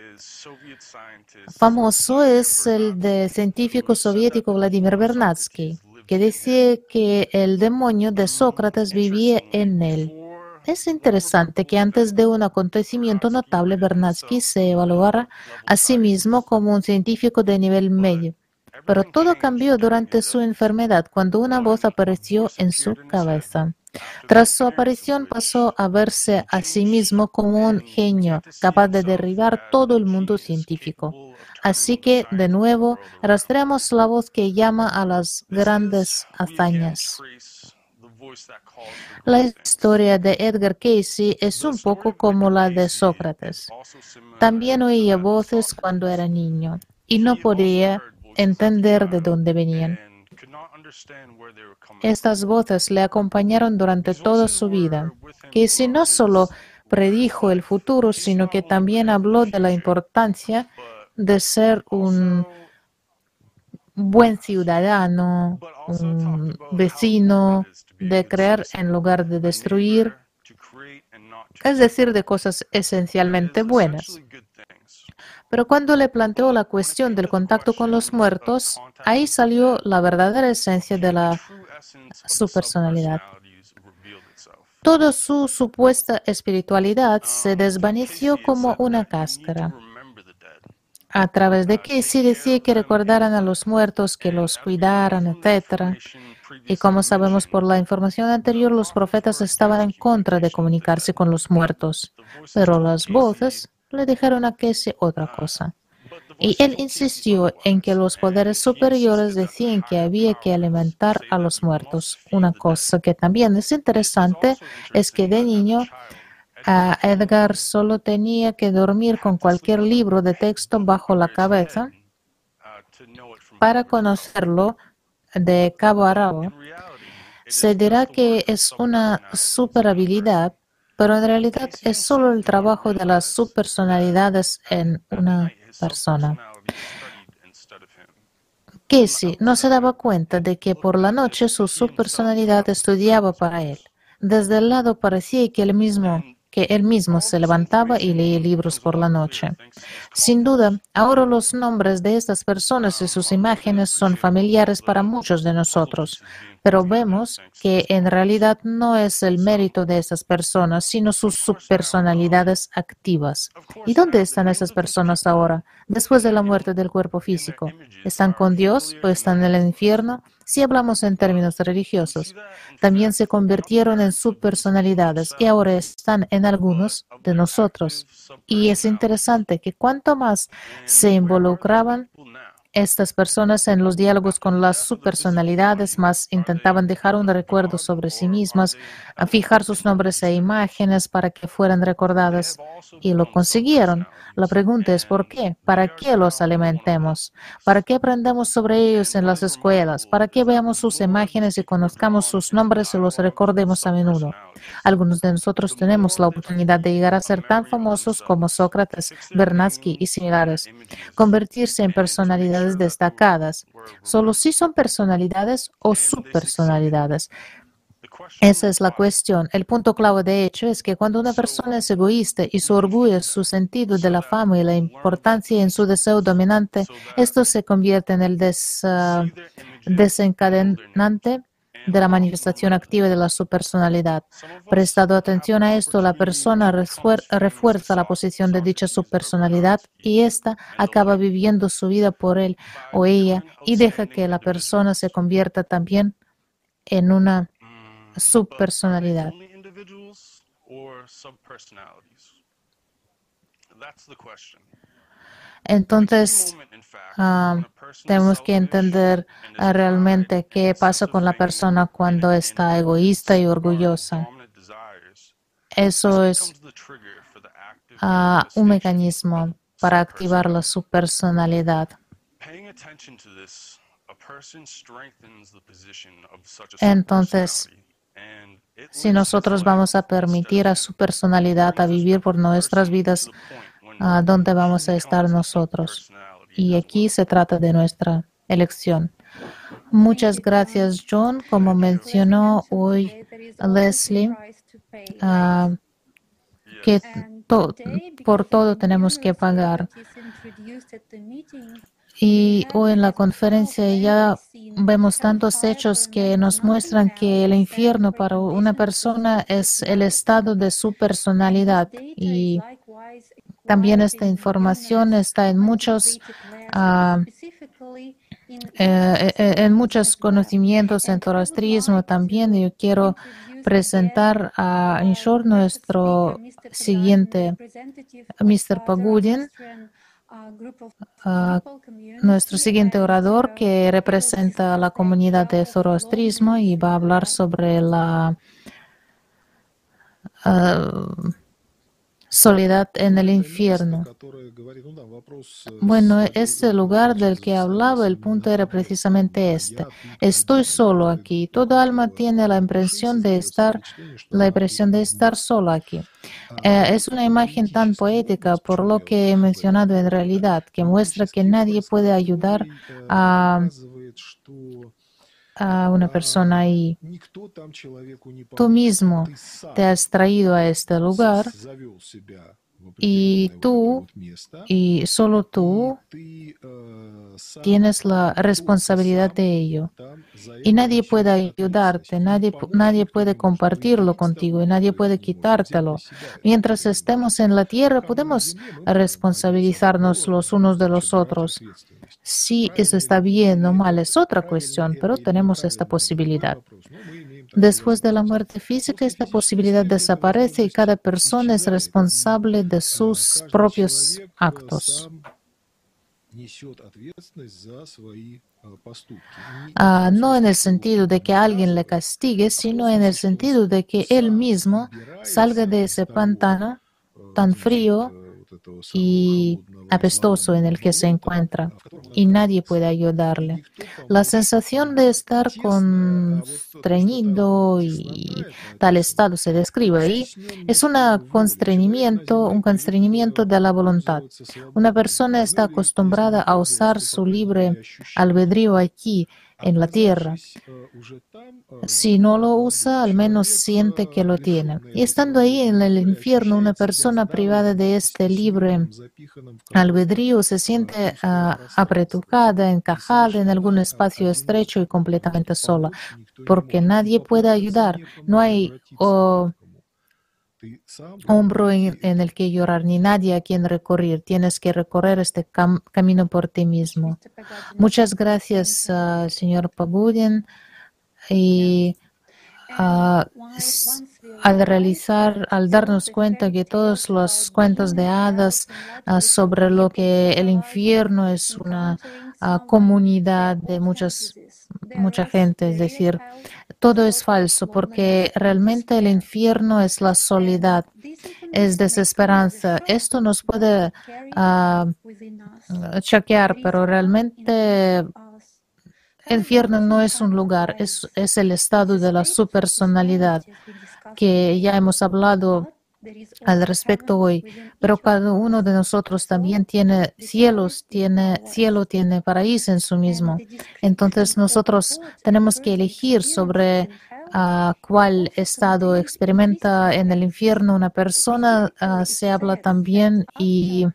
famoso es el de científico soviético Vladimir Bernatsky, que decía que el demonio de Sócrates vivía en él. Es interesante que antes de un acontecimiento notable, Bernatsky se evaluara a sí mismo como un científico de nivel medio. Pero todo cambió durante su enfermedad cuando una voz apareció en su cabeza. Tras su aparición pasó a verse a sí mismo como un genio capaz de derribar todo el mundo científico. Así que, de nuevo, rastreamos la voz que llama a las grandes hazañas. La historia de Edgar Casey es un poco como la de Sócrates. También oía voces cuando era niño y no podía entender de dónde venían. Estas voces le acompañaron durante toda su vida, que si no solo predijo el futuro, sino que también habló de la importancia de ser un buen ciudadano, un vecino, de crear en lugar de destruir, es decir, de cosas esencialmente buenas. Pero cuando le planteó la cuestión del contacto con los muertos, ahí salió la verdadera esencia de su personalidad. toda su supuesta espiritualidad se desvaneció como una cáscara. A través de que sí decía que recordaran a los muertos, que los cuidaran, etc. Y como sabemos por la información anterior, los profetas estaban en contra de comunicarse con los muertos, pero las voces le dijeron a Casey otra cosa. Y él insistió en que los poderes superiores decían que había que alimentar a los muertos. Una cosa que también es interesante es que de niño Edgar solo tenía que dormir con cualquier libro de texto bajo la cabeza para conocerlo de cabo a rabo. Se dirá que es una super habilidad, pero en realidad es solo el trabajo de las subpersonalidades en una persona. Casey no se daba cuenta de que por la noche su subpersonalidad estudiaba para él. Desde el lado parecía que él mismo que él mismo se levantaba y leía libros por la noche. Sin duda, ahora los nombres de estas personas y sus imágenes son familiares para muchos de nosotros, pero vemos que en realidad no es el mérito de esas personas, sino sus subpersonalidades activas. ¿Y dónde están esas personas ahora, después de la muerte del cuerpo físico? ¿Están con Dios o están en el infierno? Si hablamos en términos religiosos, también se convirtieron en subpersonalidades y ahora están en algunos de nosotros. Y es interesante que cuanto más se involucraban estas personas en los diálogos con las subpersonalidades más intentaban dejar un recuerdo sobre sí mismas, fijar sus nombres e imágenes para que fueran recordadas y lo consiguieron. La pregunta es ¿por qué? ¿Para qué los alimentemos? ¿Para qué aprendemos sobre ellos en las escuelas? ¿Para qué veamos sus imágenes y conozcamos sus nombres y los recordemos a menudo? Algunos de nosotros tenemos la oportunidad de llegar a ser tan famosos como Sócrates, Bernatsky y similares, convertirse en personalidades destacadas. Solo si son personalidades o subpersonalidades. Esa es la cuestión. El punto clave, de hecho, es que cuando una persona es egoísta y su orgullo su sentido de la fama y la importancia en su deseo dominante, esto se convierte en el ah, desencadenante de la manifestación activa de la subpersonalidad. Prestado atención a esto, la persona refuerza la posición de dicha subpersonalidad y ésta acaba viviendo su vida por él o ella y deja que la persona se convierta también en una subpersonalidad. Entonces, ah, tenemos que entender ah, realmente qué pasa con la persona cuando está egoísta y orgullosa. Eso es ah, un mecanismo para activar la subpersonalidad. Entonces, si nosotros vamos a permitir a su personalidad a vivir por nuestras vidas, ¿a dónde vamos a estar nosotros? Y aquí se trata de nuestra elección. Muchas gracias, John. Como mencionó hoy Leslie, ah, que por todo tenemos que pagar. Y hoy en la conferencia ya vemos tantos hechos que nos muestran que el infierno para una persona es el estado de su personalidad. Y también esta información está en muchos, uh, en muchos conocimientos en zoroastrismo también. Yo quiero presentar a Inshore nuestro siguiente, Mr. Pagudin. Nuestro siguiente orador que representa a la comunidad de zoroastrismo y va a hablar sobre la uh, soledad en el infierno. Bueno, este lugar del que hablaba, el punto era precisamente este. Estoy solo aquí. Todo alma tiene la impresión de estar, la impresión de estar solo aquí. Eh, es una imagen tan poética por lo que he mencionado en realidad, que muestra que nadie puede ayudar a a una persona y tú mismo te has traído a este lugar y tú y solo tú tienes la responsabilidad de ello. Y nadie puede ayudarte, nadie, nadie puede compartirlo contigo y nadie puede quitártelo. Mientras estemos en la tierra, podemos responsabilizarnos los unos de los otros. Si eso está bien o mal es otra cuestión, pero tenemos esta posibilidad. Después de la muerte física, esta posibilidad desaparece y cada persona es responsable de sus propios actos. Ah, no en el sentido de que alguien le castigue, sino en el sentido de que él mismo salga de ese pantano tan frío y apestoso en el que se encuentra y nadie puede ayudarle. La sensación de estar constreñido y tal estado se describe ahí es un constreñimiento, un constreñimiento de la voluntad. Una persona está acostumbrada a usar su libre albedrío aquí en la tierra. Si no lo usa, al menos siente que lo tiene. Y estando ahí en el infierno, una persona privada de este libre albedrío se siente uh, apretucada, encajada en algún espacio estrecho y completamente sola, porque nadie puede ayudar. No hay hombro en, el que llorar, ni nadie a quien recurrir. Tienes que recorrer este camino por ti mismo. Muchas gracias, uh, señor Pagudin. Y al realizar, al darnos cuenta que todos los cuentos de hadas uh, sobre lo que el infierno es una comunidad de muchas mucha gente, es decir, todo es falso porque realmente el infierno es la soledad, es desesperanza. Esto nos puede uh, choquear, pero realmente el infierno no es un lugar, es, es el estado de la supersonalidad que ya hemos hablado al respecto hoy, pero cada uno de nosotros también tiene cielos, tiene cielo, tiene paraíso en su mismo. Entonces nosotros tenemos que elegir sobre uh, cuál estado experimenta en el infierno una persona. Ah, se habla también y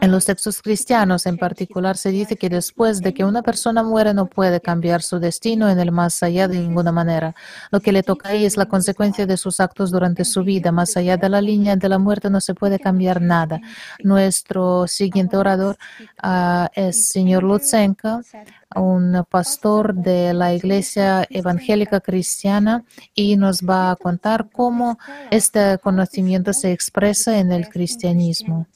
en los textos cristianos en particular se dice que después de que una persona muere no puede cambiar su destino en el más allá de ninguna manera. Lo que le toca ahí es la consecuencia de sus actos durante su vida. Más allá de la línea de la muerte no se puede cambiar nada. Nuestro siguiente orador uh, es señor Lutsenko, un pastor de la Iglesia Evangélica Cristiana y nos va a contar cómo este conocimiento se expresa en el cristianismo.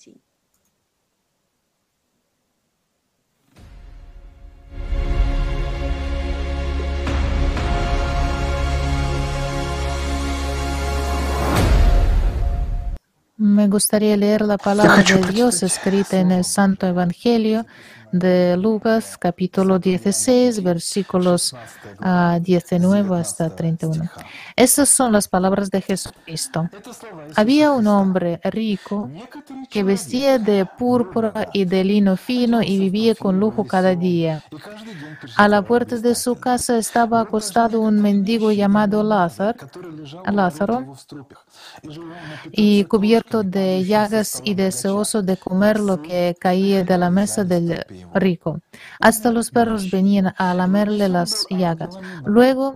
Me gustaría leer la palabra de Dios escrita en el Santo Evangelio de Lucas, capítulo 16, versículos 19 ah, hasta 31. Esas son las palabras de Jesucristo. Había un hombre rico que vestía de púrpura y de lino fino y vivía con lujo cada día. A la puerta de su casa estaba acostado un mendigo llamado Lázaro, Lázaro y cubierto de llagas y deseoso de comer lo que caía de la mesa del rico. Hasta los perros venían a lamerle las llagas. Luego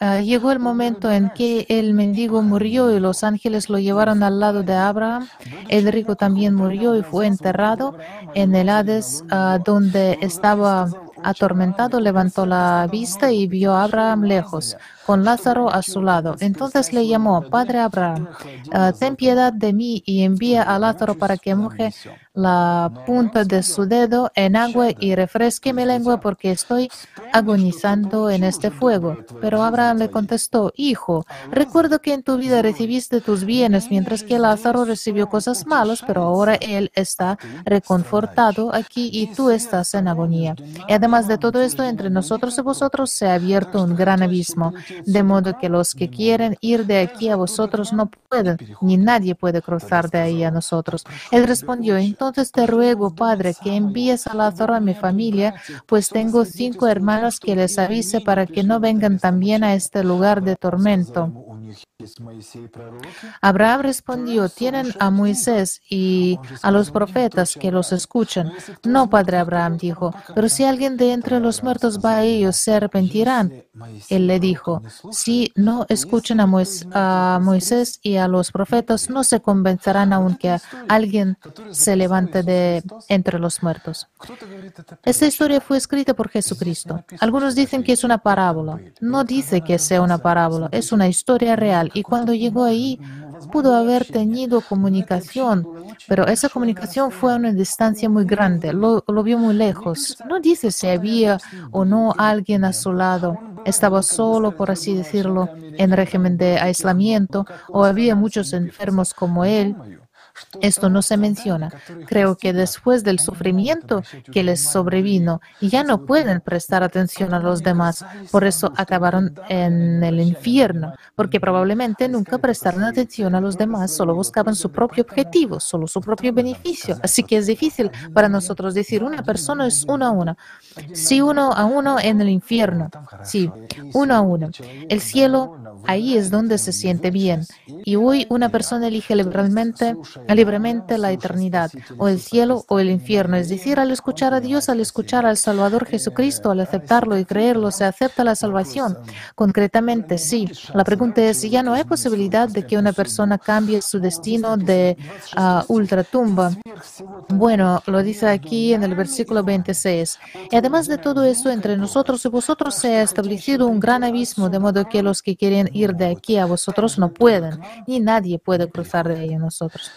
ah, llegó el momento en que el mendigo murió y los ángeles lo llevaron al lado de Abraham. El rico también murió y fue enterrado en el Hades, ah, donde estaba atormentado, levantó la vista y vio a Abraham lejos con Lázaro a su lado. Entonces le llamó, Padre Abraham, ah, ten piedad de mí y envía a Lázaro para que moje la punta de su dedo en agua y refresque mi lengua porque estoy agonizando en este fuego. Pero Abraham le contestó, Hijo, recuerdo que en tu vida recibiste tus bienes mientras que Lázaro recibió cosas malas, pero ahora él está reconfortado aquí y tú estás en agonía. Y además de todo esto, entre nosotros y vosotros se ha abierto un gran abismo de modo que los que quieren ir de aquí a vosotros no pueden, ni nadie puede cruzar de ahí a nosotros. Él respondió, entonces te ruego, Padre, que envíes a Lázaro a mi familia, pues tengo cinco hermanos que les avise para que no vengan también a este lugar de tormento. Abraham respondió, tienen a Moisés y a los profetas que los escuchan. No, padre Abraham dijo, pero si alguien de entre los muertos va a ellos, se arrepentirán. Él le dijo, si no escuchan a, Moisés y a los profetas, no se convencerán aunque alguien se levante de entre los muertos. Esta historia fue escrita por Jesucristo. Algunos dicen que es una parábola. No dice que sea una parábola, es una historia real y cuando llegó ahí pudo haber tenido comunicación, pero esa comunicación fue a una distancia muy grande, lo, lo, vio muy lejos. No dice si había o no alguien a su lado, estaba solo, por así decirlo, en régimen de aislamiento, o había muchos enfermos como él. Esto no se menciona. Creo que después del sufrimiento que les sobrevino, ya no pueden prestar atención a los demás. Por eso acabaron en el infierno, porque probablemente nunca prestaron atención a los demás, solo buscaban su propio objetivo, solo su propio beneficio. Así que es difícil para nosotros decir una persona es uno a uno. Sí, uno a uno en el infierno. Sí, uno a uno. El cielo, ahí es donde se siente bien. Y hoy una persona elige liberalmente libremente la eternidad, o el cielo o el infierno. Es decir, al escuchar a Dios, al escuchar al Salvador Jesucristo, al aceptarlo y creerlo, se acepta la salvación. Concretamente, sí. La pregunta es, ¿ya no hay posibilidad de que una persona cambie su destino de uh, ultratumba? Bueno, lo dice aquí en el versículo 26. Y además de todo eso, entre nosotros y vosotros se ha establecido un gran abismo, de modo que los que quieren ir de aquí a vosotros no pueden, ni nadie puede cruzar de ahí a nosotros.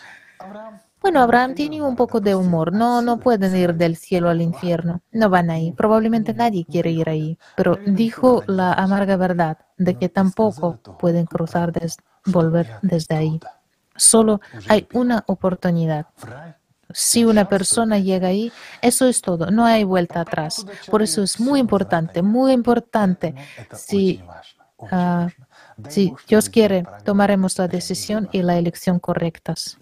Bueno, Abraham tiene un poco de humor. No, no pueden ir del cielo al infierno. No van ahí. Probablemente nadie quiere ir ahí. Pero dijo la amarga verdad de que tampoco pueden cruzar, volver desde ahí. Solo hay una oportunidad. Si una persona llega ahí, eso es todo. No hay vuelta atrás. Por eso es muy importante, muy importante. Si, uh, si Dios quiere, tomaremos la decisión y la elección correctas.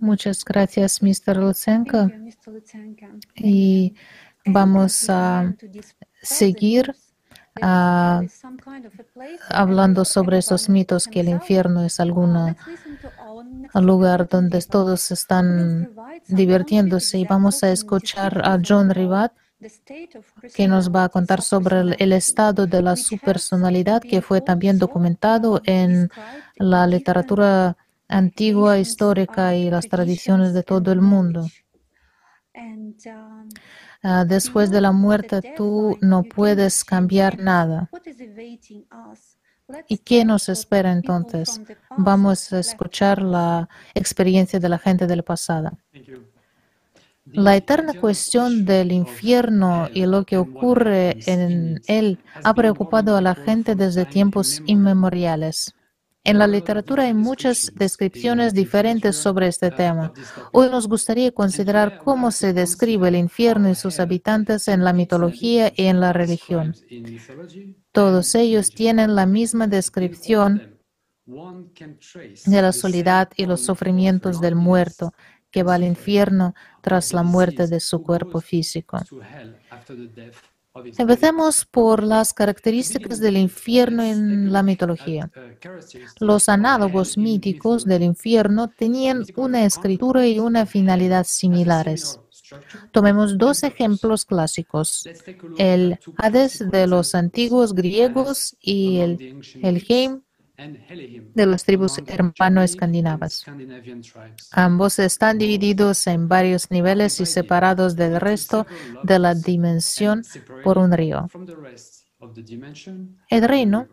Muchas gracias, Mr. Lutsenko. Y vamos a seguir hablando sobre esos mitos que el infierno es algún lugar donde todos están divirtiéndose. Y vamos a escuchar a John Rivat que nos va a contar sobre el, el, estado de la subpersonalidad que fue también documentado en la literatura antigua, histórica y las tradiciones de todo el mundo. Uh, después de la muerte tú no puedes cambiar nada. ¿Y qué nos espera entonces? Vamos a escuchar la experiencia de la gente del pasado. La eterna cuestión del infierno y lo que ocurre en él ha preocupado a la gente desde tiempos inmemoriales. En la literatura hay muchas descripciones diferentes sobre este tema. Hoy nos gustaría considerar cómo se describe el infierno y sus habitantes en la mitología y en la religión. Todos ellos tienen la misma descripción de la soledad y los sufrimientos del muerto que va al infierno tras la muerte de su cuerpo físico. Empecemos por las características del infierno en la mitología. Los análogos míticos del infierno tenían una escritura y una finalidad similares. Tomemos dos ejemplos clásicos, el Hades de los antiguos griegos y el Helheim de las tribus hermano-escandinavas. Ambos están divididos en varios niveles y separados del resto de la dimensión por un río. El reino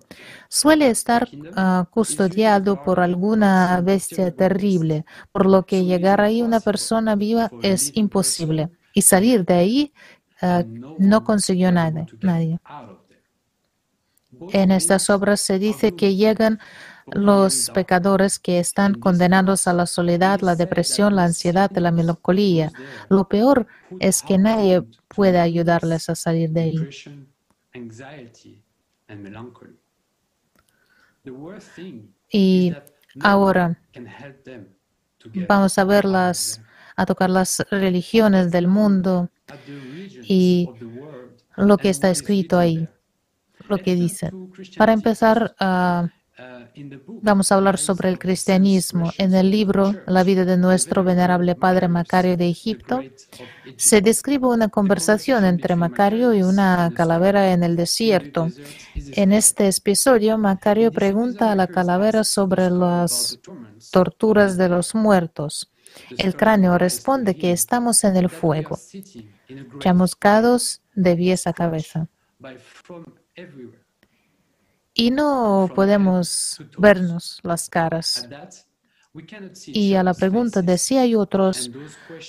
suele estar ah, custodiado por alguna bestia terrible, por lo que llegar ahí una persona viva es imposible y salir de ahí ah, no consiguió nadie. En estas obras se dice que llegan los pecadores que están condenados a la soledad, la depresión, la ansiedad, la melancolía. Lo peor es que nadie puede ayudarles a salir de ahí. Y ahora vamos a ver las a tocar las religiones del mundo y lo que está escrito ahí, lo que dice. Para empezar, uh, Vamos a hablar sobre el cristianismo. En el libro La vida de nuestro venerable padre Macario de Egipto se describe una conversación entre Macario y una calavera en el desierto. En este episodio, Macario pregunta a la calavera sobre las torturas de los muertos. El cráneo responde que estamos en el fuego, chamuscados de pies a cabeza y no podemos vernos las caras. Y a la pregunta de si hay otros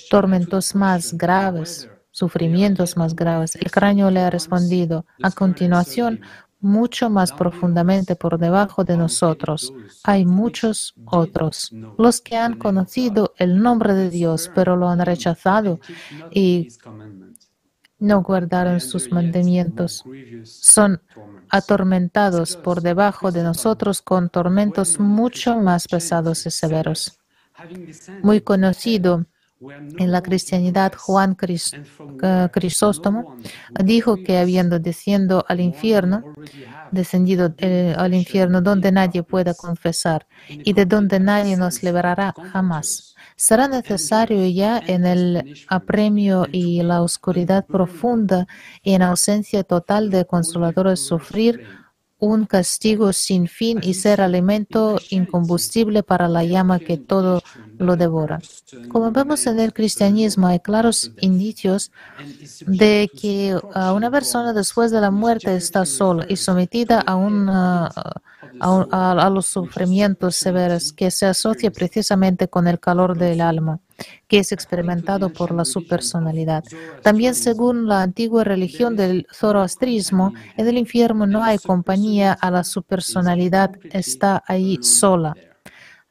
tormentos más graves, sufrimientos más graves, el cráneo le ha respondido a continuación, mucho más profundamente por debajo de nosotros. Hay muchos otros, los que han conocido el nombre de Dios, pero lo han rechazado y no guardaron sus mandamientos. Son atormentados por debajo de nosotros con tormentos mucho más pesados y severos. Muy conocido en la cristianidad, Juan eh, Crisóstomo dijo que habiendo descendido al infierno, descendido eh, al infierno donde nadie pueda confesar y de donde nadie nos liberará jamás será necesario ya en el apremio y la oscuridad profunda y en ausencia total de consoladores sufrir un castigo sin fin y ser alimento incombustible para la llama que todo lo devora. Como vemos en el cristianismo, hay claros indicios de que una persona después de la muerte está sola y sometida a una a, los sufrimientos severos que se asocia precisamente con el calor del alma que es experimentado por la subpersonalidad. También según la antigua religión del zoroastrismo, en el infierno no hay compañía, a la subpersonalidad está ahí sola.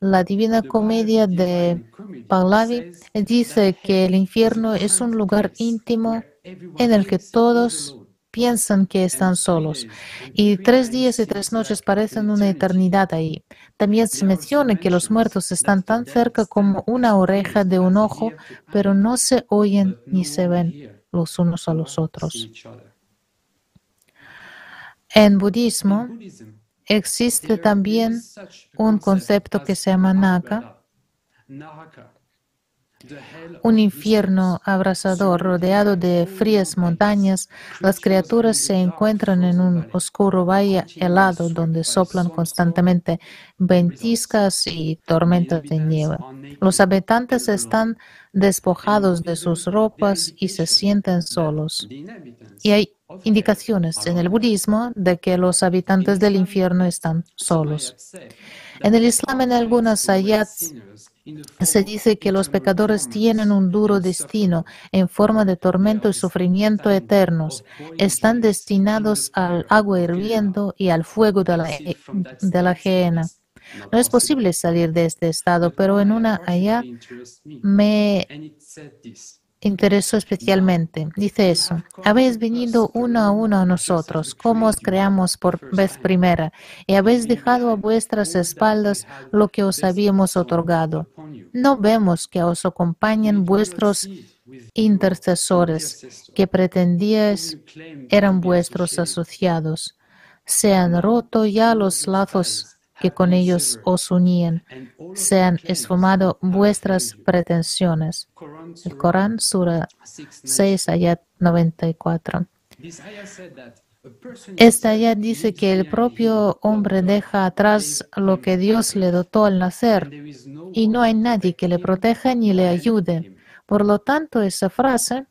La Divina Comedia de Pahlavi dice que el infierno es un lugar íntimo en el que todos piensan que están solos y tres días y tres noches parecen una eternidad ahí. También se menciona que los muertos están tan cerca como una oreja de un ojo, pero no se oyen ni se ven los unos a los otros. En budismo existe también un concepto que se llama Naka, un infierno abrasador rodeado de frías montañas, las criaturas se encuentran en un oscuro valle helado donde soplan constantemente ventiscas y tormentas de nieve. Los habitantes están despojados de sus ropas y se sienten solos. Y hay indicaciones en el budismo de que los habitantes del infierno están solos. En el Islam, en algunas ayats, se dice que los pecadores tienen un duro destino en forma de tormento y sufrimiento eternos. Están destinados al agua hirviendo y al fuego de la, de la No es posible salir de este estado, pero en una allá me interesó especialmente. Dice eso. Habéis venido uno a uno a nosotros, como os creamos por vez primera, y habéis dejado a vuestras espaldas lo que os habíamos otorgado. No vemos que os acompañen vuestros intercesores, que pretendíais eran vuestros asociados. Se han roto ya los lazos que con ellos os unían, se han esfumado vuestras pretensiones. El Corán, Sura 6, ayat 94. Esta ayat dice que el propio hombre deja atrás lo que Dios le dotó al nacer y no hay nadie que le proteja ni le ayude. Por lo tanto, esa frase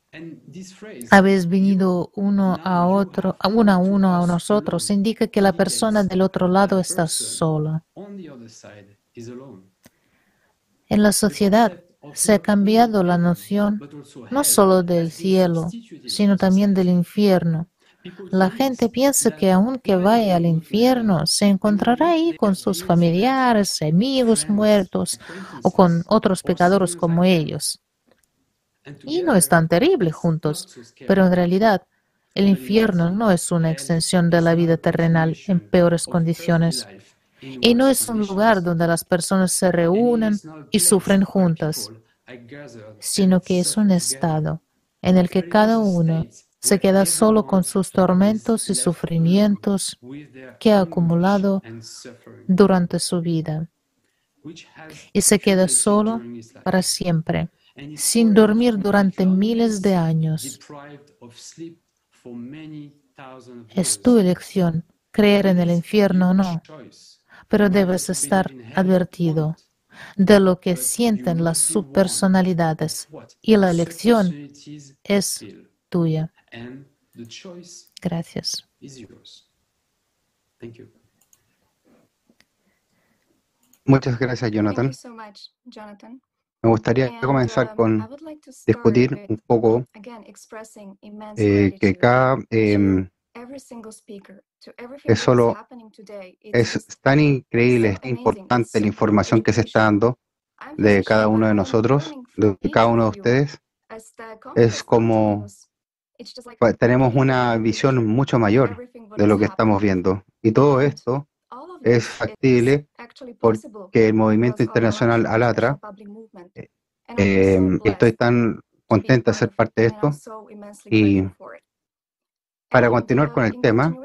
habéis venido uno a otro, uno a uno a nosotros, indica que la persona del otro lado está sola. En la sociedad se ha cambiado la noción no solo del cielo, sino también del infierno. La gente piensa que aunque vaya al infierno, se encontrará ahí con sus familiares, amigos muertos o con otros pecadores como ellos y no es tan terrible juntos, pero en realidad el infierno no es una extensión de la vida terrenal en peores condiciones. y no es un lugar donde las personas se reúnen y sufren juntas. sino que es un estado en el que cada uno se queda solo con sus tormentos y sufrimientos que ha acumulado durante su vida. Y se queda solo para siempre, sin dormir durante miles de años. Es tu elección creer en el infierno o no, pero debes estar advertido de lo que sienten las subpersonalidades y la elección es tuya. Gracias. Muchas gracias, Jonathan. Me gustaría comenzar con discutir un poco eh, que cada eh, es solo es tan increíble, es tan importante la información que se está dando de cada uno de nosotros, de cada uno de ustedes. Es como tenemos una visión mucho mayor de lo que estamos viendo. Y todo esto es factible porque el movimiento internacional Alatra, eh, estoy tan contenta de ser parte de esto y para continuar con el tema,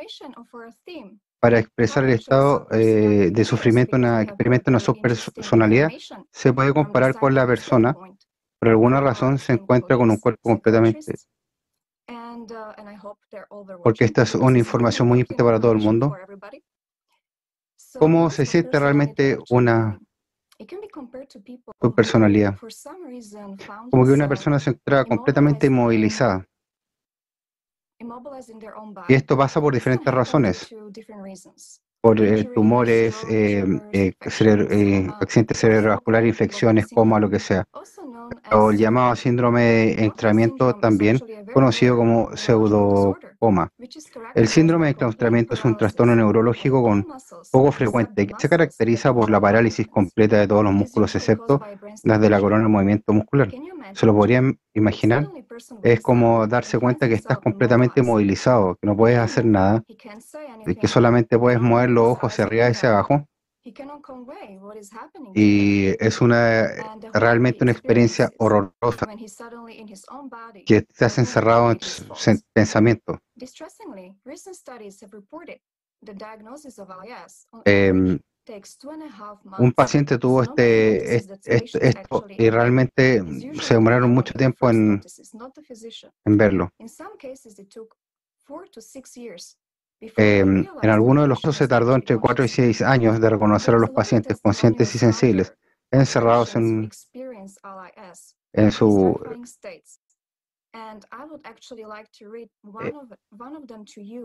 para expresar el estado eh, de sufrimiento en una experimento en una subpersonalidad, se puede comparar con la persona, por alguna razón se encuentra con un cuerpo completamente porque esta es una información muy importante para todo el mundo. ¿Cómo se siente realmente una personalidad? Como que una persona se encuentra completamente inmovilizada. Y esto pasa por diferentes razones por eh, tumores, eh, eh, eh, accidente cerebrovascular, infecciones, coma, lo que sea. O el llamado síndrome de enclaustramiento, también conocido como El síndrome de enclaustramiento es un trastorno neurológico con poco frecuente que se caracteriza por la parálisis completa de todos los músculos excepto las de la corona de movimiento muscular. ¿Se lo podrían imaginar? Es como darse cuenta que estás completamente inmovilizado, que no puedes hacer nada, que solamente puedes mover los ojos hacia arriba y hacia abajo. Y es una realmente una experiencia horrorosa que estás encerrado en tu pensamiento. Eh, un paciente tuvo este, esto y realmente se demoraron mucho tiempo en, en verlo. Em, en algunos de los casos se tardó entre 4 y 6 años de reconocer a los pacientes conscientes y sensibles encerrados en, en su...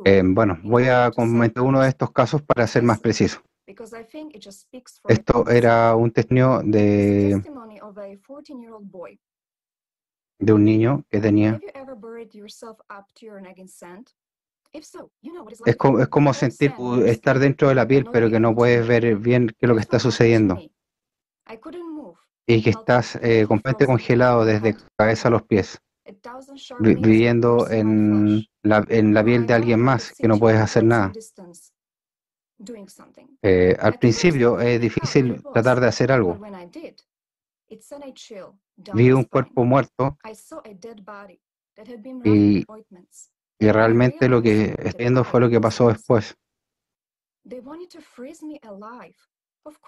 Eh, bueno, voy a comentar uno de estos casos para ser más preciso. Esto era un testimonio de, de un niño que tenía es como, es como sentir estar dentro de la piel, pero que no puedes ver bien qué es lo que está sucediendo. Y que estás eh, completamente congelado desde cabeza a los pies, viviendo en la, en la piel de alguien más, que no puedes hacer nada. Eh, al principio es difícil tratar de hacer algo. Vi un cuerpo muerto y y realmente lo que estoy viendo fue lo que pasó después.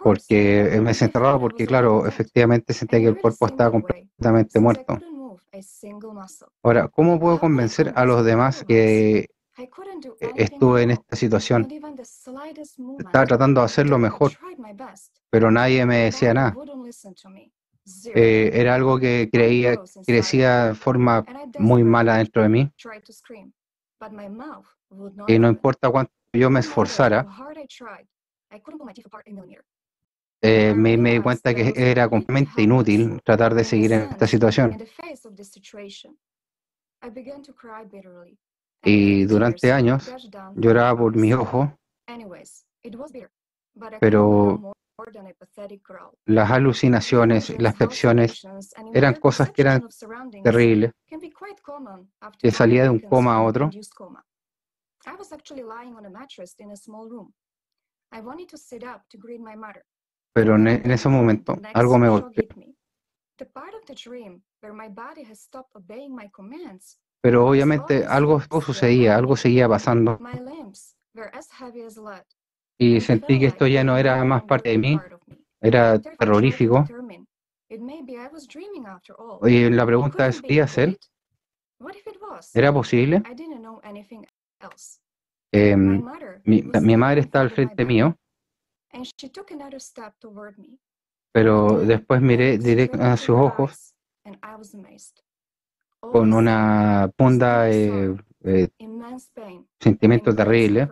Porque me sentí raro porque, claro, efectivamente sentía que el cuerpo estaba completamente muerto. Ahora, ¿cómo puedo convencer a los demás que estuve en esta situación? Estaba tratando de hacerlo mejor, pero nadie me decía nada. Eh, era algo que creía, crecía de forma muy mala dentro de mí. Y no importa cuánto yo me esforzara, eh, me, me, di cuenta que era completamente inútil tratar de seguir en esta situación. Y durante años lloraba por mi ojo, pero las alucinaciones, las percepciones eran cosas que eran terribles, que salía de un coma a otro. Pero en, ese momento algo me golpeó. Pero obviamente algo sucedía, algo seguía pasando. Y sentí que esto ya no era más parte de mí, era terrorífico. Y la pregunta es, ¿podía ser? ¿Era posible? Eh, mi, mi, madre está al frente mío, pero después miré directo a sus ojos con una funda eh, eh, sentimiento terrible.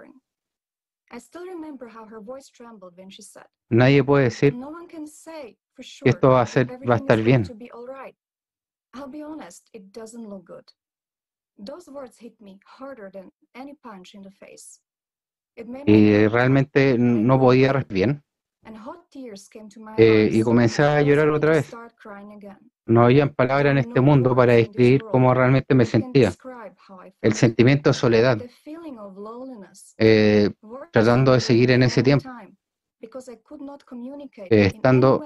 Nadie puede decir que esto va a, ser, va a estar bien. Y realmente no podía respirar bien. Eh, y comencé a llorar otra vez. No había palabras en este mundo para describir cómo realmente me sentía. El sentimiento de soledad, eh, tratando de seguir en ese tiempo, eh, estando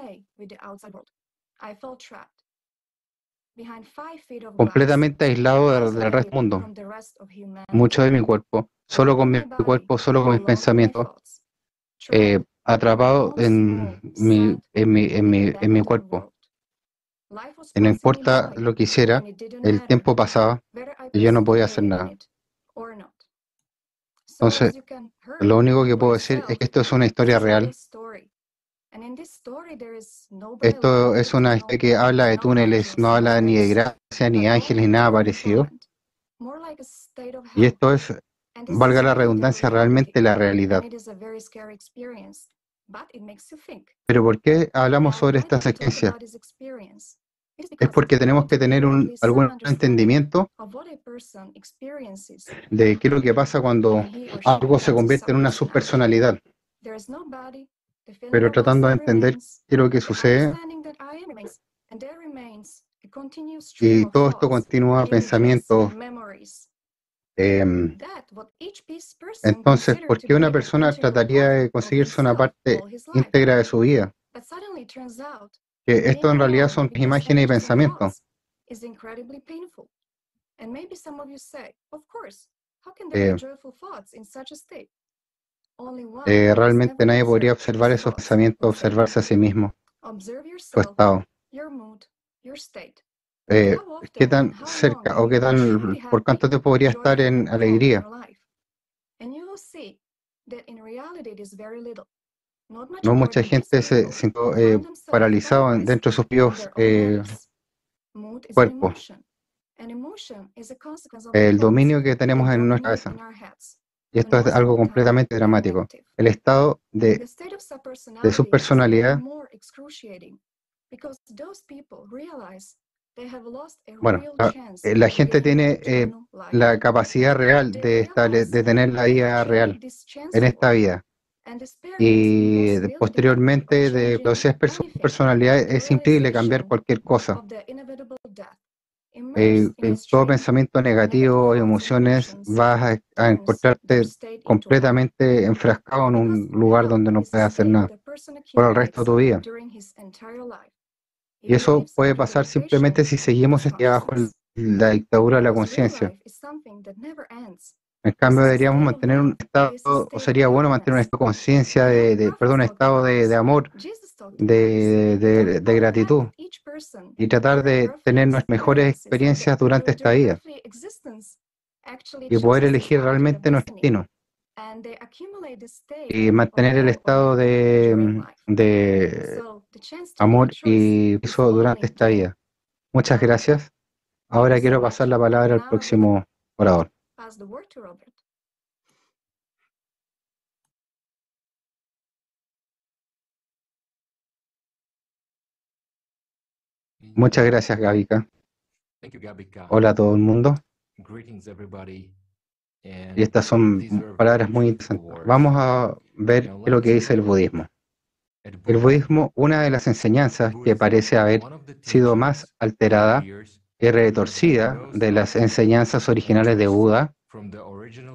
completamente aislado del, resto del mundo, mucho de mi cuerpo, solo con mi cuerpo, solo con mis pensamientos, eh, atrapado en mi, en, mi, en, mi, en mi cuerpo. Y no importa lo que hiciera, el tiempo pasaba y yo no podía hacer nada. Entonces, lo único que puedo decir es que esto es una historia real. esto es una historia que habla de túneles, no habla ni de gracia, ni ángeles, ni nada parecido. Y esto es, valga la redundancia, realmente la realidad. Pero ¿por qué hablamos sobre esta secuencia? Es porque tenemos que tener un, algún entendimiento de qué es lo que pasa cuando algo se convierte en una subpersonalidad pero tratando de entender qué es lo que sucede. Y todo esto continúa pensamiento. Em, entonces, ¿por qué una persona trataría de conseguirse una parte íntegra de su vida? Que esto en realidad son imágenes y pensamientos. Eh, eh, realmente nadie podría observar esos pensamientos, observarse a sí mismo, su estado. Eh, ¿Qué tan cerca o qué tan, por cuánto te podría estar en alegría? No mucha gente se siente eh, paralizado dentro de sus propios eh, cuerpos. El dominio que tenemos en nuestra cabeza. Y esto es algo completamente dramático. El estado de, de su personalidad. Bueno, la, eh, la gente tiene eh, la capacidad real de, de tener la vida real en esta vida. Y posteriormente, de su personalidad, es imposible cambiar cualquier cosa. Eh, en todo pensamiento negativo y emociones vas a, encontrarte completamente enfrascado en un lugar donde no puedes hacer nada por el resto de tu vida. Y eso puede pasar simplemente si seguimos bajo la dictadura de la conciencia. En cambio, deberíamos mantener un estado, o sería bueno mantener un estado de conciencia, de, perdón, un estado de amor de, gratitud y tratar de tener nuestras mejores experiencias durante esta vida y poder elegir realmente nuestro destino y mantener el estado de, de amor y eso durante esta vida. Muchas gracias. Ahora quiero pasar la palabra al próximo orador. Muchas gracias, Gavika. Hola a todo el mundo. Y estas son palabras muy interesantes. Vamos a ver qué es lo que dice el budismo. El budismo, una de las enseñanzas que parece haber sido más alterada y retorcida de las enseñanzas originales de Buda,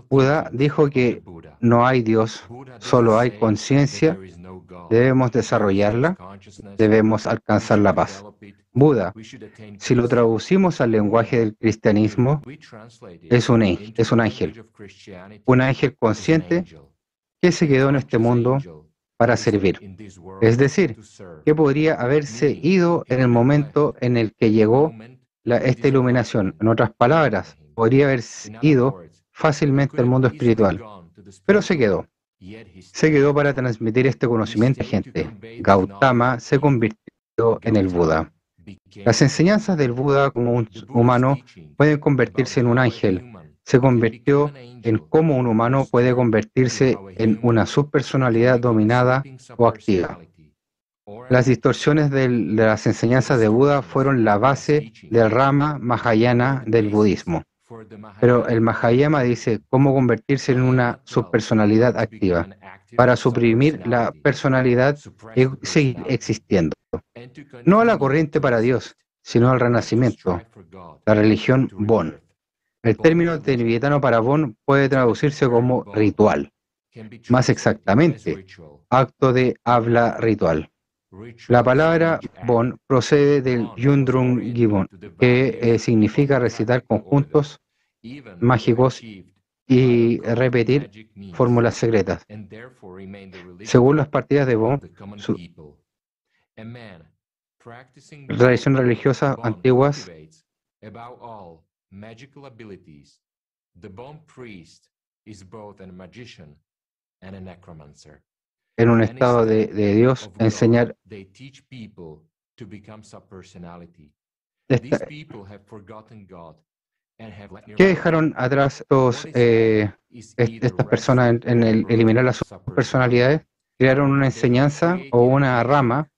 Buda dijo que no hay Dios, solo hay conciencia Debemos desarrollarla, debemos alcanzar la paz. Buda, si lo traducimos al lenguaje del cristianismo, es un, es un ángel, un ángel consciente que se quedó en este mundo para servir. Es decir, que podría haberse ido en el momento en el que llegó esta iluminación. En otras palabras, podría haber ido fácilmente al mundo espiritual, pero se quedó. Se quedó para transmitir este conocimiento a gente. Gautama se convirtió en el Buda. Las enseñanzas del Buda como un humano pueden convertirse en un ángel. Se convirtió en cómo un humano puede convertirse en una subpersonalidad dominada o activa. Las distorsiones de las enseñanzas de Buda fueron la base del rama Mahayana del budismo. Pero el Mahayana dice cómo convertirse en una subpersonalidad activa para suprimir la personalidad y seguir existiendo. No a la corriente para Dios, sino al renacimiento, la religión Bon. El término tibetano para Bon puede traducirse como ritual, más exactamente, acto de habla ritual. La palabra Bon procede del Yundrung Gibon, que eh, significa recitar conjuntos mágicos y repetir fórmulas secretas. Según las partidas de Bon, su tradición religiosa antiguas en un estado de, de Dios, enseñar esta, ¿Qué dejaron atrás eh, estas personas en, el eliminar las personalidades? Crearon una enseñanza o una rama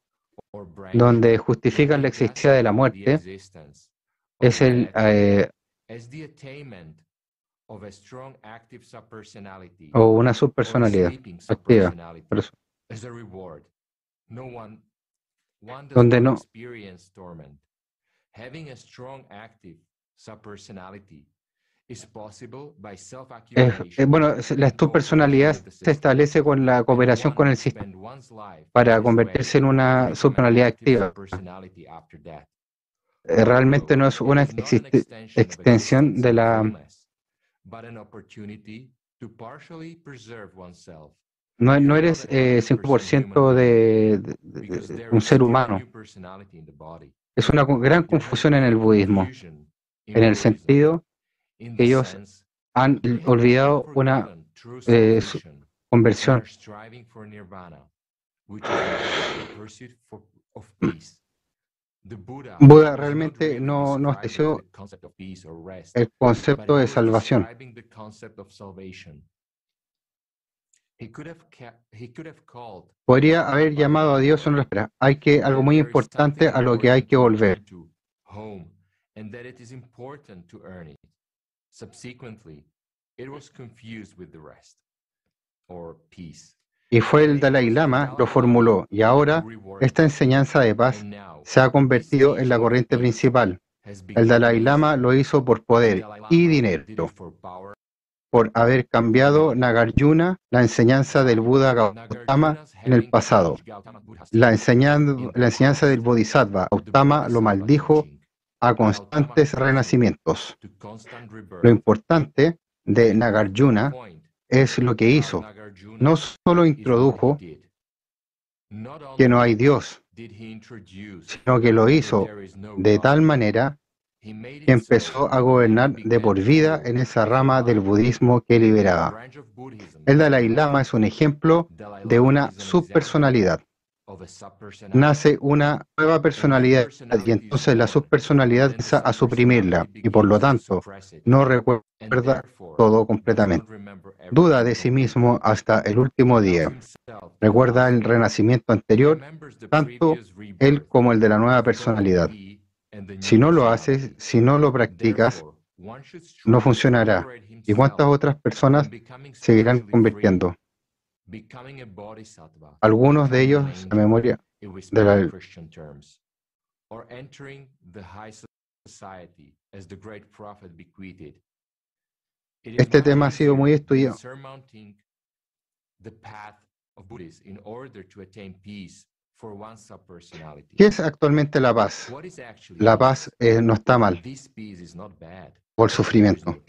donde justifican la existencia de la muerte. Es el eh, o una subpersonalidad activa. Donde no. eh, bueno, la subpersonalidad se establece con la cooperación con el sistema para convertirse en una subpersonalidad activa. Eh, realmente no es una extensión de la no, no eres eh, 5% de, de, un ser humano. Es una gran confusión en el budismo, en el sentido que ellos han olvidado una eh, conversión. Buda realmente no, no estableció el concepto de salvación. Podría haber llamado a Dios en la espera. Hay que algo muy importante a lo que hay que volver. Y fue el Dalai Lama lo formuló y ahora esta enseñanza de paz se ha convertido en la corriente principal. El Dalai Lama lo hizo por poder y dinero, por haber cambiado Nagarjuna, la enseñanza del Buda Gautama en el pasado. La, enseñanza del Bodhisattva Gautama lo maldijo a constantes renacimientos. Lo importante de Nagarjuna es lo que hizo. No solo introdujo que no hay Dios, sino que lo hizo de tal manera que empezó a gobernar de por vida en esa rama del budismo que liberaba. El Dalai Lama es un ejemplo de una subpersonalidad nace una nueva personalidad y entonces la subpersonalidad empieza a suprimirla y por lo tanto no recuerda todo completamente. Duda de sí mismo hasta el último día. Recuerda el renacimiento anterior, tanto él como el de la nueva personalidad. Si no lo haces, si no lo practicas, no funcionará. ¿Y cuántas otras personas seguirán convirtiendo? Algunos de ellos, a memoria de la este tema ha sido muy estudiado. ¿Qué es actualmente la paz? La paz eh, no está mal. O el sufrimiento,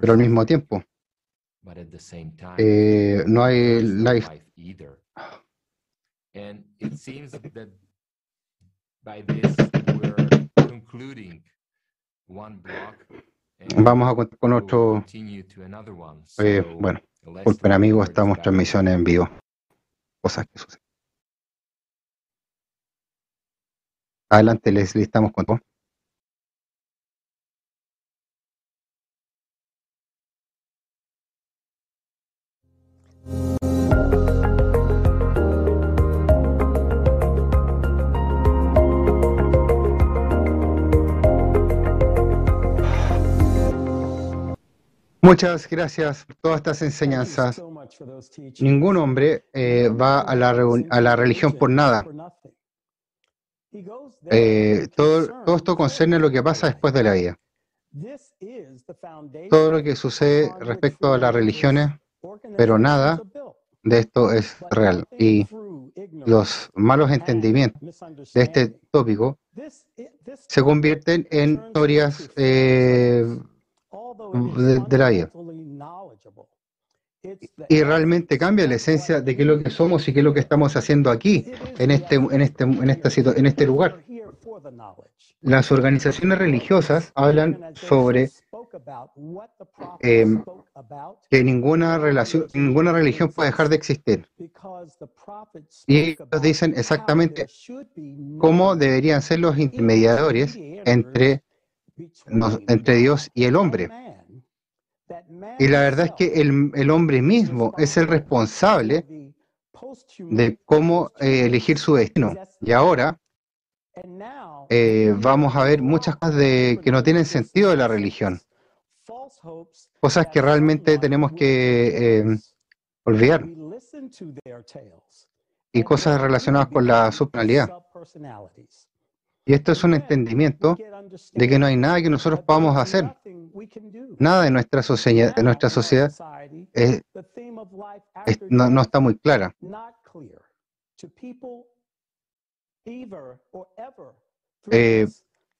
pero al mismo tiempo eh, no hay life. Vamos a contar con otro. Eh, bueno, disculpen amigos, estamos transmisiones en vivo. Cosas que suceden. Adelante, les estamos con todo. Muchas gracias por todas estas enseñanzas. Ningún hombre eh, va a la, a la religión por nada. Eh, todo, esto concerne lo que pasa después de la vida. Todo lo que sucede respecto a las religiones, pero nada de esto es real. Y los malos entendimientos de este tópico se convierten en historias eh, de, la vida. Y realmente cambia la esencia de qué es lo que somos y qué es lo que estamos haciendo aquí, en este, en este, en esta, en este lugar. Las organizaciones religiosas hablan sobre em, que ninguna, relación, ninguna religión puede dejar de existir. Y ellos dicen exactamente cómo deberían ser los intermediadores entre, entre Dios y el hombre. Y la verdad es que el, hombre mismo es el responsable de cómo eh, elegir su destino. Y ahora eh, vamos a ver muchas cosas de, que no tienen sentido de la religión. Cosas que realmente tenemos que eh, olvidar. Y cosas relacionadas con la subpersonalidad. Y esto es un entendimiento de que no hay nada que nosotros podamos hacer. Nada de nuestra sociedad, de nuestra sociedad no, está muy clara. Eh,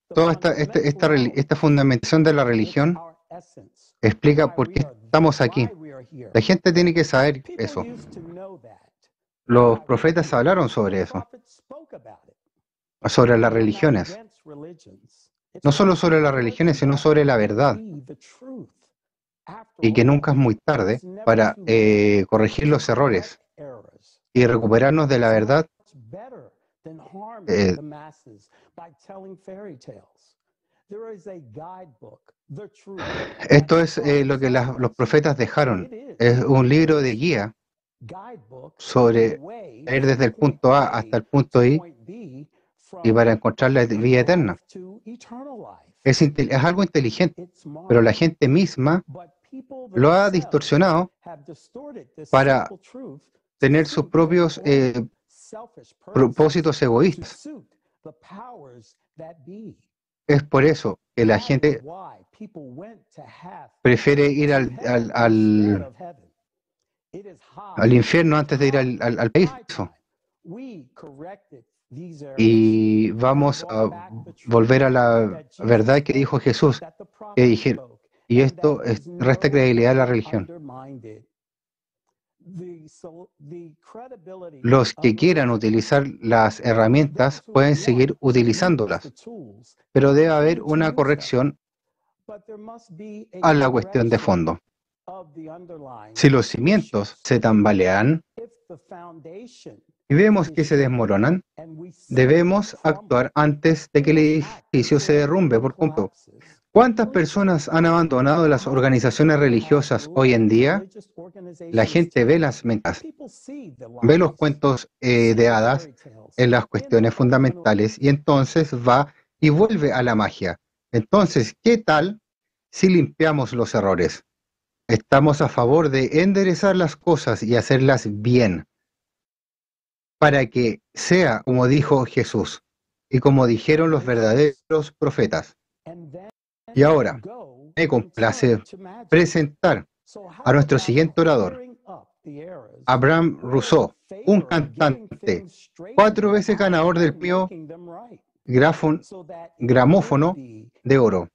toda esta, este, esta, esta, fundamentación de la religión explica por qué estamos aquí. La gente tiene que saber eso. Los profetas hablaron sobre eso, sobre las religiones. No solo sobre las religiones, sino sobre la verdad. Y que nunca es muy tarde para eh, corregir los errores y recuperarnos de la verdad. Eh, esto es eh, lo que los profetas dejaron. Es un libro de guía sobre ir desde el punto A hasta el punto I y para encontrar la vida eterna. Es, es algo inteligente, pero la gente misma lo ha distorsionado para tener sus propios eh, propósitos egoístas. Es por eso que la gente prefiere ir al, al, al, infierno antes de ir al, al, al paraíso y vamos a volver a la verdad que dijo Jesús, que dije, y esto es, resta credibilidad a la religión. Los que quieran utilizar las herramientas pueden seguir utilizándolas, pero debe haber una corrección a la cuestión de fondo. Si los cimientos se tambalean, y vemos que se desmoronan, debemos actuar antes de que el edificio se derrumbe por completo. ¿Cuántas personas han abandonado las organizaciones religiosas hoy en día? La gente ve las mentas, ve los cuentos eh, de hadas en las cuestiones fundamentales y entonces va y vuelve a la magia. Entonces, ¿qué tal si limpiamos los errores? Estamos a favor de enderezar las cosas y hacerlas bien para que sea como dijo Jesús y como dijeron los verdaderos profetas. Y ahora me complace presentar a nuestro siguiente orador. Abraham Rousseau, un cantante, cuatro veces ganador del premio gramófono de oro.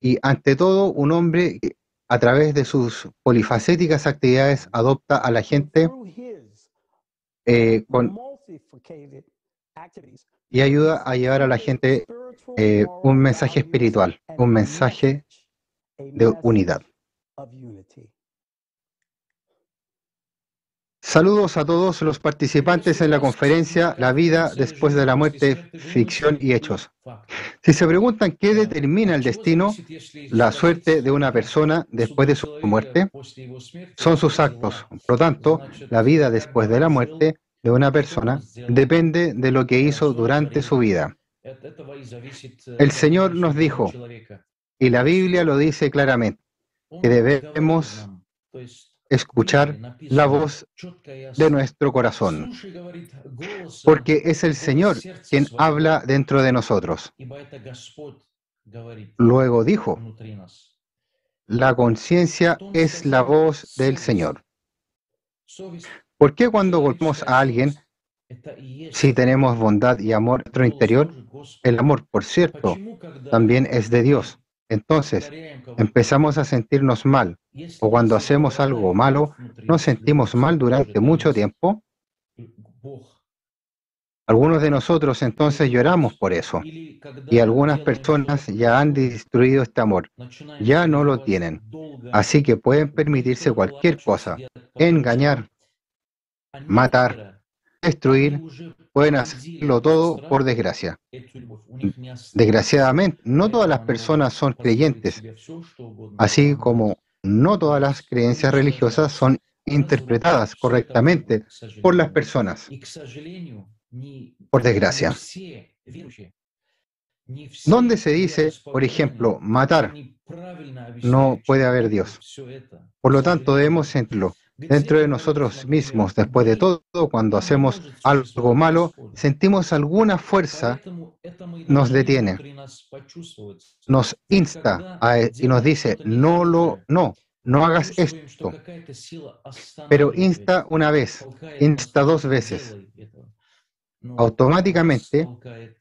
Y ante todo, un hombre que a través de sus polifacéticas actividades adopta a la gente eh, con, y ayuda a llevar a la gente eh, un mensaje espiritual, un mensaje de unidad. Saludos a todos los participantes en la conferencia La vida después de la muerte, ficción y hechos. Si se preguntan qué determina el destino, la suerte de una persona después de su muerte, son sus actos. Por lo tanto, la vida después de la muerte de una persona depende de lo que hizo durante su vida. El Señor nos dijo, y la Biblia lo dice claramente, que debemos escuchar la voz de nuestro corazón, porque es el Señor quien habla dentro de nosotros. Luego dijo, la conciencia es la voz del Señor. ¿Por qué cuando golpeamos a alguien, si tenemos bondad y amor en nuestro interior, el amor, por cierto, también es de Dios? Entonces, empezamos a sentirnos mal, o cuando hacemos algo malo, nos sentimos mal durante mucho tiempo. Algunos de nosotros entonces lloramos por eso, y algunas personas ya han destruido este amor, ya no lo tienen, así que pueden permitirse cualquier cosa, engañar, matar, destruir, pueden hacerlo todo por desgracia. Desgraciadamente, no todas las personas son creyentes, así como no todas las creencias religiosas son interpretadas correctamente por las personas, por desgracia. ¿Dónde se dice, por ejemplo, matar? No puede haber Dios. Por lo tanto, debemos sentirlo dentro de nosotros mismos. Después de todo, cuando hacemos algo malo, sentimos alguna fuerza, nos detiene, nos insta e, y nos dice, no lo, no, no hagas esto. Pero insta una vez, insta dos veces. Automáticamente,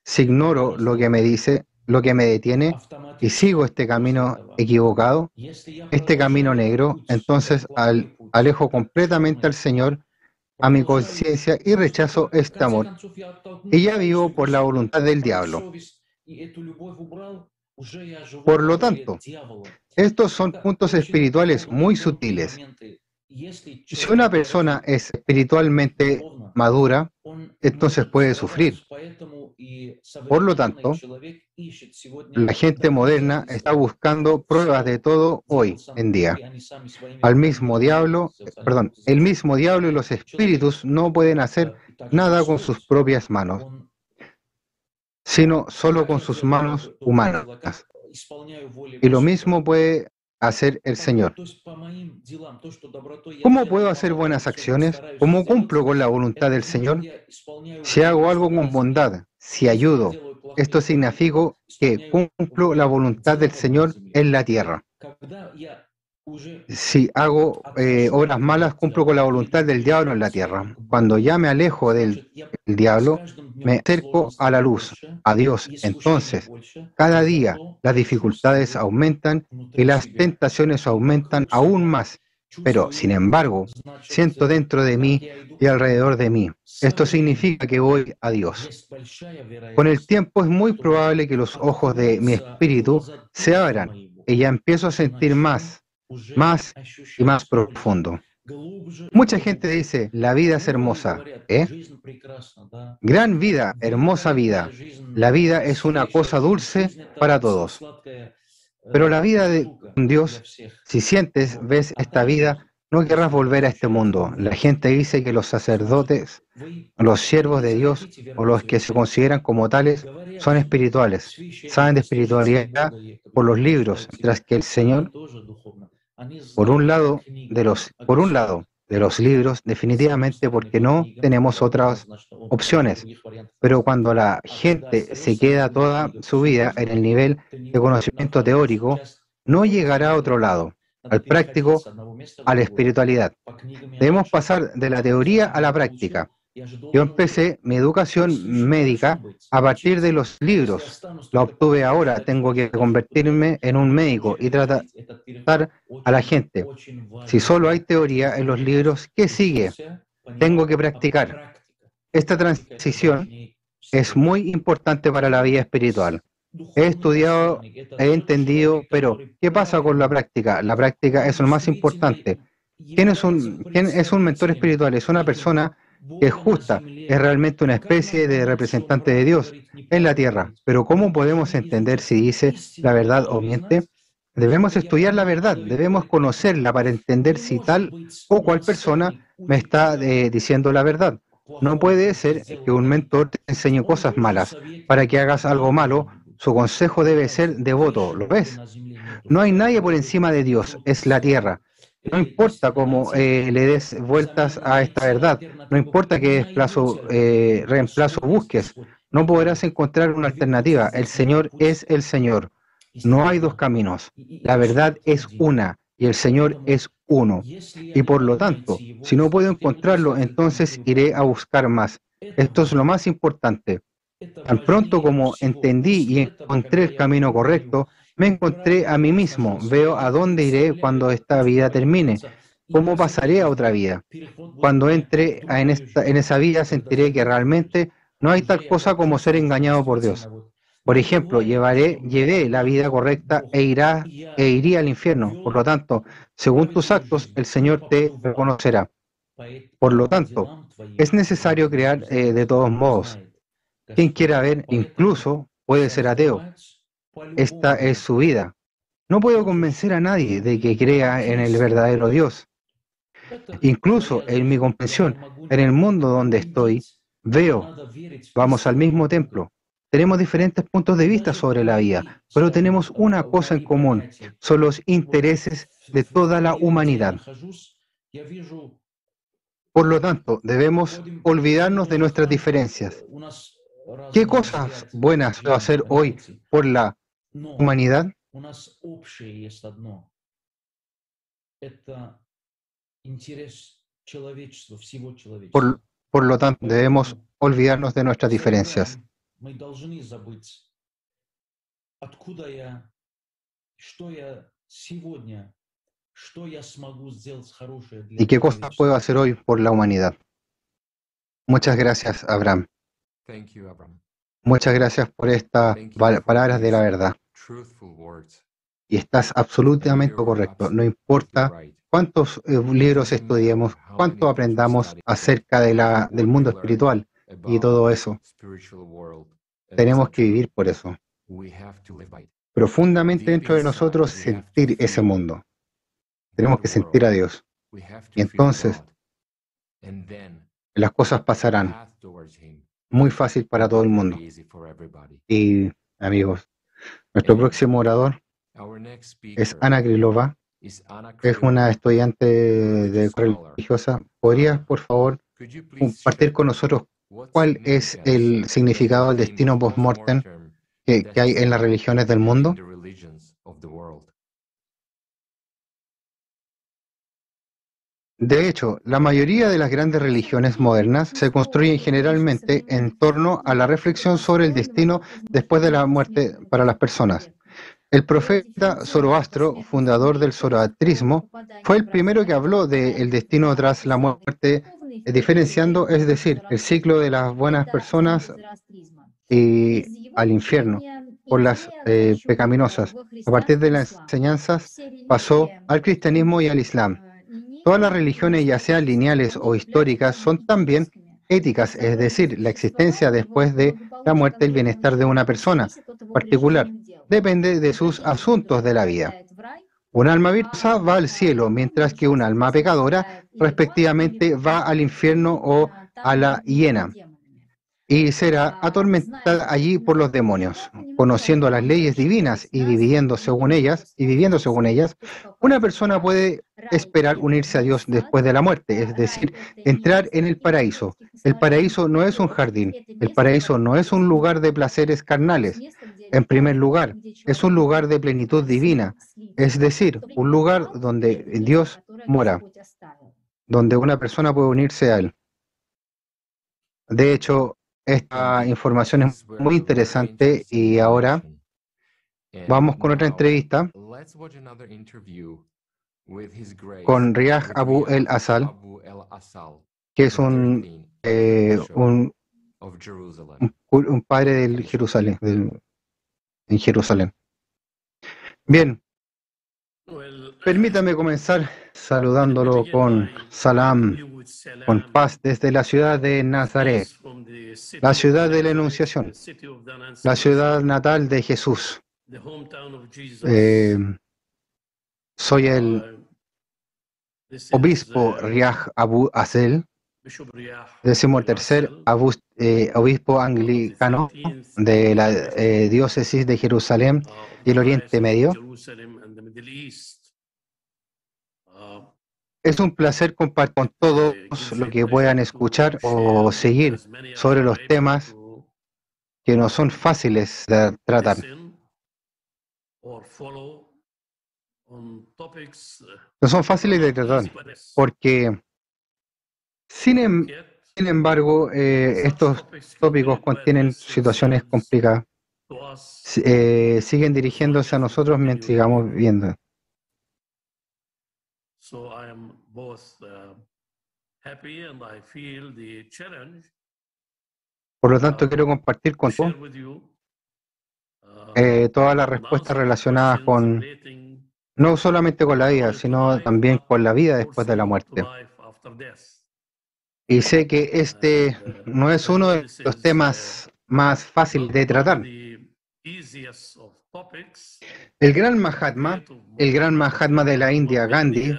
si ignoro lo que me dice, lo que me detiene y sigo este camino equivocado, este camino negro, entonces alejo completamente al Señor, a mi conciencia y rechazo este amor. Y ya vivo por la voluntad del diablo. Por lo tanto, estos son puntos espirituales muy sutiles. Si una persona es espiritualmente madura, entonces puede sufrir. Por lo tanto, la gente moderna está buscando pruebas de todo hoy en día. Al mismo diablo, perdón, el mismo diablo y los espíritus no pueden hacer nada con sus propias manos, sino solo con sus manos humanas. Y lo mismo puede hacer el Señor. ¿Cómo puedo hacer buenas acciones? ¿Cómo cumplo con la voluntad del Señor? Si hago algo con bondad, si ayudo, esto significa que cumplo la voluntad del Señor en la tierra. Si hago eh, obras malas, cumplo con la voluntad del diablo en la tierra. Cuando ya me alejo del diablo, me acerco a la luz, a Dios. Entonces, cada día las dificultades aumentan y las tentaciones aumentan aún más. Pero, sin embargo, siento dentro de mí y alrededor de mí. Esto significa que voy a Dios. Con el tiempo es muy probable que los ojos de mi espíritu se abran y ya empiezo a sentir más, más y más profundo. Mucha gente dice, la vida es hermosa. ¿eh? Gran vida, hermosa vida. La vida es una cosa dulce para todos. Pero la vida de Dios, si sientes, ves esta vida, no querrás volver a este mundo. La gente dice que los sacerdotes, los siervos de Dios o los que se consideran como tales son espirituales. Saben de espiritualidad por los libros, mientras que el Señor, por un lado, de los, por un lado, de los libros, definitivamente porque no tenemos otras opciones. Pero cuando la gente se queda toda su vida en el nivel de conocimiento teórico, no llegará a otro lado. al práctico, a la espiritualidad. Debemos pasar de la teoría a la práctica. Yo empecé mi educación médica a partir de los libros. La obtuve ahora. Tengo que convertirme en un médico y tratar a la gente. Si solo hay teoría en los libros, ¿qué sigue? Tengo que practicar. Esta transición es muy importante para la vida espiritual. He estudiado, he entendido, pero ¿qué pasa con la práctica? La práctica es lo más importante. ¿Quién es un, quién es un mentor espiritual? Es una persona es justa, es realmente una especie de representante de Dios en la tierra. Pero ¿cómo podemos entender si dice la verdad o miente? Debemos estudiar la verdad, debemos conocerla para entender si tal o cual persona me está eh, diciendo la verdad. No puede ser que un mentor te enseñe cosas malas para que hagas algo malo. Su consejo debe ser devoto, ¿lo ves? No hay nadie por encima de Dios, es la tierra. No importa cómo eh, le des vueltas a esta verdad, no importa qué desplazo, eh, reemplazo busques, no podrás encontrar una alternativa. El Señor es el Señor. No hay dos caminos. La verdad es una y el Señor es uno. Y por lo tanto, si no puedo encontrarlo, entonces iré a buscar más. Esto es lo más importante. Tan pronto como entendí y encontré el camino correcto, me encontré a mí mismo. Veo a dónde iré cuando esta vida termine. ¿Cómo pasaré a otra vida? Cuando entre en, esta, esa vida sentiré que realmente no hay tal cosa como ser engañado por Dios. Por ejemplo, llevaré, llevé la vida correcta e, irá, e iría al infierno. Por lo tanto, según tus actos, el Señor te reconocerá. Por lo tanto, es necesario crear eh, de todos modos. Quien quiera ver, incluso puede ser ateo. Esta es su vida. No puedo convencer a nadie de que crea en el verdadero Dios. Incluso en mi comprensión, en el mundo donde estoy, veo, vamos al mismo templo, tenemos diferentes puntos de vista sobre la vida, pero tenemos una cosa en común, son los intereses de toda la humanidad. Por lo tanto, debemos olvidarnos de nuestras diferencias. ¿Qué cosas buenas va a hacer hoy por la humanidad? Por, por lo tanto, debemos olvidarnos de nuestras diferencias. ¿Y qué cosas puedo hacer hoy por la humanidad? Muchas gracias, Abraham. Muchas gracias por estas palabras de la verdad. Y estás absolutamente correcto. No importa cuántos eh, libros estudiemos, cuánto aprendamos acerca de la, del mundo espiritual y todo eso. Tenemos que vivir por eso. Profundamente dentro de nosotros sentir ese mundo. Tenemos que sentir a Dios. Y entonces las cosas pasarán muy fácil para todo el mundo. Y amigos, nuestro próximo orador es Ana Grilova. Es una estudiante de religiosa. ¿Podrías, por favor, compartir con nosotros ¿Cuál es el significado del destino post-mortem que, que hay en las religiones del mundo? De hecho, la mayoría de las grandes religiones modernas se construyen generalmente en torno a la reflexión sobre el destino después de la muerte para las personas. El profeta Zoroastro, fundador del zoroastrismo, fue el primero que habló del destino tras la muerte diferenciando, es decir, el ciclo de las buenas personas y al infierno por las eh, pecaminosas. A partir de las enseñanzas pasó al cristianismo y al islam. Todas las religiones, ya sean lineales o históricas, son también éticas, es decir, la existencia después de la muerte, el bienestar de una persona particular, depende de sus asuntos de la vida. Un alma virtuosa va al cielo, mientras que un alma pecadora, respectivamente, va al infierno o a la hiena y será atormentada allí por los demonios. Conociendo las leyes divinas y viviendo según ellas, y viviendo según ellas, una persona puede esperar unirse a Dios después de la muerte, es decir, entrar en el paraíso. El paraíso no es un jardín, el paraíso no es un lugar de placeres carnales. En primer lugar, es un lugar de plenitud divina, es decir, un lugar donde Dios mora, donde una persona puede unirse a Él. De hecho, esta información es muy interesante y ahora vamos con otra entrevista con Riyah Abu el Asal, que es un, eh, un, un, padre del Jerusalén, en Jerusalén. Bien, permítame comenzar saludándolo con salam, con paz desde la ciudad de Nazaret, la ciudad de la Enunciación, la ciudad natal de Jesús. Eh, soy el obispo Riah Abu Azel, tercer eh, obispo anglicano de la eh, diócesis de Jerusalén y el Oriente Medio. Es un placer compartir con todos lo que puedan escuchar o seguir sobre los temas que no son fáciles de tratar. No son fáciles de tratar porque Em, sin, embargo, eh, estos tópicos contienen situaciones complicadas. Eh, siguen dirigiéndose a nosotros mientras sigamos viendo. Por lo tanto, quiero compartir con todos eh, todas las respuestas relacionadas con, no solamente con la vida, sino también con la vida después de la muerte. Y sé que este no es uno de los temas más fáciles de tratar. El gran Mahatma, el gran Mahatma de la India, Gandhi,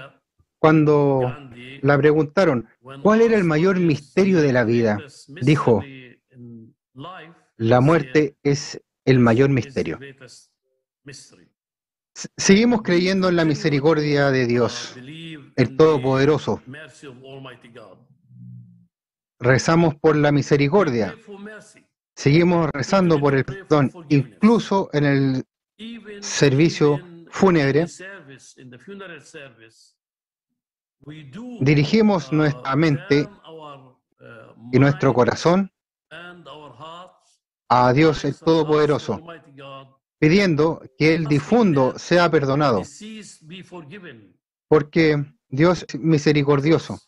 cuando le preguntaron cuál era el mayor misterio de la vida, dijo, la muerte es el mayor misterio. Seguimos creyendo en la misericordia de Dios, el Todopoderoso. Rezamos por la misericordia. Seguimos rezando por el perdón, incluso en el servicio fúnebre. Dirigimos nuestra mente y nuestro corazón a Dios el Todopoderoso, pidiendo que el difundo sea perdonado, porque Dios es misericordioso.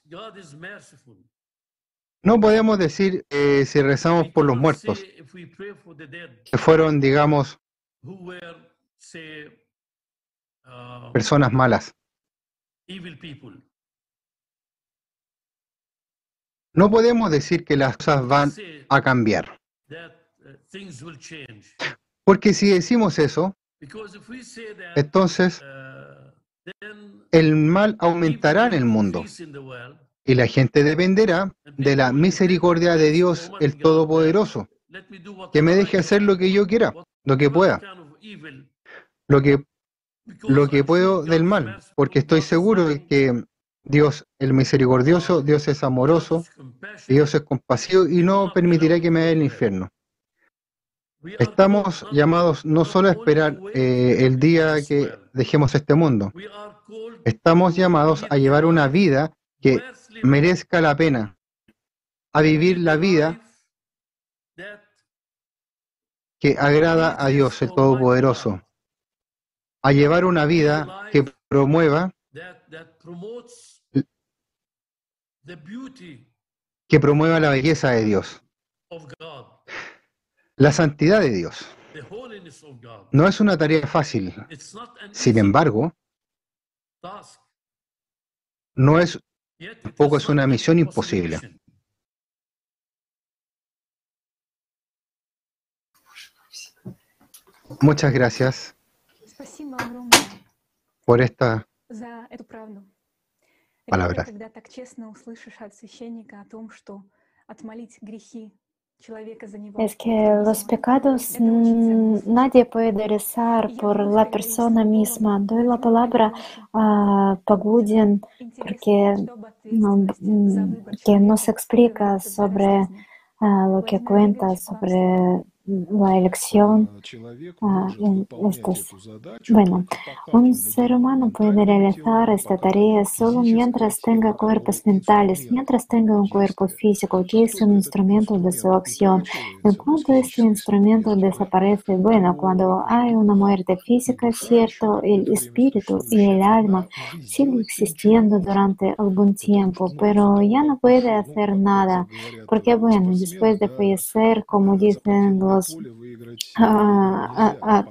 No podemos decir eh, si rezamos por los muertos, que fueron, digamos, personas malas. No podemos decir que las cosas van a cambiar. Porque si decimos eso, entonces el mal aumentará en el mundo. y la gente dependerá de la misericordia de Dios el Todopoderoso, que me deje hacer lo que yo quiera, lo que pueda, lo que, lo que puedo del mal, porque estoy seguro de que Dios el misericordioso, Dios es amoroso, Dios es compasivo y no permitirá que me vaya al infierno. Estamos llamados no solo a esperar eh, el día que dejemos este mundo, estamos llamados a llevar una vida que merezca la pena, a vivir la vida que agrada a Dios el Todopoderoso, a llevar una vida que promueva que promueva la belleza de Dios, la santidad de Dios. No es una tarea fácil. Sin embargo, no es Tampoco es una misión imposible. Muchas gracias por esta palabra. Es que los pecados nadie puede rezar por la persona misma. Doy la palabra a Pagudin porque que nos explica sobre lo que cuenta sobre la elección estas. Bueno, un ser humano puede realizar esta tarea solo mientras tenga cuerpos mentales, mientras tenga un cuerpo físico, que es un instrumento de su acción. En cuanto este instrumento desaparece, bueno, cuando hay una muerte física, cierto, el espíritu y el alma siguen existiendo durante algún tiempo, pero ya no puede hacer nada, porque bueno, después de fallecer, como dicen los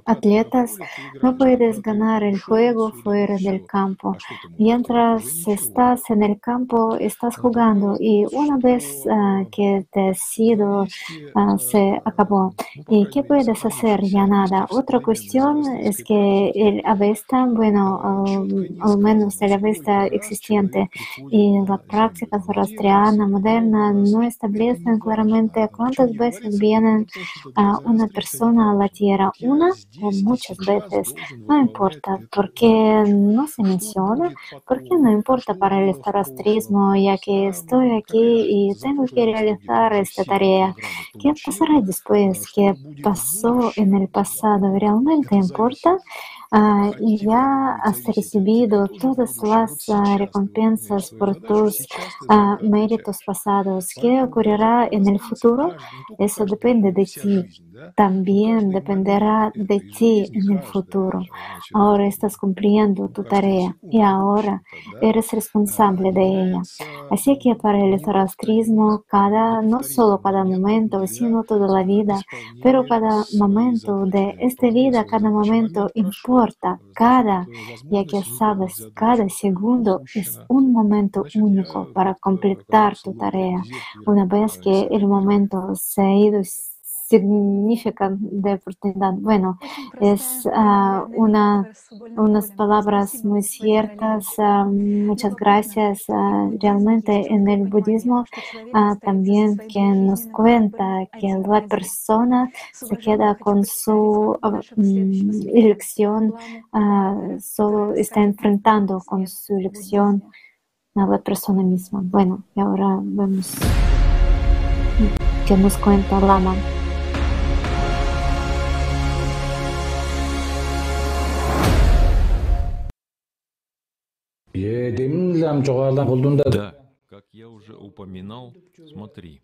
atletas, no puedes ganar el juego fuera del campo. Mientras estás en el campo, estás jugando y una vez ah, que te has sido, ah, se acabó. ¿Y qué puedes hacer? Ya nada. Otra cuestión es que el Avesta, bueno, al, menos el Avesta existente y la práctica zoroastriana moderna no establecen claramente cuántas veces vienen una persona a la tierra una o muchas veces, no importa, porque no se menciona, porque no importa para el zoroastrismo, ya que estoy aquí y tengo que realizar esta tarea. ¿Qué pasará después? ¿Qué pasó en el pasado? ¿Realmente importa? Ah, y ya has recibido todas las ah, recompensas por tus ah, méritos pasados. ¿Qué ocurrirá en el futuro? Eso depende de ti. También dependerá de ti en el futuro. Ahora estás cumpliendo tu tarea y ahora eres responsable de ella. Así que para el zoroastrismo, cada, no solo cada momento, sino toda la vida, pero cada momento de esta vida, cada momento importa cada, ya que sabes, cada segundo es un momento único para completar tu tarea. Una vez que el momento se ha ido, significa de oportunidad. Bueno, es uh, una, unas palabras muy ciertas. Uh, muchas gracias. Uh, realmente en el budismo también que nos cuenta que la persona se queda con su elección, solo está enfrentando con su elección a la persona misma. Bueno, y ahora vemos qué nos cuenta Lama. Да, как я уже упоминал, смотри,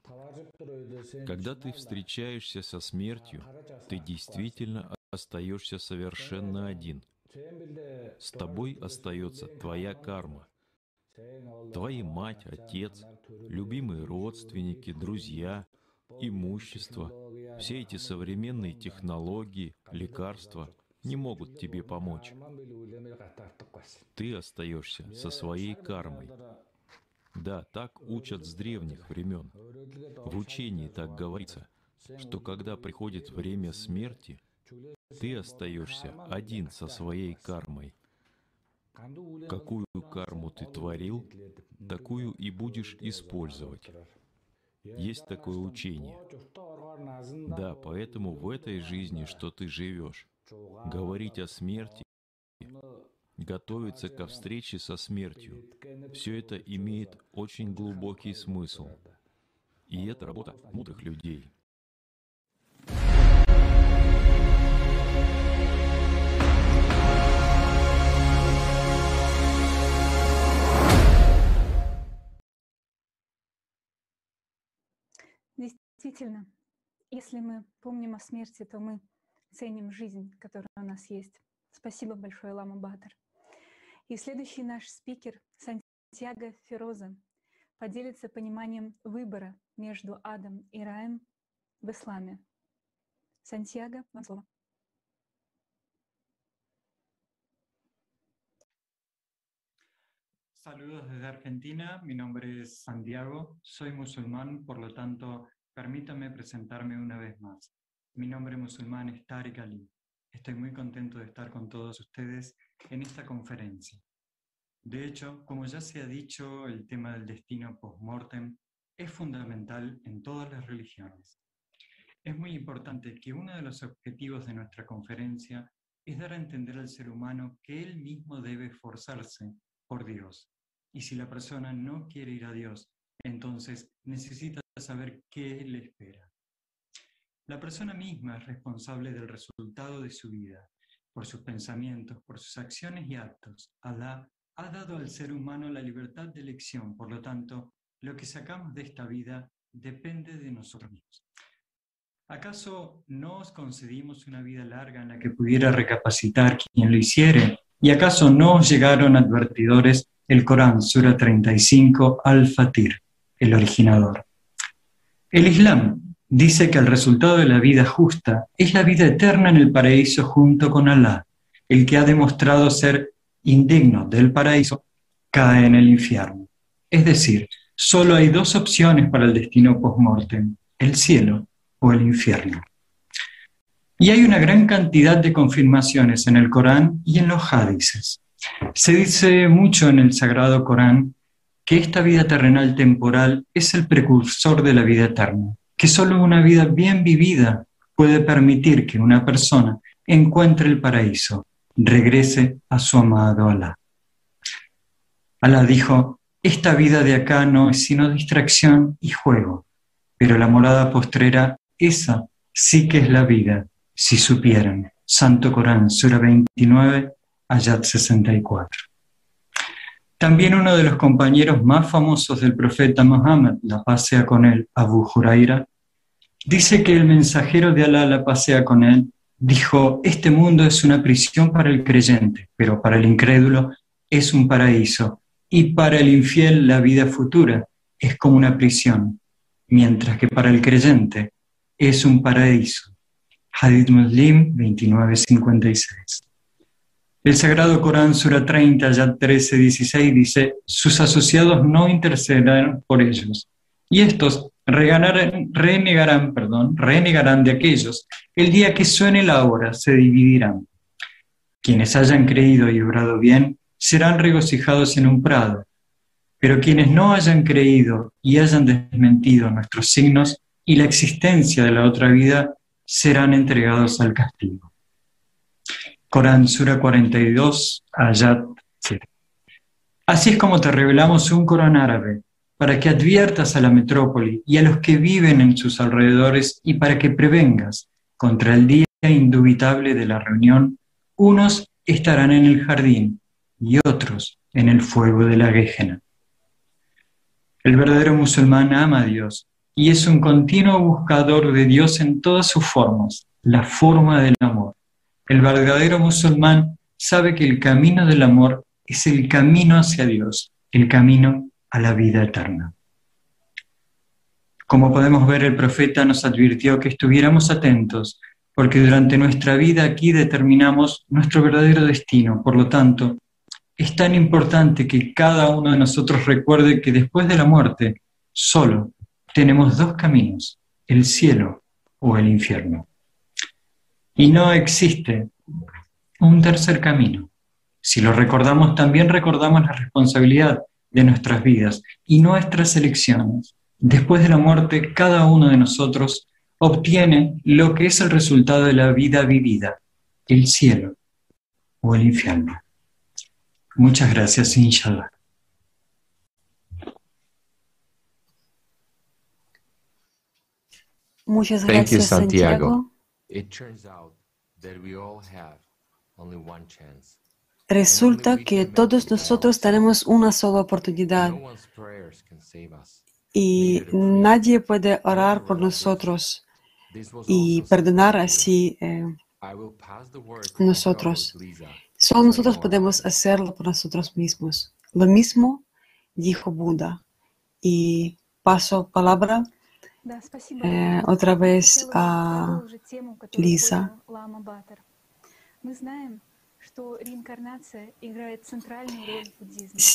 когда ты встречаешься со смертью, ты действительно остаешься совершенно один. С тобой остается твоя карма. Твои мать, отец, любимые родственники, друзья, имущество, все эти современные технологии, лекарства – не могут тебе помочь. Ты остаешься со своей кармой. Да, так учат с древних времен. В учении так говорится, что когда приходит время смерти, ты остаешься один со своей кармой. Какую карму ты творил, такую и будешь использовать. Есть такое учение. Да, поэтому в этой жизни, что ты живешь, говорить о смерти, готовиться ко встрече со смертью. Все это имеет очень глубокий смысл. И это работа мудрых людей. Действительно, если мы помним о смерти, то мы ценим жизнь, которая у нас есть. Спасибо большое, Лама Батер. И следующий наш спикер, Сантьяго Фероза, поделится пониманием выбора между адом и раем в исламе. Сантьяго, вам слово. Saludos desde Argentina, mi nombre es Santiago, soy musulmán, por lo tanto, permítame presentarme una vez más. Mi nombre musulmán es Tariq Ali. Estoy muy contento de estar con todos ustedes en esta conferencia. De hecho, como ya se ha dicho, el tema del destino post-mortem es fundamental en todas las religiones. Es muy importante que uno de los objetivos de nuestra conferencia es dar a entender al ser humano que él mismo debe esforzarse por Dios. Y si la persona no quiere ir a Dios, entonces necesita saber qué le espera. La persona misma es responsable del resultado de su vida, por sus pensamientos, por sus acciones y actos. Alá ha dado al ser humano la libertad de elección, por lo tanto, lo que sacamos de esta vida depende de nosotros mismos. ¿Acaso no os concedimos una vida larga en la que pudiera recapacitar quien lo hiciere? ¿Y acaso no os llegaron advertidores el Corán, Sura 35, Al-Fatir, el originador? El Islam dice que el resultado de la vida justa es la vida eterna en el paraíso junto con Alá. El que ha demostrado ser indigno del paraíso cae en el infierno. Es decir, solo hay dos opciones para el destino post-mortem, el cielo o el infierno. Y hay una gran cantidad de confirmaciones en el Corán y en los hadices. Se dice mucho en el Sagrado Corán que esta vida terrenal temporal es el precursor de la vida eterna, que solo una vida bien vivida puede permitir que una persona encuentre el paraíso, regrese a su amado Alá. Alá dijo, esta vida de acá no es sino distracción y juego, pero la morada postrera esa sí que es la vida, si supieran. Santo Corán, Sura 29, Ayat 64. También uno de los compañeros más famosos del profeta Muhammad, la pasea con él, Abu Huraira, dice que el mensajero de Alá la pasea con él, dijo, este mundo es una prisión para el creyente, pero para el incrédulo es un paraíso, y para el infiel la vida futura es como una prisión, mientras que para el creyente es un paraíso. Hadith Muslim 2956. El Sagrado Corán, Sura 30, ya 13, 16 dice, sus asociados no intercederán por ellos, y estos renegarán, perdón, renegarán de aquellos. El día que suene la hora se dividirán. Quienes hayan creído y obrado bien serán regocijados en un prado, pero quienes no hayan creído y hayan desmentido nuestros signos y la existencia de la otra vida serán entregados al castigo. Corán Sura 42, Ayat 7. Así es como te revelamos un Corán árabe, para que adviertas a la metrópoli y a los que viven en sus alrededores y para que prevengas contra el día indubitable de la reunión, unos estarán en el jardín y otros en el fuego de la Gejena. El verdadero musulmán ama a Dios y es un continuo buscador de Dios en todas sus formas, la forma del amor. El verdadero musulmán sabe que el camino del amor es el camino hacia Dios, el camino a la vida eterna. Como podemos ver, el profeta nos advirtió que estuviéramos atentos, porque durante nuestra vida aquí determinamos nuestro verdadero destino. Por lo tanto, es tan importante que cada uno de nosotros recuerde que después de la muerte, solo tenemos dos caminos, el cielo o el infierno. Y no existe un tercer camino. Si lo recordamos, también recordamos la responsabilidad de nuestras vidas y nuestras elecciones. Después de la muerte, cada uno de nosotros obtiene lo que es el resultado de la vida vivida, el cielo o el infierno. Muchas gracias, inshallah. Muchas gracias, Santiago. Resulta que todos nosotros tenemos una sola oportunidad y nadie puede orar por nosotros y perdonar así eh, nosotros. Solo nosotros podemos hacerlo por nosotros mismos. Lo mismo dijo Buda. Y paso palabra eh, otra vez a Lisa.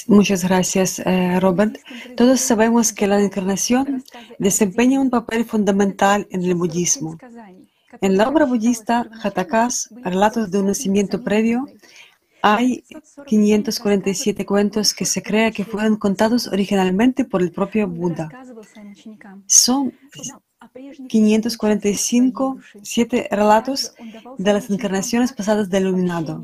Muchas gracias, eh, Robert. Todos sabemos que la encarnación desempeña un papel fundamental en el budismo. En la obra budista Jatakas, Relatos de un nacimiento previo, hay 547 cuentos que se cree que fueron contados originalmente por el propio Buda. Son 545 siete relatos de las encarnaciones pasadas del iluminado.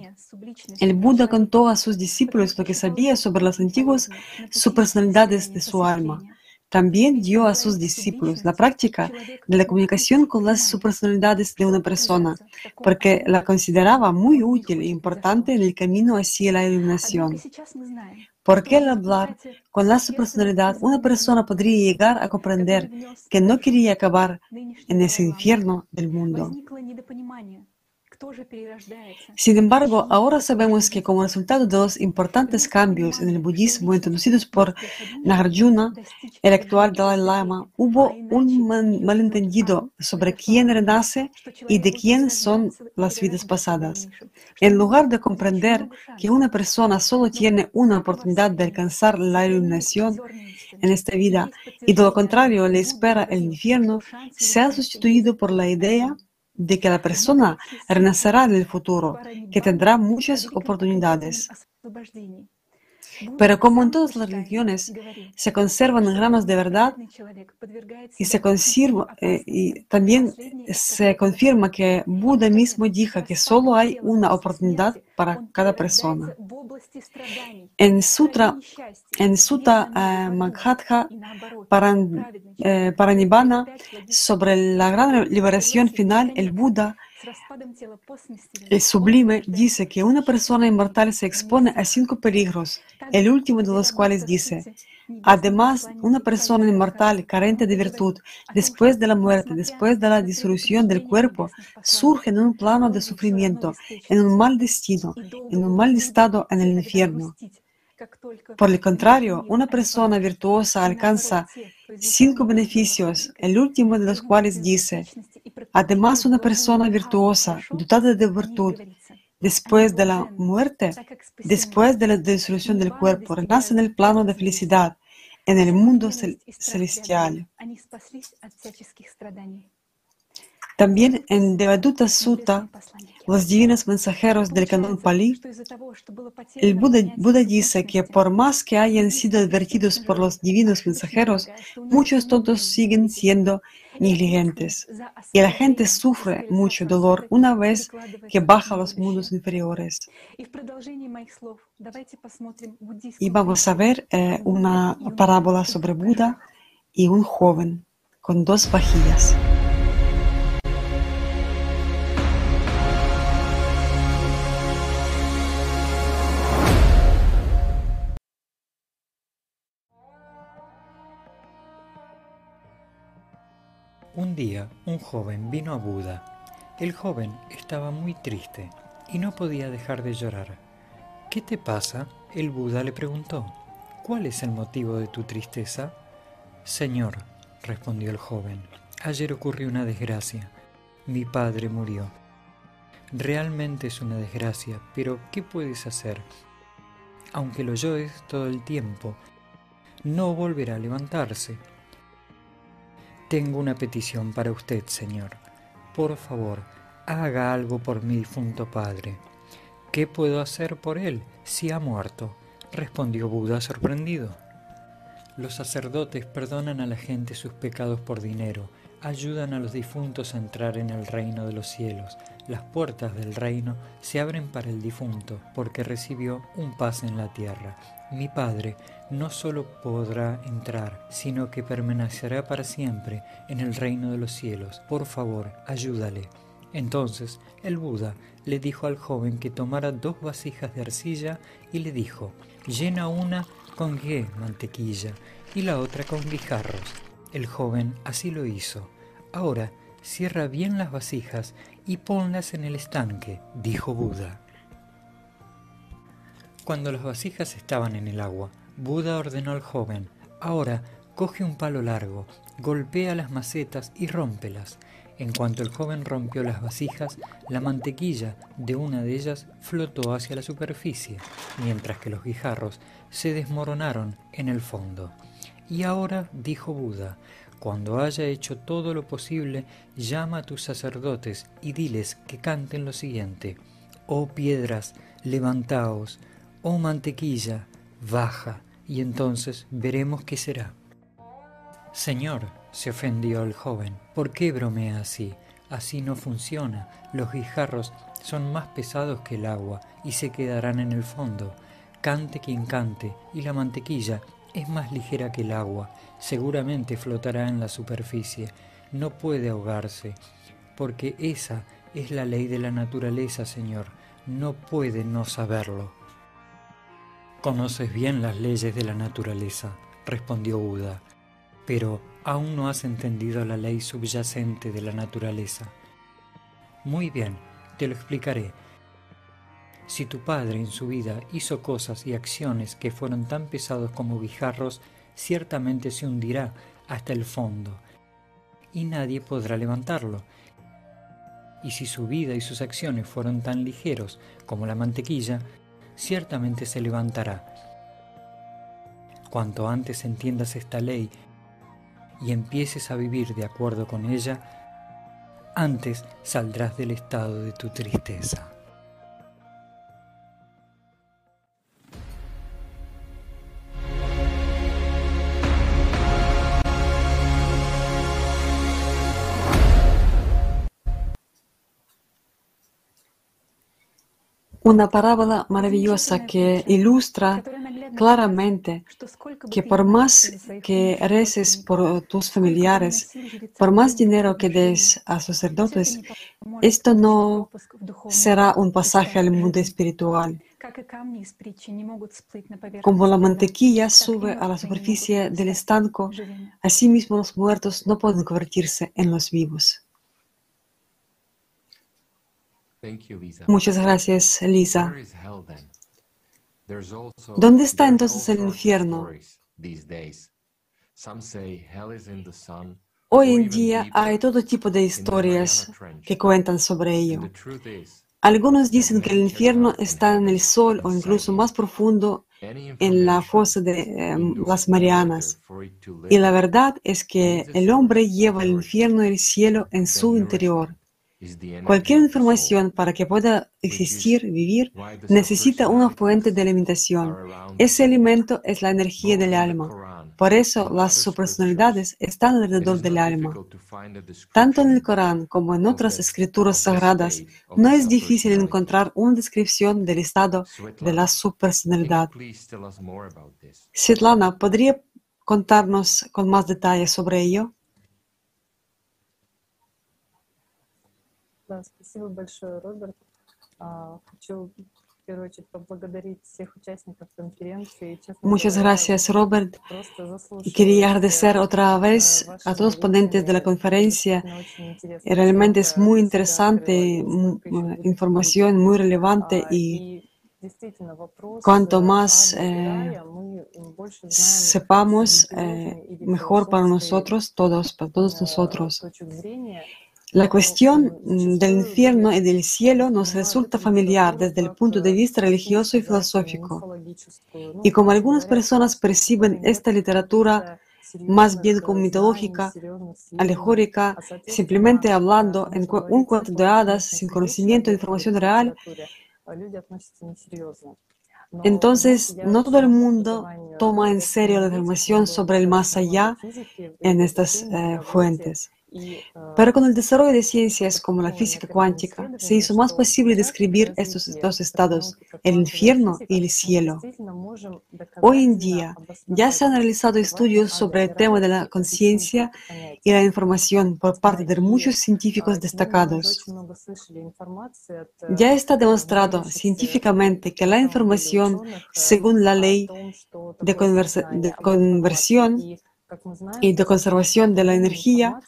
El Buda contó a sus discípulos lo que sabía sobre las antiguas supersonalidades de su alma. también dio a sus discípulos la práctica de la comunicación con las subpersonalidades de una persona, porque la consideraba muy útil e importante en el camino hacia la iluminación. Porque al hablar con la subpersonalidad, una persona podría llegar a comprender que no quería acabar en ese infierno del mundo. Sin embargo, ahora sabemos que como resultado de los importantes cambios en el budismo introducidos por Nagarjuna, el actual Dalai Lama, hubo un malentendido sobre quién renace y de quién son las vidas pasadas. En lugar de comprender que una persona solo tiene una oportunidad de alcanzar la iluminación en esta vida y de lo contrario le espera el infierno, se ha sustituido por la idea de que la persona renacerá en el futuro, que tendrá muchas oportunidades. Pero como en todas las religiones se conservan granos de verdad y, se eh, y también se confirma que Buda mismo dijo que solo hay una oportunidad para cada persona. En Sutra, en Sutta eh, para, Nibbana, sobre la gran liberación final, el Buda el sublime dice que una persona inmortal se expone a cinco peligros, el último de los cuales dice, además, una persona inmortal carente de virtud, después de la muerte, después de la disolución del cuerpo, surge en un plano de sufrimiento, en un mal destino, en un mal estado en el infierno. Por el contrario, una persona virtuosa alcanza cinco beneficios, el último de los cuales dice, además una persona virtuosa, dotada de virtud, después de la muerte, después de la disolución del cuerpo, renace en el plano de felicidad, en el mundo celestial. También en Devadutta Sutta, los divinos mensajeros del canon Pali, el Buda, dice que por más que hayan sido advertidos por los divinos mensajeros, muchos tontos siguen siendo negligentes y la gente sufre mucho dolor una vez que baja los mundos inferiores. Y vamos a ver eh, una parábola sobre Buda y un joven con dos vajillas. Día un joven vino a Buda. El joven estaba muy triste y no podía dejar de llorar. ¿Qué te pasa? El Buda le preguntó. ¿Cuál es el motivo de tu tristeza? Señor, respondió el joven, ayer ocurrió una desgracia. Mi padre murió. Realmente es una desgracia, pero ¿qué puedes hacer? Aunque lo llores todo el tiempo, no volverá a levantarse. Tengo una petición para usted, Señor. Por favor, haga algo por mi difunto padre. ¿Qué puedo hacer por él si ha muerto? respondió Buda sorprendido. Los sacerdotes perdonan a la gente sus pecados por dinero, ayudan a los difuntos a entrar en el reino de los cielos. Las puertas del reino se abren para el difunto porque recibió un paz en la tierra. Mi Padre no solo podrá entrar, sino que permanecerá para siempre en el reino de los cielos. Por favor, ayúdale. Entonces el Buda le dijo al joven que tomara dos vasijas de arcilla y le dijo, llena una con ghee, mantequilla, y la otra con guijarros. El joven así lo hizo. Ahora cierra bien las vasijas y ponlas en el estanque, dijo Buda. Cuando las vasijas estaban en el agua, Buda ordenó al joven, ahora coge un palo largo, golpea las macetas y rómpelas. En cuanto el joven rompió las vasijas, la mantequilla de una de ellas flotó hacia la superficie, mientras que los guijarros se desmoronaron en el fondo. Y ahora, dijo Buda, cuando haya hecho todo lo posible, llama a tus sacerdotes y diles que canten lo siguiente. Oh piedras, levantaos, Oh mantequilla, baja, y entonces veremos qué será. Señor, se ofendió el joven, ¿por qué bromea así? Así no funciona. Los guijarros son más pesados que el agua y se quedarán en el fondo. Cante quien cante, y la mantequilla Es más ligera que el agua, seguramente flotará en la superficie, no puede ahogarse, porque esa es la ley de la naturaleza, Señor, no puede no saberlo. Conoces bien las leyes de la naturaleza, respondió Buda, pero aún no has entendido la ley subyacente de la naturaleza. Muy bien, te lo explicaré. Si tu padre en su vida hizo cosas y acciones que fueron tan pesados como guijarros, ciertamente se hundirá hasta el fondo y nadie podrá levantarlo. Y si su vida y sus acciones fueron tan ligeros como la mantequilla, ciertamente se levantará. Cuanto antes entiendas esta ley y empieces a vivir de acuerdo con ella, antes saldrás del estado de tu tristeza. Una parábola maravillosa que ilustra claramente que por más que reces por tus familiares, por más dinero que des a sacerdotes, esto no será un pasaje al mundo espiritual. Como la mantequilla sube a la superficie del estanco, asimismo los muertos no pueden convertirse en los vivos. Muchas gracias, Lisa. ¿Dónde está entonces el infierno? Hoy en día hay todo tipo de historias que cuentan sobre ello. Algunos dicen que el infierno está en el sol o incluso más profundo en la fosa de em, las Marianas. Y la verdad es que el hombre lleva el infierno y el cielo en su interior. Cualquier información para que pueda existir, vivir, necesita una fuente de alimentación. Ese alimento es la energía del alma. Por eso las subpersonalidades están alrededor del alma. Tanto en el Corán como en otras escrituras sagradas, no es difícil encontrar una descripción del estado de la subpersonalidad. Svetlana, ¿podría contarnos con más detalles sobre ello? Muchas gracias, Robert. Quería agradecer otra vez a todos los ponentes de la conferencia. Realmente es muy interesante, información muy relevante y cuanto más eh, sepamos, eh, mejor para nosotros, todos, para todos nosotros. La cuestión mm, del infierno y del cielo nos resulta familiar desde el punto de vista religioso y filosófico. Y como algunas personas perciben esta literatura más bien como mitológica, alegórica, simplemente hablando en un cuento de hadas sin conocimiento de información real, entonces no todo el mundo toma en serio la información sobre el más allá en estas eh, fuentes. Pero con el desarrollo de ciencias como la física cuántica, se hizo más posible describir estos dos estados, el infierno y el cielo. Hoy en día ya se han realizado estudios sobre el tema de la conciencia y la información por parte de muchos científicos destacados. Ya está demostrado científicamente que la información, según la ley de, conversión, y de conservación de la energía,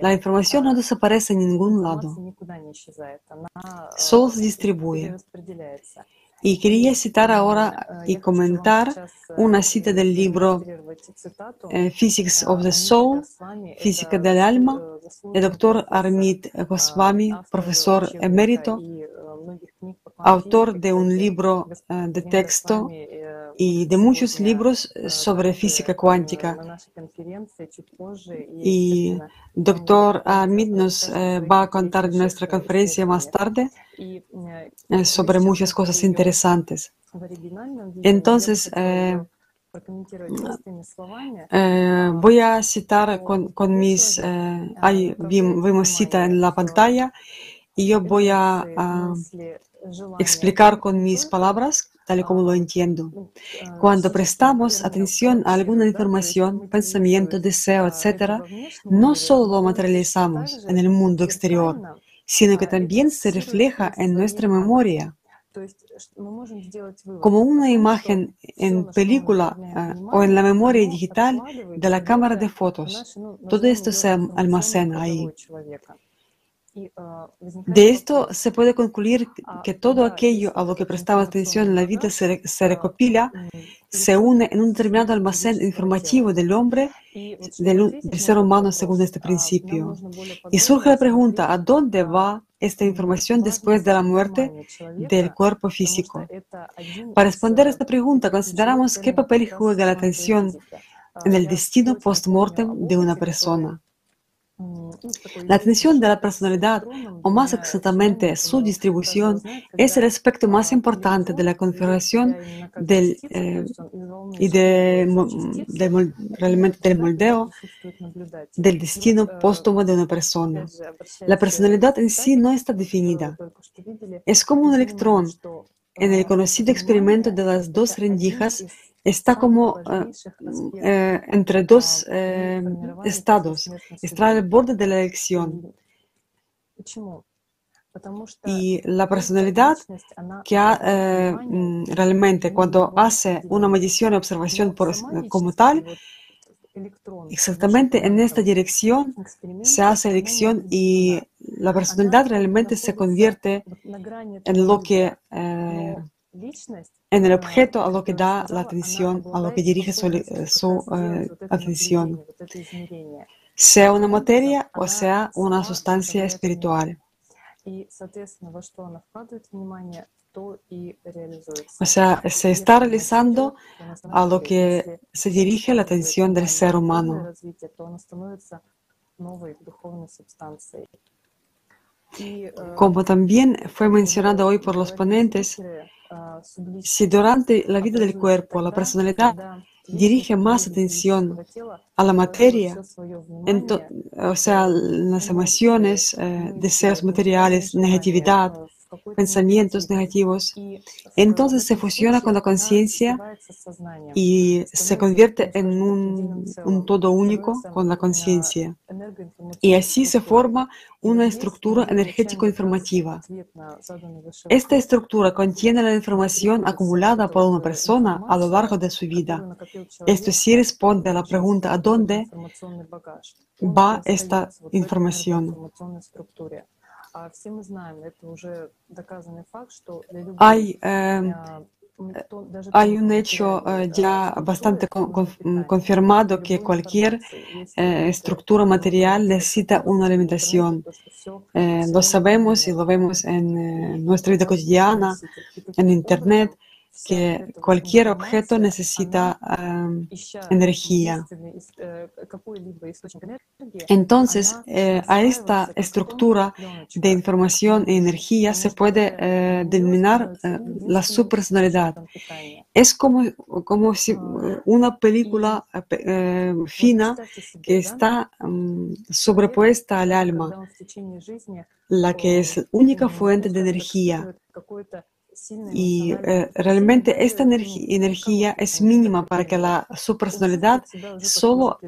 la información no desaparece en ningún lado, solo se distribuye. Y quería citar ahora y comentar una cita del libro Physics of the Soul, Física del Alma, del doctor Armit Goswami, profesor emérito, autor de un libro de texto y de muchos libros sobre física cuántica. Y doctor Amit nos va a contar en nuestra conferencia más tarde sobre muchas cosas interesantes. Entonces, voy a citar con, con mis, ahí vimos cita en la pantalla, y yo voy a explicar con mis palabras tal y como lo entiendo. Cuando prestamos atención a alguna información, pensamiento, deseo, etc., no solo lo materializamos en el mundo exterior, sino que también se refleja en nuestra memoria. Como una imagen en película eh, o en la memoria digital de la cámara de fotos. Todo esto se almacena ahí. De esto se puede concluir que todo aquello a lo que prestaba atención en la vida se, recopila, se une en un determinado almacén informativo del hombre, del, del ser humano según este principio. Y surge la pregunta, ¿a dónde va esta información después de la muerte del cuerpo físico? Para responder a esta pregunta, consideramos qué papel juega la atención en el destino post-mortem de una persona. La atención de la personalidad, o más exactamente su distribución, es el aspecto más importante de la configuración eh, y de, realmente del moldeo del destino póstumo de una persona. La personalidad en sí no está definida. Es como un electrón en el conocido experimento de las dos rendijas está como eh, eh, entre dos eh, estados, está al borde de la elección. Y la personalidad que mm, realmente cuando hace una medición y observación por, como tal, exactamente en esta dirección se hace elección y la personalidad realmente se convierte en lo que en el objeto a lo que da la atención, a lo que dirige su, eh, atención, sea una materia o sea una sustancia espiritual. O sea, se está realizando a lo que se dirige la atención del ser humano. Como también fue mencionado hoy por los ponentes, si durante la vida del cuerpo la personalidad dirige más atención a la materia, o sea, las emociones, eh, deseos materiales, negatividad, pensamientos negativos, entonces se fusiona con la conciencia y se convierte en un, todo único con la conciencia. Y así se forma una estructura energético-informativa. Esta estructura contiene la información acumulada por una persona a lo largo de su vida. Esto sí responde a la pregunta ¿a dónde va esta información? Hay, em, hay un hecho eh, ya bastante confirmado que cualquier eh, estructura material necesita una alimentación. Lo sabemos y lo vemos en nuestra vida cotidiana, en Internet que cualquier objeto necesita energía. Entonces, eh, a esta estructura de información y energía se puede eh, denominar eh, la subpersonalidad. Es como, como si una película fina que está sobrepuesta al alma, la que es única fuente de energía y eh, realmente esta energía es mínima para que la, su personalidad solo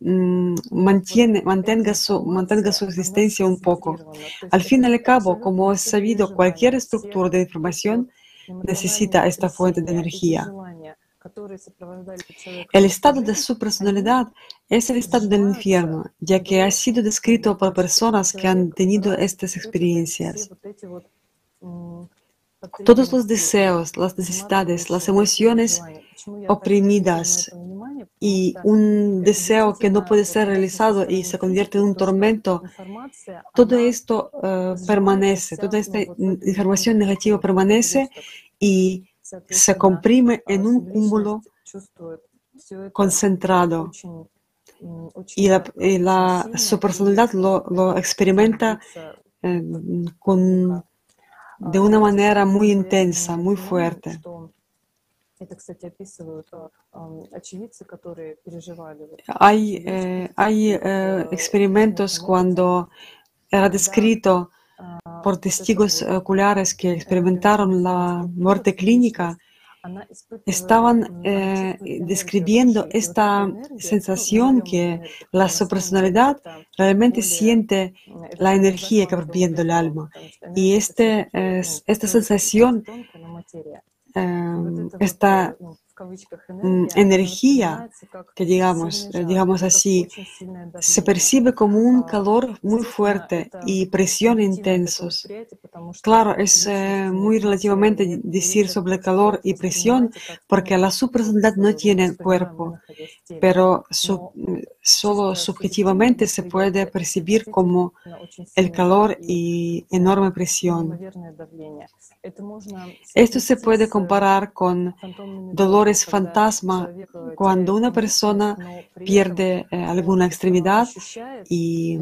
mm, mantiene, mantenga, su, mantenga su existencia un poco. Al fin y al cabo, como es sabido, cualquier estructura de información necesita esta fuente de energía. El estado de su personalidad es el estado del infierno, ya que ha sido descrito por personas que han tenido estas experiencias. Todos los deseos, las necesidades, las emociones oprimidas y un deseo que no puede ser realizado y se convierte en un tormento, todo esto eh, permanece, toda esta información negativa permanece y se comprime en un cúmulo concentrado. Y la, su personalidad lo, experimenta eh, con de una manera muy intensa, muy fuerte. Hay, eh, hay eh, experimentos cuando era descrito por testigos oculares que experimentaron la muerte clínica estaban eh, describiendo esta sensación que la subpersonalidad realmente siente la energía que va viendo el alma. Y este, es- esta sensación, eh, esta mm, energía que digamos, eh, digamos así, se percibe como un calor muy fuerte y presión intensos. Claro, es eh, muy relativamente decir sobre calor y presión porque la subpersonalidad no tiene cuerpo, pero su- solo subjetivamente se puede percibir como el calor y enorme presión. Esto se puede comparar con dolores fantasma. cuando una persona pierde eh, alguna extremidad y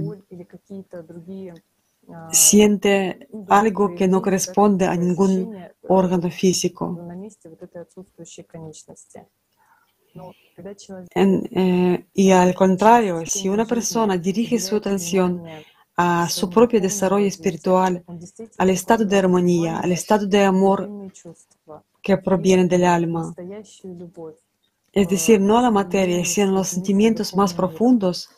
siente algo que no corresponde a ningún órgano físico. En, eh, y al contrario, si una persona dirige su atención a su propio desarrollo espiritual, al estado de armonía, al estado de amor que proviene del alma, es decir, no la materia, sino los sentimientos más profundos,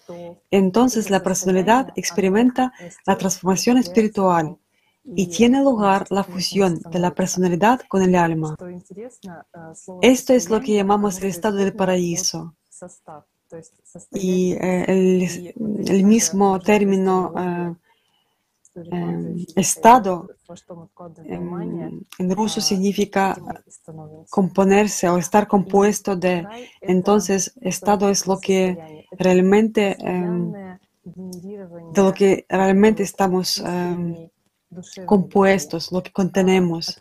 entonces la personalidad experimenta la transformación espiritual y tiene lugar la fusión de la personalidad con el alma. Esto es lo que llamamos el estado del paraíso. Y eh, el, mismo término eh, estado en, en ruso significa componerse o estar compuesto de. Entonces, estado es lo que realmente, eh, de lo que realmente estamos eh, compuestos, lo que contenemos.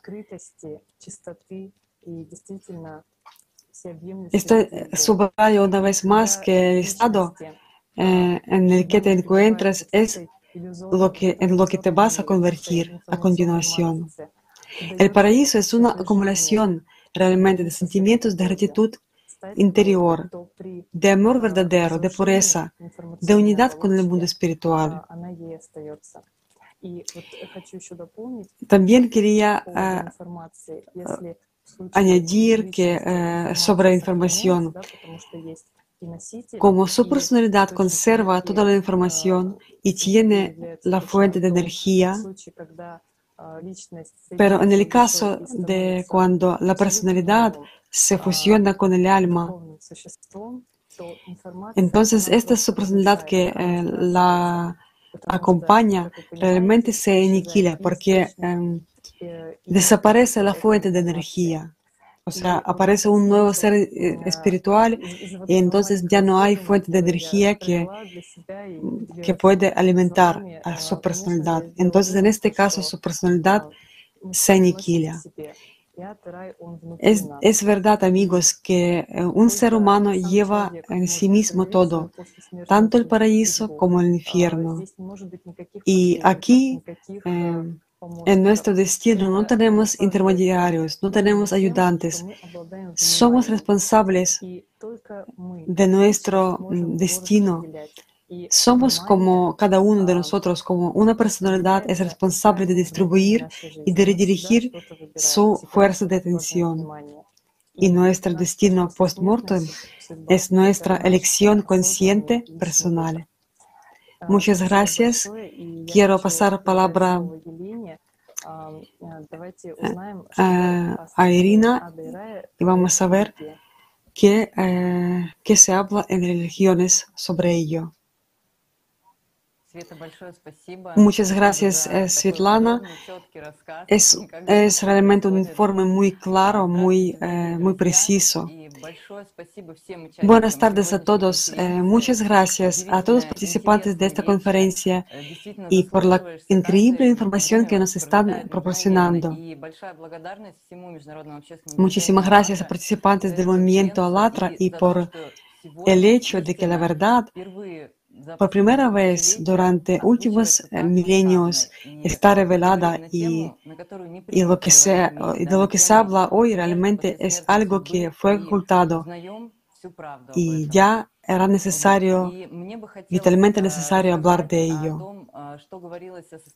Esto eh, subraya una vez más que el estado eh, en el que te encuentras es lo que, en lo que te vas a convertir a continuación. El paraíso es una acumulación realmente de sentimientos de gratitud interior, de amor verdadero, de pureza, de unidad con el mundo espiritual. También quería ah, añadir que eh, sobre información, como su personalidad conserva toda la información y tiene la fuente de energía, pero en el caso de cuando la personalidad se fusiona con el alma, entonces esta es su personalidad que eh, la acompaña realmente se aniquila porque em, desaparece la fuente de energía. O sea, aparece un nuevo ser eh, espiritual y entonces ya no hay fuente de energía que, que puede alimentar a su personalidad. Entonces, en este caso, su personalidad se aniquila. Es, es verdad, amigos, que eh, un ser humano lleva en sí mismo todo, tanto el paraíso como el infierno. Y aquí, eh, en nuestro destino, no tenemos intermediarios, no tenemos ayudantes. Somos responsables de nuestro destino. Somos como cada uno de nosotros, como una personalidad es responsable de distribuir y de redirigir su fuerza de atención. Y nuestro destino post-mortem es nuestra elección consciente personal. Muchas gracias. Quiero pasar palabra a, a Irina y vamos a ver qué, eh, qué se habla en religiones sobre ello. Muchas gracias, Svetlana. Es, es realmente un informe muy claro, muy, eh, muy preciso. Buenas tardes a todos. Eh, muchas gracias a todos los participantes de esta conferencia y por la increíble información que nos están proporcionando. Muchísimas gracias a participantes del movimiento Alatra y por el hecho de que la verdad por primera vez durante últimos eh, milenios está revelada y, lo que se, de lo que se habla hoy realmente es algo que fue ocultado y ya era necesario, vitalmente necesario hablar de ello.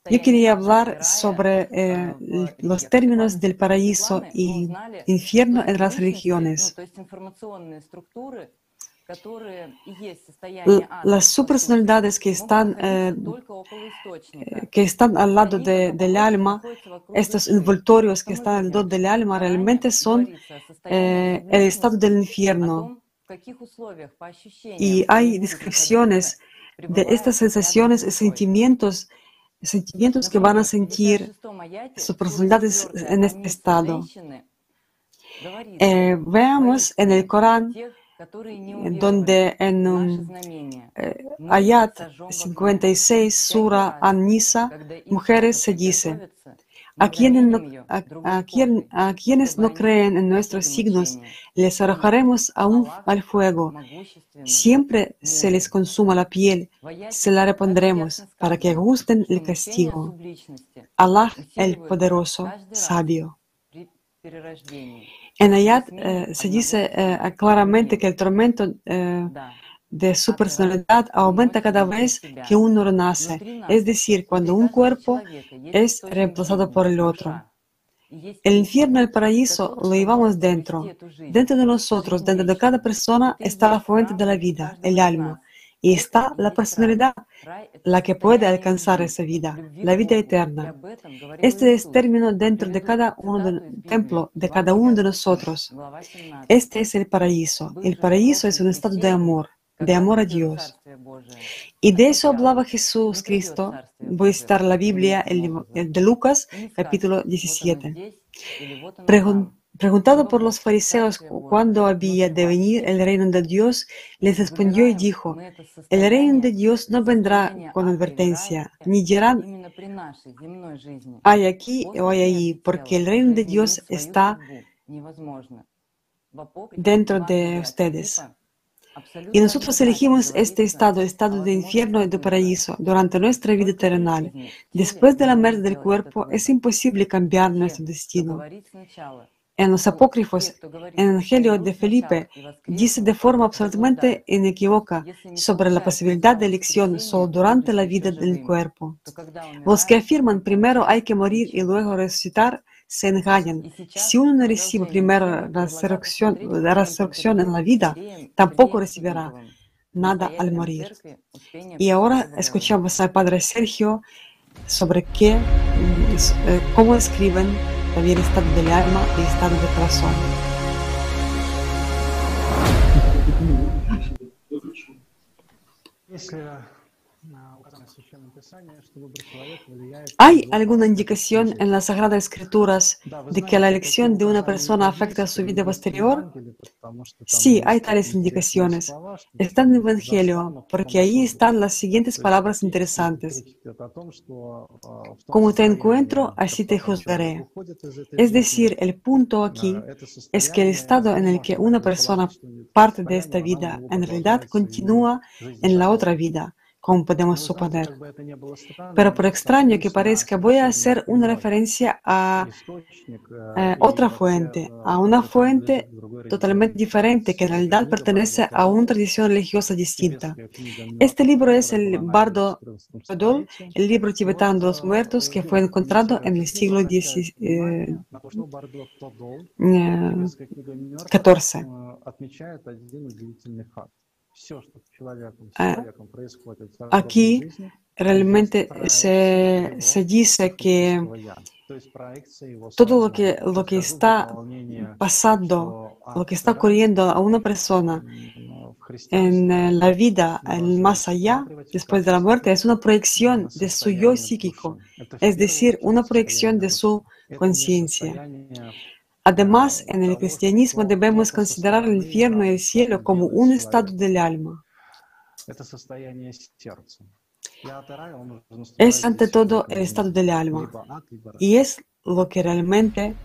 Yo quería hablar sobre eh, los términos del paraíso y infierno en las religiones. Las subpersonalidades que están, eh, eh, que están al lado de, del alma, estos envoltorios que están al lado del alma, realmente son eh, el estado del infierno. Y hay descripciones de estas sensaciones y sentimientos, sentimientos que van a sentir sus personalidades en este estado. veamos en el Corán donde en un eh, ayat 56, Sura An-Nisa, mujeres se dice, a quienes, no, a, quien, a quienes no creen en nuestros signos, les arrojaremos aún al fuego. Siempre se les consuma la piel, se la repondremos para que gusten el castigo. Allah el Poderoso, sabio. En Ayat eh, se dice eh, claramente que el tormento eh, de su personalidad aumenta cada vez que uno renace, es decir, cuando un cuerpo es reemplazado por el otro. El infierno y el paraíso lo llevamos dentro. Dentro de nosotros, dentro de cada persona, está la fuente de la vida, el alma. Y está la personalidad, la que puede alcanzar esa vida, la vida eterna. Este es término dentro de cada uno del templo, de cada uno de nosotros. Este es el paraíso. El paraíso es un estado de amor, de amor a Dios. Y de eso hablaba Jesús Cristo. Voy a citar la Biblia, el, de Lucas, capítulo 17. Preguntado por los fariseos cuándo había de venir el reino de Dios, les respondió y dijo, el reino de Dios no vendrá con advertencia, ni dirán, hay aquí o hay allí, porque el reino de Dios está dentro de ustedes. Y nosotros elegimos este estado, estado de infierno y de paraíso, durante nuestra vida terrenal. Después de la muerte del cuerpo, es imposible cambiar nuestro destino. En los apócrifos, en el Evangelio de Felipe, dice de forma absolutamente inequívoca sobre la posibilidad de elección solo durante la vida del cuerpo. Los que afirman primero hay que morir y luego resucitar se engañan. Si uno no recibe primero la resurrección, la resurrección en la vida, tampoco recibirá nada al morir. Y ahora escuchamos al Padre Sergio sobre qué, eh, cómo escriben también estado del alma y estado del corazón. ¿Hay alguna indicación en las Sagradas Escrituras de que la elección de una persona afecta a su vida posterior? Sí, hay tales indicaciones. Está en el Evangelio, porque ahí están las siguientes palabras interesantes. Como te encuentro, así te juzgaré. Es decir, el punto aquí es que el estado en el que una persona parte de esta vida en realidad continúa en la otra vida como podemos suponer. Pero por extraño que parezca, voy a hacer una referencia a eh, otra fuente, a una fuente totalmente diferente que en realidad pertenece a una tradición religiosa distinta. Este libro es el Bardo Todol, el libro tibetano de los muertos que fue encontrado en el siglo XIV. Eh, aquí realmente se, se dice que todo lo que, lo que está pasando, lo que está ocurriendo a una persona en eh, la vida, en más allá, después de la muerte, es una proyección de su yo psíquico, es decir, una proyección de su conciencia. Además, en el cristianismo debemos considerar el infierno y el cielo como un estado del alma. Es ante todo el estado del alma. Y es lo que realmente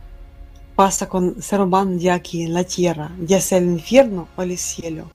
pasa con ser humano de aquí en la tierra, ya sea el infierno o el cielo.